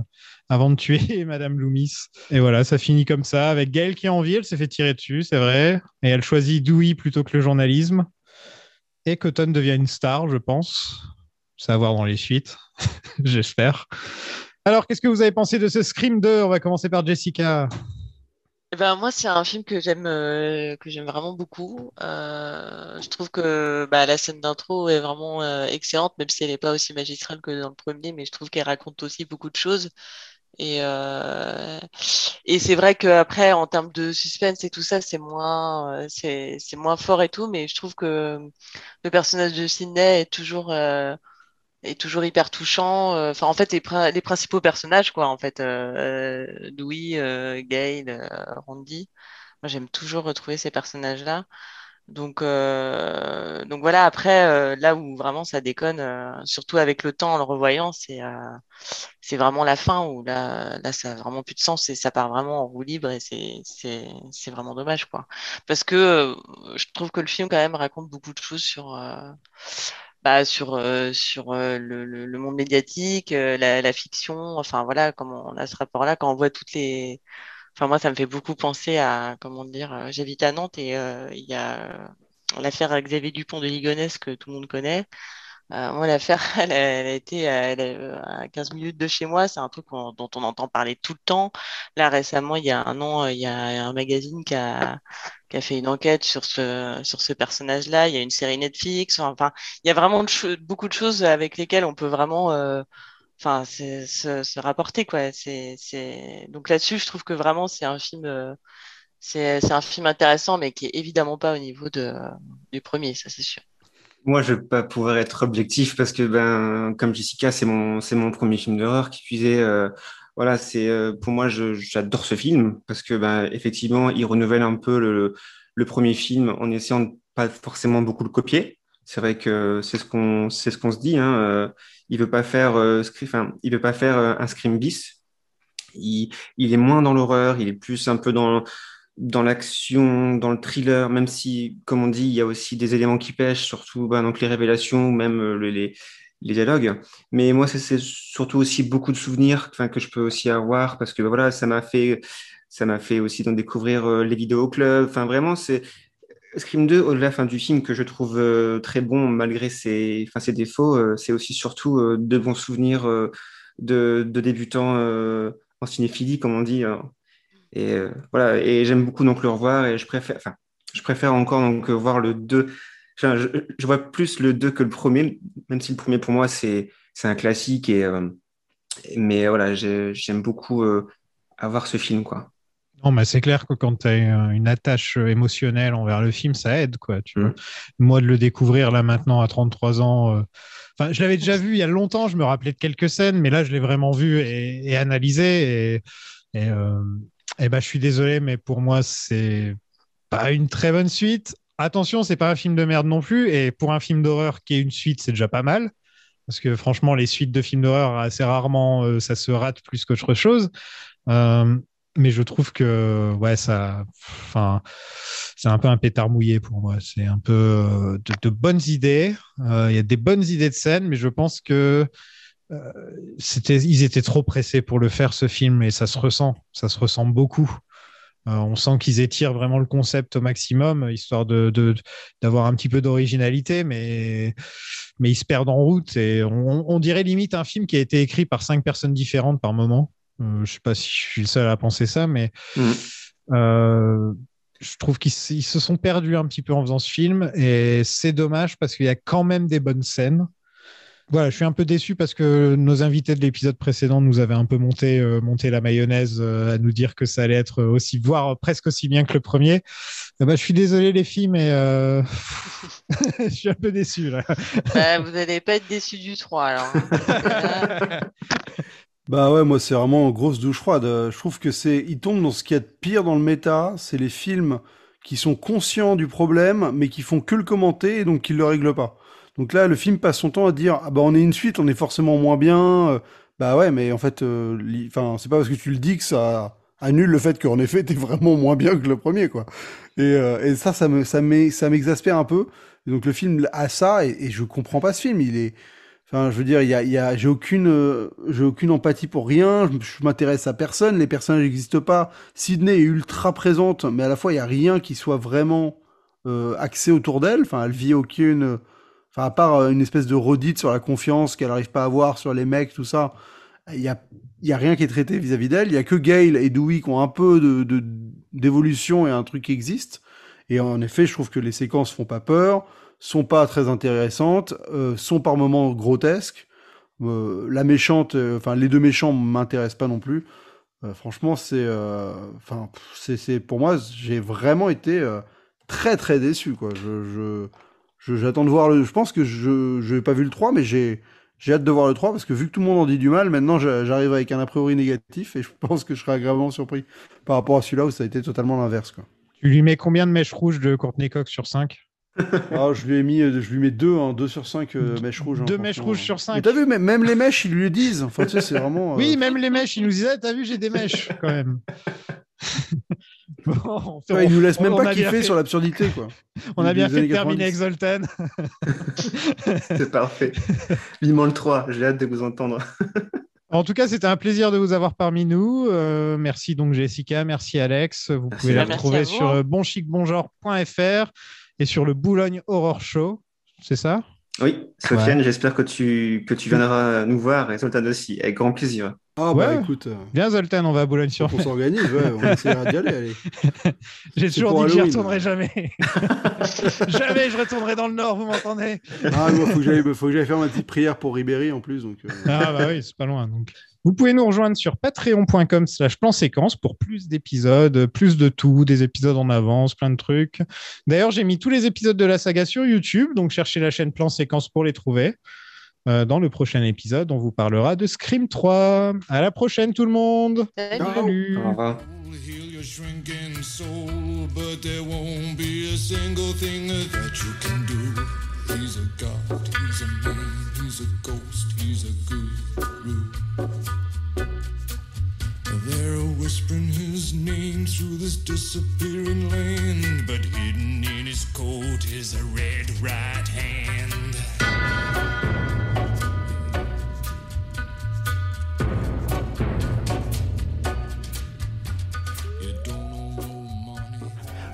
avant de tuer Madame Loomis. Et voilà, ça finit comme ça, avec Gail qui a envie, elle s'est fait tirer dessus, c'est vrai. Et elle choisit Dewey plutôt que le journalisme. Et Cotton devient une star, je pense. C'est à voir dans les suites, j'espère. Alors, qu'est-ce que vous avez pensé de ce Scream 2 On va commencer par Jessica. Eh Ben, moi, c'est un film que j'aime euh, que j'aime vraiment beaucoup. Euh, je trouve que bah, la scène d'intro est vraiment euh, excellente, même si elle n'est pas aussi magistrale que dans le premier, mais je trouve qu'elle raconte aussi beaucoup de choses. Et, euh, et c'est vrai qu'après, en termes de suspense et tout ça, c'est moins, euh, c'est, c'est moins fort et tout, mais je trouve que le personnage de Sidney est toujours, est toujours hyper touchant. Euh, Enfin, en fait, les, prin- les principaux personnages, quoi, en fait, euh, Louis, euh, Gail, Randy. Moi, j'aime toujours retrouver ces personnages-là. Donc, euh, donc voilà, après, euh, là où vraiment ça déconne, euh, surtout avec le temps en le revoyant, c'est c'est vraiment la fin où là, là, ça a vraiment plus de sens et ça part vraiment en roue libre et c'est vraiment dommage, quoi. Parce que je trouve que le film, quand même, raconte beaucoup de choses sur, bah, sur, euh, sur euh, le, le, monde médiatique, euh, la, fiction, enfin voilà, comment on a ce rapport-là, quand on voit toutes les... Enfin moi, ça me fait beaucoup penser à, comment dire, j'habite à Nantes et il y a l'affaire Xavier Dupont de Ligonnès que tout le monde connaît. Euh, moi, l'affaire, elle, a elle a été elle est, euh, à 15 minutes de chez moi. C'est un truc dont on entend parler tout le temps. Là, récemment, il y a un an, euh, il y a un magazine qui a, qui a fait une enquête sur ce, sur ce personnage-là. Il y a une série Netflix. Enfin, il y a vraiment de beaucoup de choses avec lesquelles on peut vraiment, euh, enfin, se, se rapporter, quoi. C'est, c'est... Donc là-dessus, je trouve que vraiment, c'est un film, euh, c'est un film intéressant, mais qui est évidemment pas au niveau de, du premier, ça, c'est sûr. Moi, je vais pas pouvoir être objectif parce que, ben, comme Jessica, c'est mon, c'est mon premier film d'horreur qui puisait, euh, voilà, c'est, euh, pour moi, j'adore ce film parce que, ben, effectivement, il renouvelle un peu le, le premier film en essayant de pas forcément beaucoup le copier. C'est vrai que c'est ce qu'on, c'est ce qu'on se dit, hein. euh, il veut pas faire, euh, enfin, il veut pas faire euh, un Scream bis. Il, il est moins dans l'horreur, il est plus un peu dans, dans l'action, dans le thriller, même si, comme on dit, il y a aussi des éléments qui pêchent, surtout ben, donc les révélations ou même euh, le- les, dialogues. Mais moi, c'est surtout aussi beaucoup de souvenirs que je peux aussi avoir parce que ben, voilà, ça m'a fait, fait aussi donc, découvrir euh, les vidéos club. Enfin, vraiment, c'est Scream 2, au-delà du film que je trouve euh, très bon malgré ses, défauts, c'est aussi surtout de bons souvenirs de, de débutants en cinéphilie, comme on dit. hein. Et euh, voilà, et j'aime beaucoup donc le revoir et je préfère, enfin, je préfère encore donc euh, voir le 2. Enfin, je, je vois plus le 2 que le premier, même si le premier pour moi c'est un classique et euh, mais voilà, j'ai- j'aime beaucoup euh, avoir ce film quoi. Non, mais c'est clair que quand tu as une attache émotionnelle envers le film, ça aide, quoi. Tu vois. Moi, de le découvrir là maintenant à 33 ans, enfin, je l'avais déjà vu il y a longtemps, je me rappelais de quelques scènes, mais là, je l'ai vraiment vu et, et analysé. Et, et, euh, eh ben, je suis désolé, mais pour moi, c'est pas une très bonne suite. Attention, c'est pas un film de merde non plus. Et pour un film d'horreur qui est une suite, c'est déjà pas mal. Parce que franchement, les suites de films d'horreur, assez rarement, euh, ça se rate plus qu'autre chose. Euh, mais je trouve que ouais ça enfin c'est un peu un pétard mouillé pour moi c'est un peu euh, de, bonnes idées il y a des bonnes idées de scène mais je pense que c'était ils étaient trop pressés pour le faire ce film et ça se ressent. Ça se ressent beaucoup. Euh, on sent qu'ils étirent vraiment le concept au maximum histoire de de- d'avoir un petit peu d'originalité mais mais ils se perdent en route et on, on dirait limite un film qui a été écrit par cinq personnes différentes par moment. Euh, je sais pas si je suis le seul à penser ça, mais euh, je trouve qu'ils se sont perdus un petit peu en faisant ce film et c'est dommage parce qu'il y a quand même des bonnes scènes. Voilà, je suis un peu déçu parce que nos invités de l'épisode précédent nous avaient un peu monté, euh, monté la mayonnaise euh, à nous dire que ça allait être aussi, voire presque aussi bien que le premier. Ben, je suis désolé les filles, mais euh, je suis un peu déçu là. Bah, vous n'allez pas être déçus du 3 alors. hein. Bah ouais, moi c'est vraiment grosse douche froide. Je trouve que c'est, il tombe dans ce qu'il y a de pire dans le méta, c'est les films qui sont conscients du problème, mais qui font que le commenter et donc qui le règlent pas. Donc là, le film passe son temps à dire ah bah on est une suite, on est forcément moins bien. Euh, Bah ouais, mais en fait, euh, enfin c'est pas parce que tu le dis que ça annule le fait qu'en effet t'es vraiment moins bien que le premier quoi. Et, euh, et ça, ça me ça m'e- ça m'exaspère un peu. Donc le film a ça et, et je comprends pas ce film. Il est Enfin, je veux dire, il y a, y a, j'ai aucune, euh, j'ai aucune empathie pour rien. Je, je m'intéresse à personne. Les personnages n'existent pas. Sydney est ultra présente, mais à la fois, il y a rien qui soit vraiment euh, axé autour d'elle. Enfin, elle vit aucune, enfin, à part euh, une espèce de redite sur la confiance qu'elle n'arrive pas à avoir sur les mecs, tout ça. Il y a, y a rien qui est traité vis-à-vis d'elle. Il y a que Gail et Dewey qui ont un peu de, d'évolution et un truc qui existe. Et en effet, je trouve que les séquences font pas peur, sont pas très intéressantes, euh, sont par moments grotesques. Euh, la méchante, euh, enfin les deux méchants m'intéressent pas non plus. Euh, franchement, c'est, enfin, c'est, pour moi, j'ai vraiment été très très déçu quoi. Je, je- j'attends de voir le. Je pense que je, n'ai pas vu le 3, mais j'ai, hâte de voir le 3 parce que vu que tout le monde en dit du mal, maintenant j'a- j'arrive avec un a priori négatif et je pense que je serai agréablement surpris par rapport à celui-là où ça a été totalement l'inverse. Tu lui mets combien de mèches rouges de Courtney Cox sur 5 Ah, je lui ai mis, euh, je lui mets deux, hein, deux sur cinq euh, mèches rouges. hein, Deux mèches rouges sur cinq. T'as vu, même, même les mèches, ils lui disent. Enfin, tu sais, c'est vraiment. euh, Oui, même les mèches, ils nous disaient, t'as vu, j'ai des mèches quand même. Bon, ouais, ils nous laissent même on pas kiffer fait- sur l'absurdité, quoi. On a bien fait de terminer 90. avec Zoltan. C'est parfait. Vivement le 3, j'ai hâte de vous entendre. En tout cas, c'était un plaisir de vous avoir parmi nous. Euh, merci donc Jessica, merci Alex. Vous pouvez la retrouver sur euh, bonchicbongenre.fr et sur le Boulogne Horror Show. C'est ça? Oui, Sofiane, Ouais. j'espère que tu, que tu viendras nous voir et Zoltan aussi, avec grand plaisir. Ah, bah écoute. euh, Viens Zoltan, on va à Boulogne-sur-Mer. On s'organise, ouais, on essaiera d'y aller. allez. J'ai toujours dit que j'y retournerai jamais. jamais je retournerai dans le Nord, vous m'entendez? Ah, moi, faut que j'aille, faut que j'aille faire ma petite prière pour Ribéry en plus. Donc, euh, Ah bah oui, c'est pas loin. Donc. Vous pouvez nous rejoindre sur patreon.com slash plan séquence pour plus d'épisodes, plus de tout, des épisodes en avance, plein de trucs. D'ailleurs, j'ai mis tous les épisodes de la saga sur YouTube, donc cherchez la chaîne plan séquence pour les trouver. Euh, dans le prochain épisode, on vous parlera de Scream 3. À la prochaine tout le monde. Salut. Au revoir. He's a god, he's a man, he's a ghost, he's a guru. They're whispering his name through this disappearing land, but hidden in his coat is a red right hand.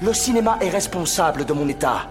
Le cinéma est responsable de mon état.